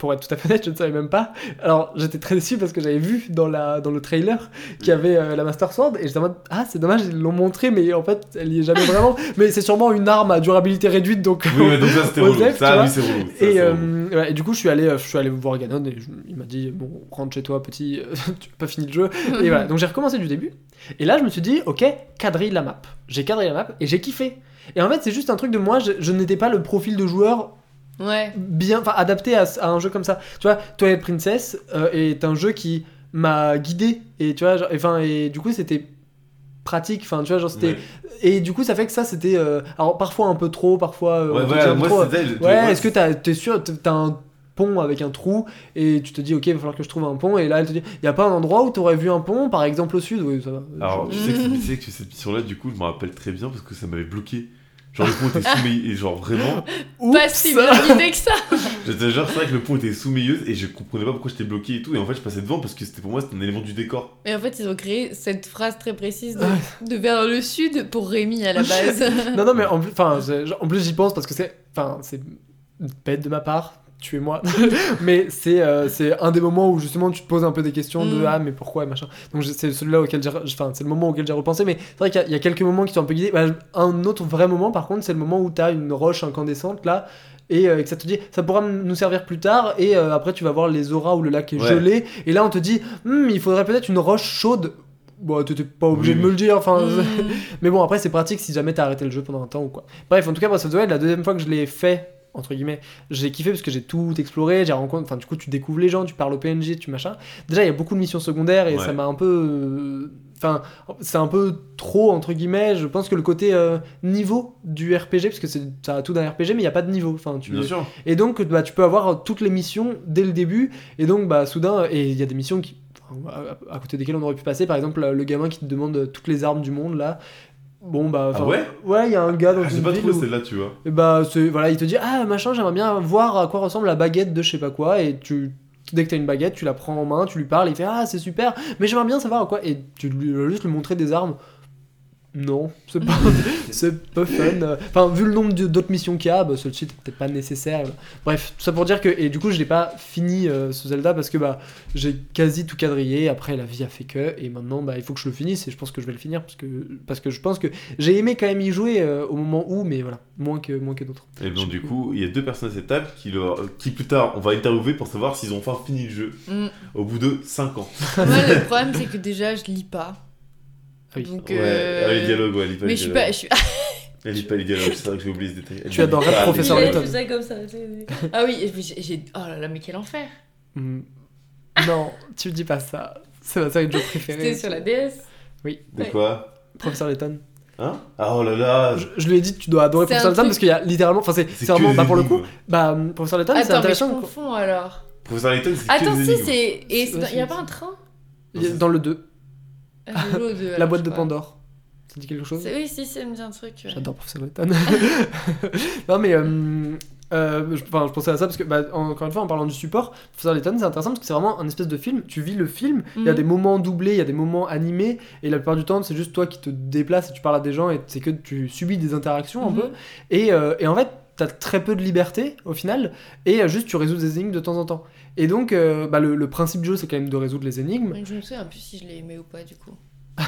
pour être tout à fait honnête, je ne savais même pas. Alors, j'étais très déçu parce que j'avais vu dans, la, dans le trailer qu'il y avait euh, la Master Sword. Et j'étais en mode, ah, c'est dommage, ils l'ont montré, mais en fait, elle y est jamais vraiment. mais c'est sûrement une arme à durabilité réduite, donc. Oui, mais donc ça, c'était relou. Ça, oui, c'est relou. Ça, Et, c'est euh, relou. ouais, et du coup, je suis allé, euh, je suis allé voir Ganon et je- il m'a dit bon, rentre chez toi, petit, tu n'as pas fini le jeu. et voilà, donc j'ai recommencé du début. Et là, je me suis dit ok, quadrille la map. J'ai quadrillé la map et j'ai kiffé. Et en fait, c'est juste un truc de moi, je, je n'étais pas le profil de joueur Ouais. bien, enfin adapté à, à un jeu comme ça. Tu vois, Twilight Princess euh, est un jeu qui m'a guidé et tu vois, genre- enfin et du coup c'était pratique. Enfin, tu vois, genre c'était Ouais. et du coup ça fait que ça c'était euh, alors parfois un peu trop, parfois euh, Ouais, voilà, moi, trop, est-ce que t'es sûr, t'as un pont avec un trou et tu te dis ok, il va falloir que je trouve un pont et là elle te dit il y a pas un endroit où t'aurais vu un pont par exemple au sud? Oui, ça va. Alors, Je- tu sais, que, tu sais que cette mission-là, du coup, je me rappelle très bien parce que ça m'avait bloqué. Genre, le pont était sous mes... Et genre, vraiment, Pas si bien guidé que ça. j'étais genre, c'est vrai que le pont était yeux et je comprenais pas pourquoi j'étais bloqué et tout. Et en fait, je passais devant parce que c'était pour moi, c'était un élément du décor. Et en fait, ils ont créé cette phrase très précise de, vers le sud pour Rémi à la base. Non, non, mais en plus, en plus j'y pense parce que c'est, enfin, c'est bête de ma part. Tuez-moi. mais c'est euh, c'est un des moments où justement tu te poses un peu des questions de Mm. ah mais pourquoi machin. Donc c'est celui-là auquel j'ai, enfin c'est le moment auquel j'ai repensé. Mais c'est vrai qu'il y a- il y, a quelques moments qui sont un peu guidés. Bah, un autre vrai moment par contre c'est le moment où t'as une roche incandescente là. Et euh, que ça te dit, ça pourra nous servir plus tard. Et euh, après, tu vas voir les auras où le lac est Ouais. gelé. Et là, on te dit, Hmm, il faudrait peut-être une roche chaude. Bon, t'étais pas obligé Oui, de me le dire. Enfin, Mm. mais bon, après, c'est pratique si jamais t'as arrêté le jeu pendant un temps ou quoi. Bref, en tout cas, Breath of the Wild, la deuxième fois que je l'ai fait, entre guillemets, j'ai kiffé parce que j'ai tout exploré, j'ai rencontré, enfin, du coup, tu découvres les gens, tu parles au PNJ, tu machin. Déjà, il y a beaucoup de missions secondaires et Ouais. ça m'a un peu. euh, Enfin, c'est un peu trop, entre guillemets. Je pense que le côté euh, niveau du RPG, parce que c'est- ça a tout d'un RPG, mais il n'y a pas de niveau. Enfin, tu, Bien sûr. et donc, bah, tu peux avoir toutes les missions dès le début. Et donc, bah, soudain, et il y a des missions qui, à, à côté desquelles on aurait pu passer. Par exemple, le gamin qui te demande toutes les armes du monde, là. Bon, bah. Ah ouais Ouais, il y a un gars dans Ah, une pas ville trouvé où- celle-là, tu vois. et bah, voilà, il te dit Ah, machin, j'aimerais bien voir à quoi ressemble la baguette de je sais pas quoi. Et tu. Dès que t'as une baguette, tu la prends en main, tu lui parles, il fait Ah, c'est super, mais j'aimerais bien savoir à quoi. Et tu lui juste lui montrer des armes. Non, c'est pas, pas fun. Enfin, vu le nombre d'autres missions qu'il y a, bah, était peut-être pas nécessaire. Bref, tout ça pour dire que. Et du coup, je l'ai pas fini euh, ce Zelda parce que bah, j'ai quasi tout quadrillé. Après, la vie a fait que. Et maintenant, bah, il faut que je le finisse. Et je pense que je vais le finir parce que, parce que je pense que j'ai aimé quand même y jouer euh, au moment où, mais voilà, moins que, moins que d'autres. Et donc, du coup, il y a deux personnes à cette table qui, leur- qui plus tard, on va interviewer pour savoir s'ils ont enfin fini le jeu Mm. au bout de 5 ans. Moi, le problème, c'est que déjà, je lis pas. Ah oui. Donc, Ouais, euh, les dialogues, ouais, elle lit pas Mais les je suis pas. Je suis... Elle lit pas les dialogues, c'est vrai que j'ai oublié ce détail. Elle Tu adorerais les Professeur. Layton. ça comme ça. Ah oui, j'ai-. Oh là là, mais quel enfer! Hmm. Non, tu dis pas ça. C'est ma série de jeux préférée. C'était sur la DS. De quoi? Professeur Layton. Hein? Ah oh là là Je, je lui ai dit, tu dois adorer Professeur Layton parce qu'il y a littéralement. Enfin, c'est vraiment. Bah, pour le coup, bah, Professeur Layton, c'est Attends, mais je intéressant. confonds alors. Professeur Layton, c'est Attends, si, c'est. Et il y a pas un train? Dans le 2, Ah, la boîte de. Pandore. Ça dit quelque chose Oui, si, ça me dit un truc. ouais. J'adore Professeur Layton. non, mais. euh, euh, je, enfin, je pensais à ça parce que, bah, encore une fois, en parlant du support, Professeur Layton, c'est intéressant parce que c'est vraiment un espèce de film. Tu vis le film, il y a Mhm. des moments doublés, il y a des moments animés, et la plupart du temps, c'est juste toi qui te déplaces et tu parles à des gens et c'est que tu subis des interactions un Mhm. peu. Et, euh, et en fait, t'as très peu de liberté au final, et juste tu résous des énigmes de temps en temps. Et donc, euh, bah, le, le principe du jeu, c'est quand même de résoudre les énigmes. Je me souviens plus si je l'ai aimé ou pas, du coup.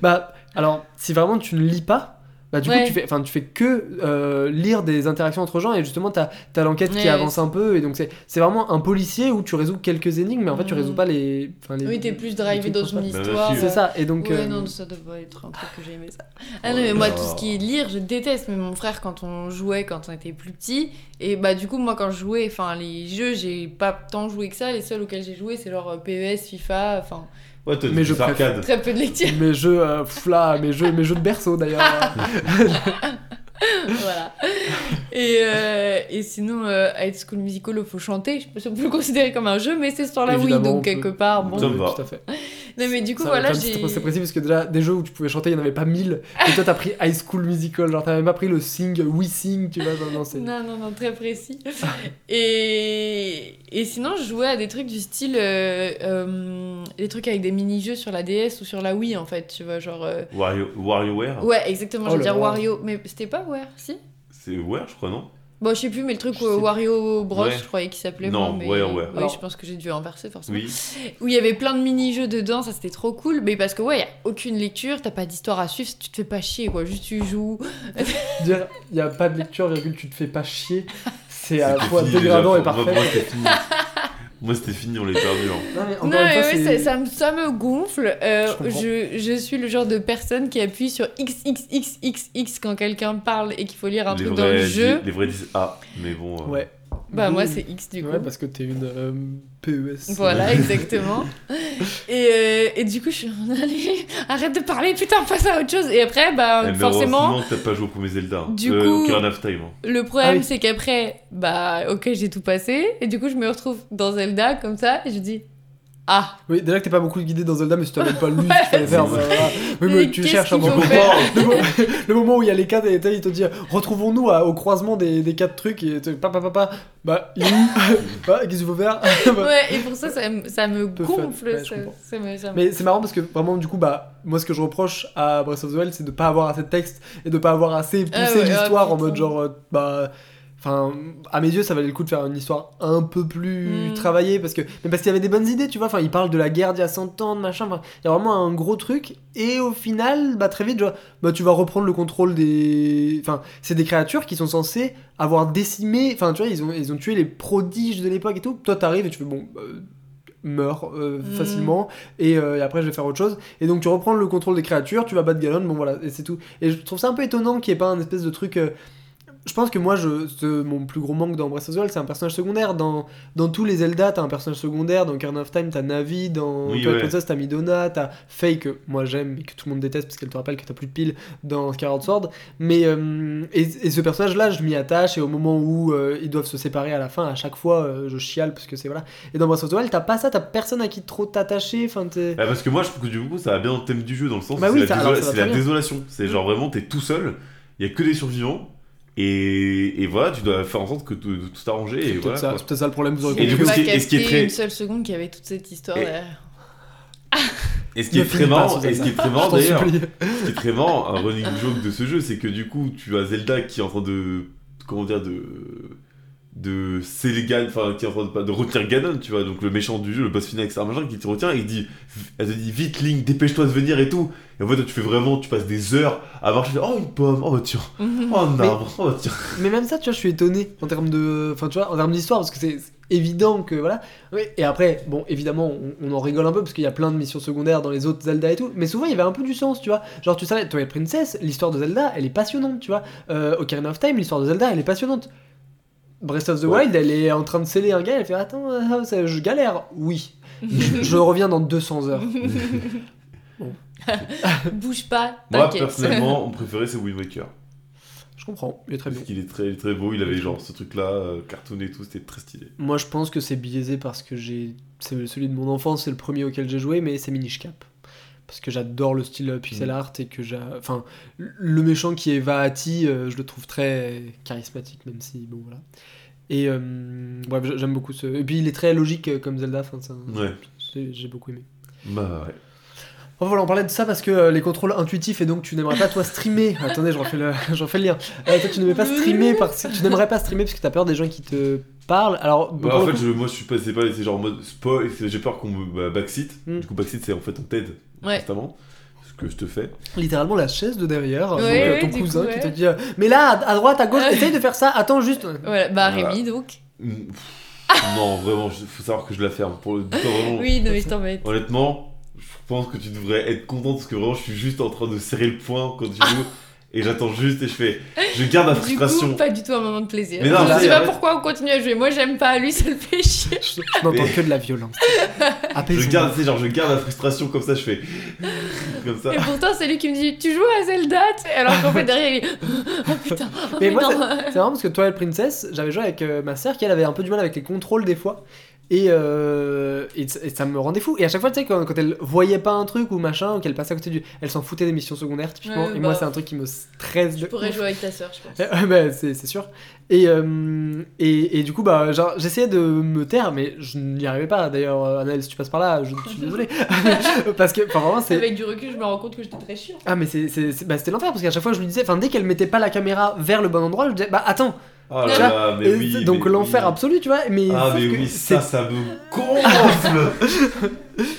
Bah, alors, si vraiment tu ne lis pas, bah, du Ouais. coup, tu fais, enfin, tu fais que euh, lire des interactions entre gens, et justement, t'as as, l'enquête qui avance un peu, et donc c'est c'est vraiment un policier où tu résous quelques énigmes, mais en fait, tu Mhm. résous pas les. les Oui, t'es plus drivé dans une. Bah, histoire. là-dessus, C'est ça, et donc. Ouais, euh, non, ça devrait être un truc que j'ai aimé ça. Ah Oh non, mais moi, tout ce qui est lire, je déteste. Mais mon frère, quand on jouait, quand on était plus petit, et bah, du coup, moi, quand je jouais, enfin, les jeux, j'ai pas tant joué que ça. Les seuls auxquels j'ai joué, c'est genre euh, PES, FIFA, enfin, Ouais, toi, Mais mais je je arcade. très peu de lecture. mes jeux, euh, pff, là, mes jeux, mes jeux de berceau d'ailleurs. voilà. Et, euh, et sinon, euh, High School Musical, faut chanter. Je sais pas si on peut le considérer comme un jeu, mais c'est Wii, Évidemment, on donc peut. quelque part, bon. Ça me va. Tout à fait. Non, mais du coup, Ça, voilà. C'est c'est précis parce que déjà, des jeux où tu pouvais chanter, il n'y en avait pas mille. Et toi, t'as pris High School Musical, genre t'as même pas pris le Sing, We Sing, tu vois. Non, non, c'est. Non, non, non, très précis. et... et sinon, je jouais à des trucs du style. euh, euh, des trucs avec des mini-jeux sur la DS ou sur la Wii, en fait, tu vois, genre. euh, Wario, WarioWare Ouais, exactement, Oh je veux dire. Wario. Mais c'était pas Ware, si? C'est Ware, je crois, non? Bon, je sais plus, mais le truc euh, Wario Bros, Ouais. je croyais qu'il s'appelait. Non, moi, mais... Oui, Alors- je pense que j'ai dû inverser, forcément. Oui. Où il y avait plein de mini-jeux dedans, ça c'était trop cool. Mais parce que, ouais, il y a aucune lecture, t'as pas d'histoire à suivre, tu te fais pas chier, quoi. Juste tu joues. Dire, il n'y a pas de lecture, virgule, tu te fais pas chier. C'est à la fois dégradant et parfait. Moi, c'était fini. On l'a perdu. hein. Non, mais Non, fois, c'est- ça, ça me, ça me gonfle. Euh, Je je, je suis le genre de personne qui appuie sur XXXXX quand quelqu'un parle et qu'il faut lire un les, truc dans le jeu. les vrais disent Ah, mais bon. euh, Ouais. Bah, moi, Mmh. c'est X du coup. Ouais, parce que t'es une euh, PES. Voilà, exactement. et, euh, et du coup, je suis en allez, arrête de parler, putain, passe à autre chose. Et après, bah, eh, mais forcément, que t'as pas joué au premier Zelda. Du euh, coup- of Time. hein. le problème, Ah oui. c'est qu'après, bah, ok, j'ai tout passé. Et du coup, je me retrouve dans Zelda comme ça, et je dis, ah, Oui, déjà que t'es pas beaucoup guidé dans Zelda, mais si tu même pas lu Ouais, fallait faire. bah, voilà. Oui, Mais mais tu cherches un moment. Le, le moment où il y a les quatre et il te dit retrouvons-nous au croisement des, des quatre trucs et tu papa papa bah il est où Bah, qu'est-ce qu'il faut faire? Bah, ouais, et pour ça, ça, me- ça me gonfle. Ouais, ça, comprends. ça me- ça me- Mais c'est marrant parce que vraiment du coup bah moi ce que je reproche à Breath of the Wild c'est de pas avoir assez de texte et de pas avoir assez poussé Ah ouais, ah, l'histoire en mode genre euh, bah Enfin, à mes yeux, ça valait le coup de faire une histoire un peu plus Mm. travaillée parce que, mais parce qu'il y avait des bonnes idées, tu vois. Enfin, il parle de la guerre d'il y a 100 ans, de machin. Enfin, il y a vraiment un gros truc. Et au final, bah très vite, bah tu vas reprendre le contrôle des. Enfin, c'est des créatures qui sont censées avoir décimé. Enfin, tu vois, ils ont, ils ont tué les prodiges de l'époque et tout. Toi, t'arrives et tu fais bon. euh, meurs euh, Mm. facilement et, euh, et après je vais faire autre chose et donc tu reprends le contrôle des créatures tu vas battre Ganon bon voilà et c'est tout et je trouve ça un peu étonnant qu'il n'y ait pas un espèce de truc euh, je pense que moi, je, ce- mon plus gros manque dans Breath of the Wild, c'est un personnage secondaire. Dans, dans tous les Zelda, t'as un personnage secondaire. Dans Ocarina of Time, t'as Navi. Dans Oui, Twilight ouais. Princess, t'as Midona. T'as Faye, que moi j'aime, mais que tout le monde déteste parce qu'elle te rappelle que t'as plus de piles dans Skyward Sword. Mais, euh, et, et ce personnage-là, je m'y attache. Et au moment où euh, ils doivent se séparer à la fin, à chaque fois, euh, je chiale parce que c'est voilà. Et dans Breath of the Wild, t'as pas ça, t'as personne à qui trop t'attacher. Enfin, Bah, parce que moi, je trouve que du coup, ça va bien dans le thème du jeu, dans le sens Bah oui, c'est la, désola- la désolation. C'est genre vraiment, t'es tout seul, il y a que des survivants, et, et voilà, tu dois faire en sorte que tout, tout arranger, et c'est peut-être voilà. ça, ça le problème. Vous aurez Et du coup, pas ce qui est- ce qui est capté très- une seule seconde qu'il y avait toute cette histoire Et- derrière. Et ce qui est très marrant, et ce qui est très marrant d'ailleurs, ce qui est très marrant, un running joke de ce jeu, c'est que du coup, tu as Zelda qui est en train de. Comment dire De. De sceller Gan- enfin, qui est en train de, de retirer Ganon, tu vois, donc le méchant du jeu, le boss final, etc. machin, qui te retient et il dit. Elle te dit, vite, Link, dépêche-toi de venir et tout. Et en fait, tu fais vraiment, tu passes des heures à marcher, oh, une pomme, oh, bah tiens, oh, un Mais- arbre, oh, bah tiens. Mais même ça, tu vois, je suis étonné en termes de, enfin, tu vois, en termes d'histoire, parce que c'est évident que voilà. Et après, bon, évidemment, on, on en rigole un peu parce qu'il y a plein de missions secondaires dans les autres Zelda et tout. Mais souvent, il y avait un peu du sens, tu vois. Genre, tu savais, Twilight Princess, l'histoire de Zelda, elle est passionnante, tu vois. Euh, Ocarina of Time, l'histoire de Zelda, elle est passionnante. Breath of the Ouais. Wild, elle est en train de sceller un gars, elle fait attends, ça- je galère. Oui. je, je reviens dans 200 heures. Bouge pas, Moi, personnellement, mon préféré, c'est Wind Waker. Je comprends, il est très bien. Parce qu'il est très, il est très beau, il avait genre ce truc-là, euh, cartonné et tout, c'était très stylé. Moi, je pense que c'est biaisé parce que j'ai. C'est celui de mon enfance, c'est le premier auquel j'ai joué, mais c'est Minish Cap. Parce que j'adore le style pixel Mm. art et que j'ai. Enfin, le méchant qui est Vaati, euh, je le trouve très charismatique, même si. Bon, voilà. Et. euh, bref, j'aime beaucoup ce. Et puis, il est très logique euh, comme Zelda, enfin, ça- Ouais. j'ai beaucoup aimé. Bah ouais. Enfin, voilà, on parlait de ça parce que euh, les contrôles intuitifs et donc tu n'aimerais pas toi streamer. Attendez, je refais le, je refais le lien. Euh, toi, tu n'aimerais pas streamer parce que tu n'aimerais pas streamer parce que t'as peur des gens qui te parlent. Alors, Bah, en fait, coup- je- moi je suis passé pas, c'est genre en mode spoil, c'est- j'ai peur qu'on me bah, backseat. Mm. Du coup, backseat c'est en fait on t'aide Ouais. constamment. Ce que je te fais. littéralement la chaise de derrière, Ouais, donc, euh, ouais, ton du cousin coup, qui te dit euh, Mais là, à, droite, à gauche, essaye de faire ça, attends juste. Voilà, bah Voilà. Rémi donc. Non, vraiment, il faut savoir que je la ferme. Pour le, vraiment, Oui, non mais je t'embête. Honnêtement, je pense que tu devrais être content parce que vraiment, je suis juste en train de serrer le poing quand tu joues. et j'attends juste et je fais. Je garde ma Du frustration. coup, pas du tout un moment de plaisir. Mais non, je mais sais pas pourquoi on continue à jouer. Moi, j'aime pas, lui, ça le fait chier. Je, je n'entends Mais- que de la violence. Je garde, sais, genre, je garde la frustration comme ça, je fais. Comme ça. Et pourtant, c'est lui qui me dit Tu joues à Zelda Alors qu'en fait, derrière, il est Oh putain, oh, Mais mais, moi, non. C'est marrant parce que Twilight Princess, j'avais joué avec euh, ma sœur qui elle avait un peu du mal avec les contrôles des fois. Et, euh, et, ça- et ça me rendait fou. Et à chaque fois, tu sais, quand, quand elle voyait pas un truc ou machin, ou qu'elle passait à côté du. Elle s'en foutait des missions secondaires, typiquement. Ouais, et moi, bah. c'est un truc qui me stresse de. Tu pourrais ouf. jouer avec ta soeur, je pense. Bah, c'est sûr. Et, euh, et, et du coup, bah, genre, j'essayais de me taire, mais je n'y arrivais pas. D'ailleurs, euh, Anaël, si tu passes par là, je suis désolé. parce que, enfin, vraiment, c'est. Avec du recul, je me rends compte que j'étais très chiant. Ah, mais c'est- c'est- c'est- bah, c'était l'enfer, parce qu'à chaque fois, je lui disais, enfin, dès qu'elle mettait pas la caméra vers le bon endroit, je disais, bah, attends. Oh là là, mais oui. donc, mais l'enfer oui. absolu, tu vois. Mais, Ah, mais que oui, ça, ça me gonfle.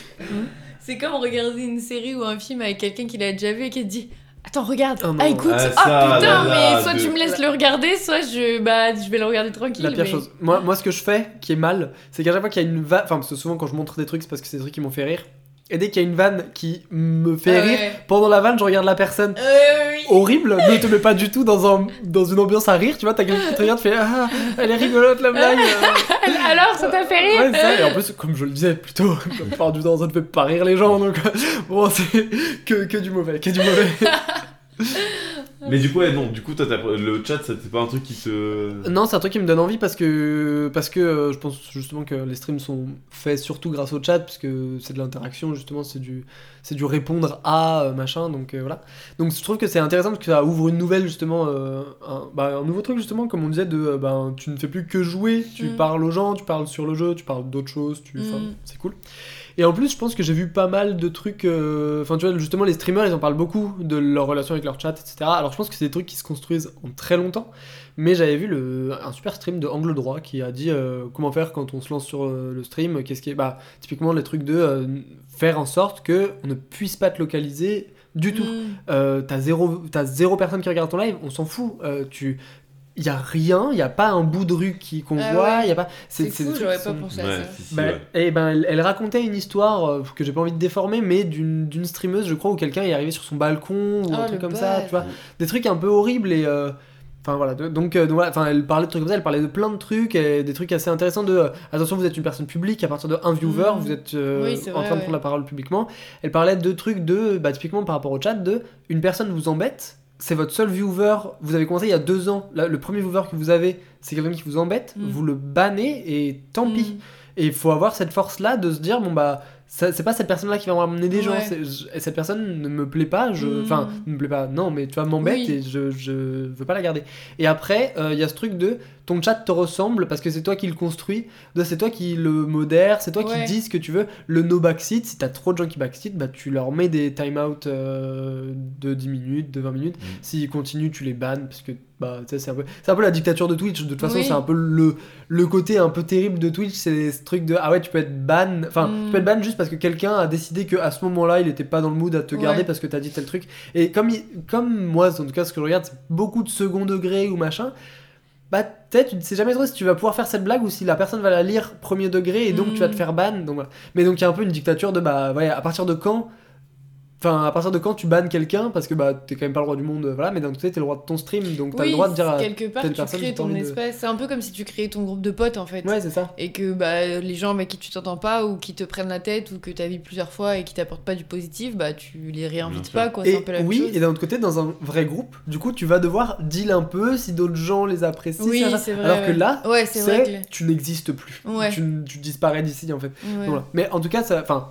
C'est comme regarder une série ou un film avec quelqu'un qui l'a déjà vu et qui te dit Attends, regarde. Oh ah, écoute. Ah, Ah, ça, putain, là, là, mais soit de- tu me laisses le regarder, soit je, bah, je vais le regarder tranquille. La pire mais- chose. Moi, moi, ce que je fais, qui est mal, c'est qu'à chaque fois qu'il y a une vanne. Enfin, parce que souvent, quand je montre des trucs, c'est parce que c'est des trucs qui m'ont fait rire. Et dès qu'il y a une vanne qui me fait rire, ouais. pendant la vanne, je regarde la personne. Euh, oui. horrible, ne te mets pas du tout dans, un, dans une ambiance à rire, tu vois, t'as quelqu'un qui te regarde, fait Ah, elle est rigolote la blague. Alors, ça t'a fait rire Ouais, ça, et en plus, comme je le disais plutôt, la plupart du temps, ça ne fait pas rire les gens, donc bon, c'est que, que du mauvais, que du mauvais. Mais du coup, ouais, non, du coup, toi, le chat, c'était pas un truc qui te. non, c'est un truc qui me donne envie parce que, parce que euh, je pense justement que les streams sont faits surtout grâce au chat, puisque c'est de l'interaction, justement, c'est du, c'est du répondre à euh, machin, donc euh, voilà. Donc je trouve que c'est intéressant parce que ça ouvre une nouvelle, justement, euh, un, bah, un nouveau truc, justement, comme on disait, de euh, ben, tu ne fais plus que jouer, tu Mm. parles aux gens, tu parles sur le jeu, tu parles d'autres choses, tu, Mm. c'est cool. Et en plus, je pense que j'ai vu pas mal de trucs. euh, Enfin, tu vois, justement, les streamers, ils en parlent beaucoup de leur relation avec leur chat, etc. Alors, je pense que c'est des trucs qui se construisent en très longtemps. Mais j'avais vu le, un super stream de Angle Droit qui a dit euh, comment faire quand on se lance sur euh, le stream. Qu'est-ce qui est. Bah, typiquement, les trucs de euh, faire en sorte que on ne puisse pas te localiser du tout. Mm. Euh, t'as zéro, t'as zéro personne qui regarde ton live, on s'en fout. Euh, tu, y a rien, y a pas un bout de rue qui qu'on Ah voit, ouais. y a pas. C'est trucs j'aurais pas sont- pensé à Ouais, ça. si, si, bah, ouais. eh ben, elle, elle racontait une histoire euh, que j'ai pas envie de déformer, mais d'une d'une streameuse, je crois, où quelqu'un est arrivé sur son balcon ou Oh, un truc comme ça, tu vois. Des trucs un peu horribles et. euh, Enfin voilà, de- donc, euh, donc voilà, enfin elle parlait de trucs comme ça, elle parlait de plein de trucs, et des trucs assez intéressants de euh, attention vous êtes une personne publique, à partir de un viewer Mhm. vous êtes euh, Oui, en train de ouais. prendre la parole publiquement. Elle parlait de trucs de, bah typiquement par rapport au chat, de une personne vous embête, c'est votre seul viewer, vous avez commencé il y a deux ans, Là, le premier viewer que vous avez c'est quelqu'un qui vous embête, Mhm. vous le bannez et tant pis. Mm. Et il faut avoir cette force-là de se dire, bon bah, c'est pas cette personne-là qui va m'amener des gens, Ouais. je- cette personne ne me plaît pas, je... Mm. enfin, ne me plaît pas, non, mais tu vois, m'embête Oui. et je, je veux pas la garder. Et après, euh, il y a ce truc de, ton chat te ressemble parce que c'est toi qui le construis, c'est toi qui le modère, c'est toi Ouais. qui dis ce que tu veux. Le no backseat, si t'as trop de gens qui backseat, bah tu leur mets des time-out euh, de 10 minutes, de 20 minutes. Mm. S'ils continuent, tu les bannes parce que bah, c'est un, peu... c'est un peu la dictature de Twitch. De toute façon, Oui. c'est un peu le, le côté un peu terrible de Twitch. C'est ce truc de ah ouais, tu peux être ban. Enfin, Mm. tu peux être ban juste parce que quelqu'un a décidé qu'à ce moment-là, il était pas dans le mood à te garder Ouais. parce que t'as dit tel truc. Et comme, il- comme moi, en tout cas, ce que je regarde, c'est beaucoup de second degré ou machin. Bah, peut-être, tu ne sais jamais trop si tu vas pouvoir faire cette blague ou si la personne va la lire premier degré et donc Mm. tu vas te faire ban. Donc, voilà. Mais donc, il y a un peu une dictature de bah, ouais, à partir de quand Enfin, à partir de quand tu bannes quelqu'un parce que bah t'es quand même pas le roi du monde, voilà, mais d'un côté t'es le roi de ton stream, donc t'as Oui, le droit de dire à... quelque part, telle tu personne, crées ton envie de- espace. C'est un peu comme si tu créais ton groupe de potes en fait. Ouais, c'est ça. Et que bah, les gens avec qui tu t'entends pas ou qui te prennent la tête ou que tu as vu plusieurs fois et qui t'apportent pas du positif, bah tu les réinvites pas quoi. C'est Et un peu la oui, chose. et d'un autre côté, dans un vrai groupe, du coup, tu vas devoir deal un peu si d'autres gens les apprécient. Oui, c'est vrai, Alors que ouais. là, Ouais, c'est vrai c'est que- tu n'existes plus. Ouais. Tu, tu disparais d'ici en fait. Ouais. Donc, voilà. Mais en tout cas, ça, enfin,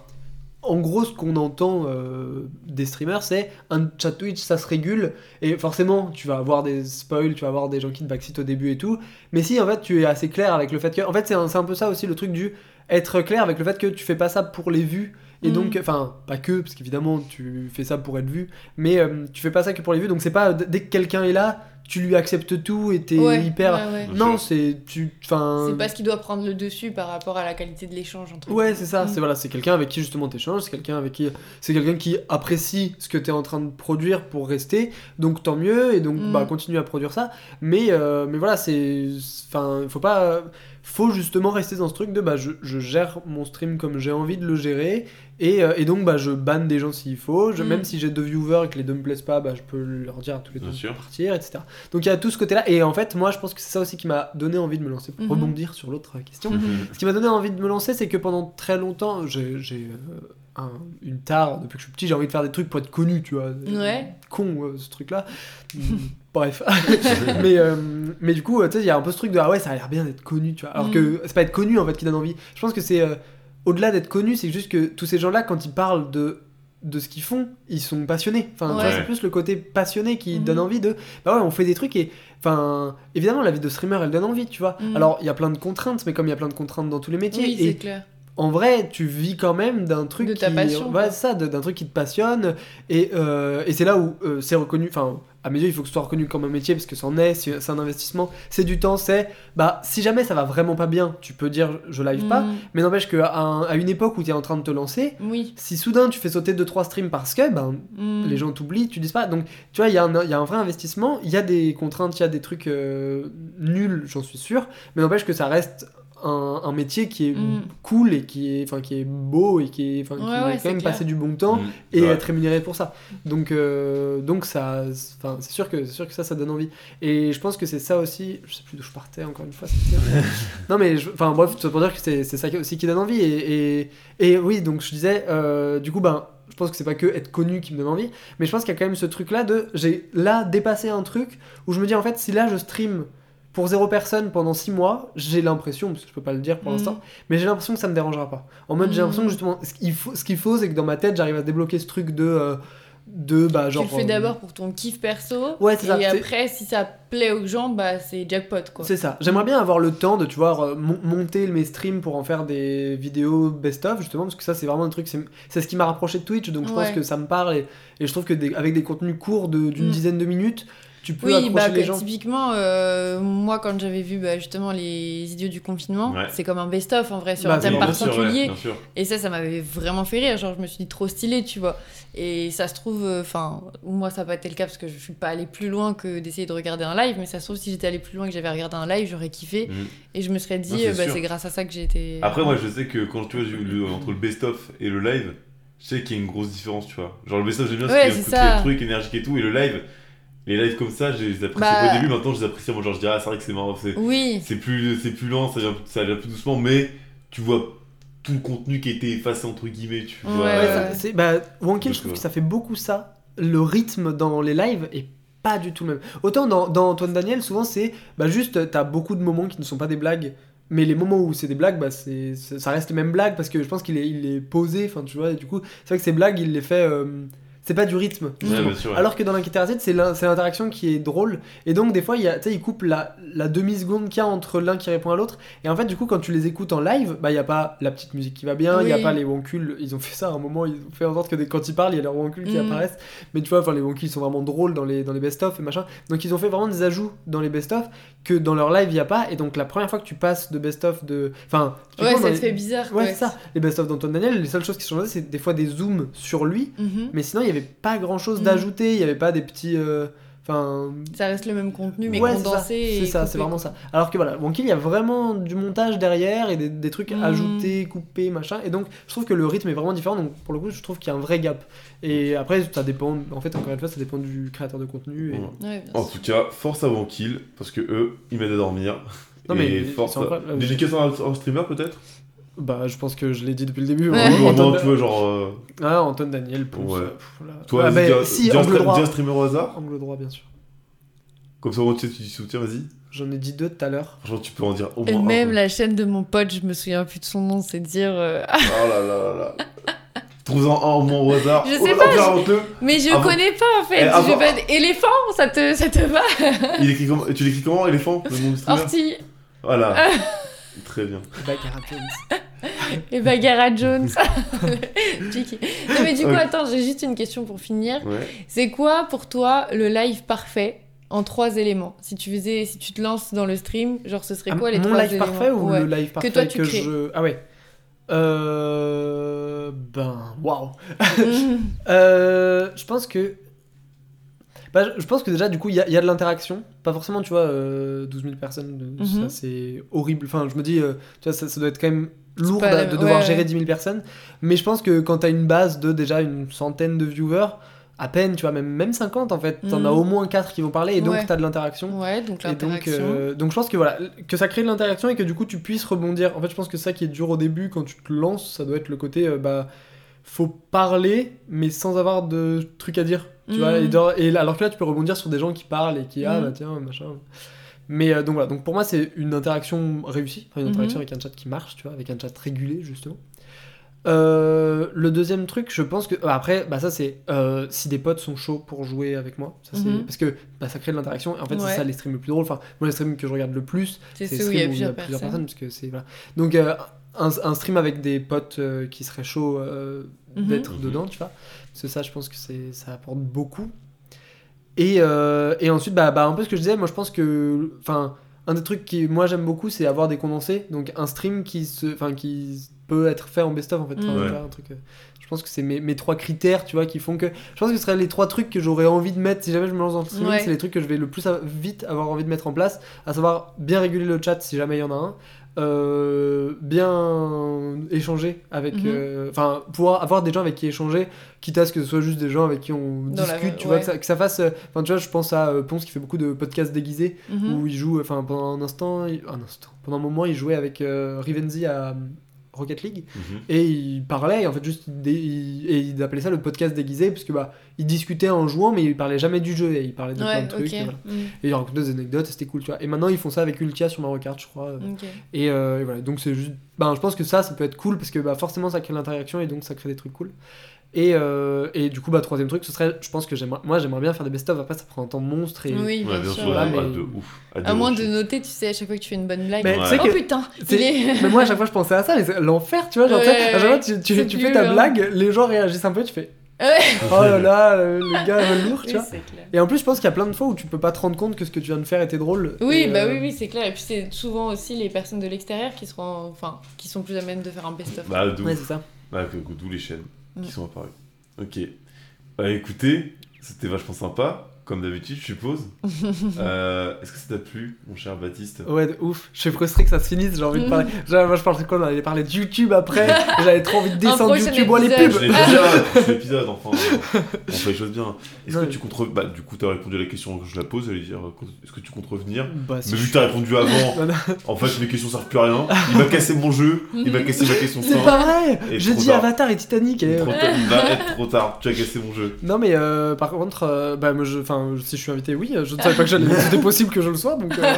en gros, ce qu'on entend euh, des streamers, c'est un chat Twitch, ça se régule, et forcément, tu vas avoir des spoils, tu vas avoir des gens qui te backseat au début et tout. Mais si en fait, tu es assez clair avec le fait que, en fait, c'est un, un peu ça aussi le truc du être clair avec le fait que tu fais pas ça pour les vues. Et Mhm. donc, enfin, pas que, parce qu'évidemment, tu fais ça pour être vu, mais euh, tu fais pas ça que pour les vues. Donc, c'est pas dès que quelqu'un est là, tu lui acceptes tout et t'es Ouais, hyper. ouais, ouais. Bien Non, c'est. tu Enfin. C'est pas ce qui doit prendre le dessus par rapport à la qualité de l'échange entre Ouais, c'est ça. Mm. C'est voilà, c'est quelqu'un avec qui justement t'échanges, c'est quelqu'un avec qui c'est quelqu'un qui apprécie ce que t'es en train de produire pour rester. Donc tant mieux et donc Mm. bah continue à produire ça. Mais euh, mais voilà, c'est enfin, faut pas faut justement rester dans ce truc de bah je, je gère mon stream comme j'ai envie de le gérer et, euh, et donc bah je banne des gens s'il faut. Je, Mm. Même si j'ai deux viewers et que les deux me plaisent pas, bah je peux leur dire à tous les deux de partir, etc. Donc il y a tout ce côté-là et en fait moi je pense que c'est ça aussi qui m'a donné envie de me lancer pour Mhm. rebondir sur l'autre question. Mhm. Ce qui m'a donné envie de me lancer, c'est que pendant très longtemps, j'ai euh, un- une tare depuis que je suis petit, j'ai envie de faire des trucs pour être connu, tu vois. Ouais. Con, euh, ce truc-là. Mm, Bref. mais, euh, mais du coup, tu sais, il y a un peu ce truc de ah ouais, ça a l'air bien d'être connu, tu vois. Alors Mm. que c'est pas être connu en fait qui donne envie. Je pense que c'est euh, au-delà d'être connu, c'est juste que tous ces gens-là, quand ils parlent de de ce qu'ils font, ils sont passionnés. Enfin, Ouais. c'est plus le côté passionné qui Mhm. donne envie de. Bah ouais, on fait des trucs et. Enfin, évidemment, la vie de streamer, elle donne envie, tu vois. Mhm. Alors, il y a plein de contraintes, mais comme il y a plein de contraintes dans tous les métiers, Oui, et c'est clair. en vrai, tu vis quand même d'un truc De ta qui, passion, ouais, ça, d'un truc qui te passionne, et, euh, et c'est là où euh, c'est reconnu. Enfin, à mes yeux, il faut que ce soit reconnu comme un métier parce que c'en est, c'est un investissement, c'est du temps, c'est bah si jamais ça va vraiment pas bien, tu peux dire je live pas, Mm. mais n'empêche qu'à un- à une époque où tu es en train de te lancer, Oui. si soudain tu fais sauter 2-3 streams parce que ben Mm. les gens t'oublient, tu dis pas. Donc, tu vois, il y, a un- il y a un vrai investissement, il y a des contraintes, il y a des trucs euh, nuls, j'en suis sûr, mais n'empêche que ça reste un, un métier qui est Mm. cool et qui est, enfin, qui est beau et qui est, enfin, qui Ouais, quand même clair. passer du bon temps Mm, et être rémunéré pour ça. Donc, euh, donc ça, enfin, c'est sûr que c'est sûr que ça, ça donne envie. Et je pense que c'est ça aussi. Je sais plus d'où je partais encore une fois. non mais, je- enfin bref, tout ça pour dire que c'est c'est ça aussi qui donne envie. Et, et, et oui, donc je disais, euh, du coup, ben, je pense que c'est pas que être connu qui me donne envie, mais je pense qu'il y a quand même ce truc-là de, j'ai là dépassé un truc où je me dis en fait, si là je stream pour zéro personne pendant six mois, j'ai l'impression, parce que je peux pas le dire pour Mhm. l'instant, mais j'ai l'impression que ça me dérangera pas. En mode, j'ai l'impression que Mhm. justement, ce qu'il faut, ce qu'il faut, c'est que dans ma tête, j'arrive à débloquer ce truc de. euh, de bah genre tu le fais euh, d'abord pour ton kiff perso. Ouais, c'est ça, Et c'est- après, si ça plaît aux gens, bah c'est jackpot quoi. C'est ça. J'aimerais bien avoir le temps de, tu vois, mon- monter mes streams pour en faire des vidéos best-of, justement, parce que ça, c'est vraiment un truc, c'est ce qui m'a rapproché de Twitch, donc je pense que ça me parle, et, et je trouve que des- avec des contenus courts de- d'une Mm. dizaine de minutes, tu peux Oui, accrocher bah, les gens. typiquement, euh, moi quand j'avais vu bah, justement les idiots du confinement, Ouais. c'est comme un best-of en vrai sur Bah, un thème sûr, ouais, particulier. Et ça, ça m'avait vraiment fait rire. Genre, je me suis dit trop stylé, tu vois. Et ça se trouve, euh, enfin, moi, ça n'a pas été le cas parce que je suis pas allée plus loin que d'essayer de regarder un live. Mais ça se trouve, si j'étais allée plus loin que j'avais regardé un live, j'aurais kiffé. Mhm. Et je me serais dit, c'est euh, bah, c'est grâce à ça que j'ai été. Après, moi, je sais que quand tu vois le- entre le best-of et le live, je sais qu'il y a une grosse différence, tu vois. Genre, le best-of, j'aime bien Ouais, parce qu'il y a c'est un côté ça. truc énergique et tout, et le live, les lives comme ça, je les appréciais Bah- au début, maintenant je les apprécie. Moi, genre, je dirais, ah, c'est vrai que c'est marrant, c'est Oui, c'est plus, c'est plus lent, ça vient, ça vient plus doucement, mais tu vois tout le contenu qui a été effacé, entre guillemets, tu vois. Ouais, Ouais, euh, ça- c'est- bah, je trouve que ça fait beaucoup ça. Le rythme dans les lives est pas du tout le même. Autant dans, dans Antoine Daniel, souvent c'est bah, juste, t'as beaucoup de moments qui ne sont pas des blagues. Mais les moments où c'est des blagues, bah, c'est, c'est- ça reste les mêmes blagues parce que je pense qu'il est, il est posé. Enfin, tu vois, et du coup, c'est vrai que ces blagues, il les fait. euh, c'est pas du rythme. Ouais, sûr, ouais. Alors que dans l'interacide, c'est l'in- c'est l'interaction qui est drôle. Et donc, des fois, il, y a, tu sais, il coupe la, la demi-seconde qu'il y a entre l'un qui répond à l'autre. Et en fait, du coup, quand tu les écoutes en live, bah, il n'y a pas la petite musique qui va bien, il n'y a Oui. pas les wankuls. Ils ont fait ça à un moment, ils ont fait en sorte que des- quand ils parlent, il y a leurs wankuls qui Mhm. apparaissent. Mais tu vois, enfin, les wankuls sont vraiment drôles dans les, dans les best-of et machin. Donc, ils ont fait vraiment des ajouts dans les best-of que dans leur live, il n'y a pas. Et donc, la première fois que tu passes de best-of de. Enfin, ouais, ça te les- fait bizarre. Ouais, quoi. c'est ça. Les best-of d'Antoine Daniel, les seules choses qui changeaient, c'est des fois des zooms sur lui. Mhm. Mais sinon, il n'y avait pas grand chose Mhm. d'ajouté, il n'y avait pas des petits. euh, Enfin. Ça reste le même contenu, mais ouais, c'est ça, condensé. c'est ça, c'est vraiment ça. Alors que voilà, Wonky, il y a vraiment du montage derrière et des, des trucs Mhm. ajoutés, coupés, machin. Et donc, je trouve que le rythme est vraiment différent. Donc, pour le coup, je trouve qu'il y a un vrai gap. Et après, ça dépend. En fait, encore une fois, ça dépend du créateur de contenu. Et... Ouais. Ouais, bien En tout cas, force à Wankill, parce que eux, ils m'aident à dormir. Non, mais. Dédicace à un streamer peut-être? Bah, je pense que je l'ai dit depuis le début. Ouais. Ou au tu vois, genre. euh, Ah, Antoine Daniel, Ponce. Ouais. euh, pff, là. Toi, ah, bah, si, dis un angle droit. dis un streamer au hasard. Angle droit, bien sûr. Comme ça, au moins, tu sais, tu soutiens, vas-y. J'en ai dit deux tout à l'heure. Franchement, tu peux en dire au Et moins. un, même la chaîne de mon pote, je me souviens plus de son nom, c'est dire. euh, Oh là là là là. Trouve-en un au moins au hasard. Je sais pas, je-. Mais je Avant- connais pas en fait. Eh, Je avant- vais pas... Éléphant, ça te, ça te va Il écrit comment... Tu l'écris comment, éléphant Le nom du streamer Orti Voilà. Très bien. Et Bagara Jones. Non mais du coup, attends, j'ai juste une question pour finir. Ouais. C'est quoi pour toi le live parfait en trois éléments? Si tu faisais, si tu te lances dans le stream, genre ce serait Ah, quoi les Mon trois live éléments? parfait ou Ouais. le live parfait toi, tu crées. je. Ah ouais. Euh. Ben. Waouh. Euh, je pense que. Bah, je- pense que déjà, du coup, il y, a- il y a de l'interaction. Pas forcément, tu vois, euh, 12 000 personnes, ça Mhm. c'est horrible. Enfin, je me dis, euh, tu vois, ça, ça doit être quand même lourd pas d'a- la- de devoir ouais, gérer ouais. 10 000 personnes. Mais je pense que quand t'as une base de déjà une centaine de viewers, à peine, tu vois, même, même 50 en fait, t'en as au moins 4 qui vont parler et donc Ouais. t'as de l'interaction. Ouais, donc donc, l'interaction. euh, donc je pense que voilà, que ça crée de l'interaction et que du coup tu puisses rebondir. En fait, je pense que ça qui est dur au début quand tu te lances, ça doit être le côté euh, bah faut parler mais sans avoir de trucs à dire. Tu vois, et, là- alors que là tu peux rebondir sur des gens qui parlent et qui ah Mhm. bah tiens machin. Mais euh, donc voilà, donc pour moi c'est une interaction réussie, enfin, une Mhm. interaction avec un chat qui marche, tu vois, avec un chat régulé justement. Euh, le deuxième truc, je pense que bah, après, bah ça c'est euh, si des potes sont chauds pour jouer avec moi, ça Mhm. parce que bah, ça crée de l'interaction. Et en fait, Ouais. c'est ça les streams le plus drôle. Enfin, moi les streams que je regarde le plus, C'est les où il y a plusieurs personnes. parce que c'est voilà. Donc euh, un, un stream avec des potes euh, qui seraient chauds euh, Mhm. d'être dedans, tu vois. Parce que ça, je pense que c'est ça apporte beaucoup. Et, euh, et ensuite, bah, bah, un peu ce que je disais, moi je pense que, enfin, un des trucs qui moi j'aime beaucoup, c'est avoir des condensés. Donc un stream qui se, enfin, qui peut être fait en best-of en fait. Enfin, tu Ouais. un truc. euh, je pense que c'est mes, mes trois critères, tu vois, qui font que. Je pense que ce seraient les trois trucs que j'aurais envie de mettre si jamais je me lance dans le streaming. Ouais. C'est les trucs que je vais le plus vite avoir envie de mettre en place, à savoir bien réguler le chat si jamais il y en a un, euh, bien échanger avec. Mhm. euh, Enfin, pouvoir avoir des gens avec qui échanger, quitte à ce que ce soit juste des gens avec qui on Dans la- discute, tu vois, que ça, que ça fasse. euh, Enfin, tu vois, je pense à Ponce qui fait beaucoup de podcasts déguisés Mhm. où il joue, enfin pendant un instant, il- un instant, pendant un moment, il jouait avec Rivenzi à Rocket League Mhm. et il parlait, et en fait juste, il, et il appelait ça le podcast déguisé parce que bah il discutait en jouant, mais il parlait jamais du jeu et il parlait de plein de trucs. ok. Et, voilà. Mhm. Et il racontait des anecdotes, et c'était cool, tu vois. Et maintenant ils font ça avec Ultia sur Mario Kart, je crois. euh. Et, euh, et voilà, donc c'est juste, ben je pense que ça, ça peut être cool parce que bah forcément ça crée l'interaction et donc ça crée des trucs cool. Et, euh, et du coup, bah, troisième truc, ce serait, je pense que moi j'aimerais bien faire des best-of, après ça prend un temps monstre. Et... Oui, Ouais, bien, sûr. voilà, ouais, mais- de ouf. À moins de noter, tu sais, à chaque fois que tu fais une bonne blague. Mais Ouais. Oh putain, c'est- il est. Mais moi à chaque fois je pensais à ça, mais c'est l'enfer, tu vois. Genre, Ouais, à chaque fois tu, c'est tu, tu fais ta blague, les gens réagissent un peu, tu fais Ouais. oh là là, le, le gars lourd, tu Oui, vois. Et en plus, je pense qu'il y a plein de fois où tu peux pas te rendre compte que ce que tu viens de faire était drôle. Oui, Et, bah euh, oui, oui, c'est clair. Et puis c'est souvent aussi les personnes de l'extérieur qui seront, enfin, qui sont plus à même de faire un best-of. Bah, Ouais. Ouais, que- d'où les chaînes. Qui sont apparues. Ok. Bah écoutez, c'était vachement sympa, comme d'habitude, je suppose. Euh, Est-ce que ça t'a plu, mon cher Baptiste Ouais, de ouf. Je suis frustré que ça se finisse. J'ai envie de parler. Genre, moi, je pensais qu'on allait parler de YouTube après. J'avais trop envie de descendre YouTube. Bon, les pubs. C'est l'épisode, c'est l'épisode, enfin. On fait les choses bien. Est-ce que tu comptes. re- Bah, du coup, t'as répondu à la question que je la pose, j'allais dire, est-ce que tu comptes revenir Bah, si Mais vu je- que t'as répondu avant, en fait, mes questions servent plus à rien. Il m'a cassé mon jeu, il m'a cassé ma question C'est. Et J'ai dit tard. Avatar et Titanic. Et... Trop tard, il va être trop tard, tu as cassé mon jeu. Non, mais euh, par contre, euh, bah, moi, je, enfin, si je suis invité, oui. Je ne savais pas que j'allais. C'était possible que je le sois, donc. euh.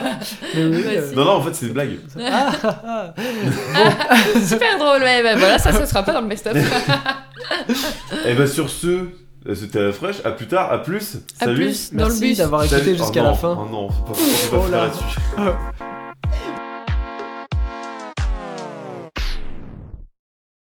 Mais oui. Euh, Non, non, en fait, c'est une blague. ah, ah, ah. Super drôle, ouais, bah voilà, ça, ça sera pas dans le best-of. Et bah, sur ce, euh, c'était à la fraîche. À plus tard, à plus. À Salut. plus, dans le Merci bus. d'avoir écouté Oh jusqu'à non, la fin. Oh non, faut pas, faut pas Oh faire là. là-dessus.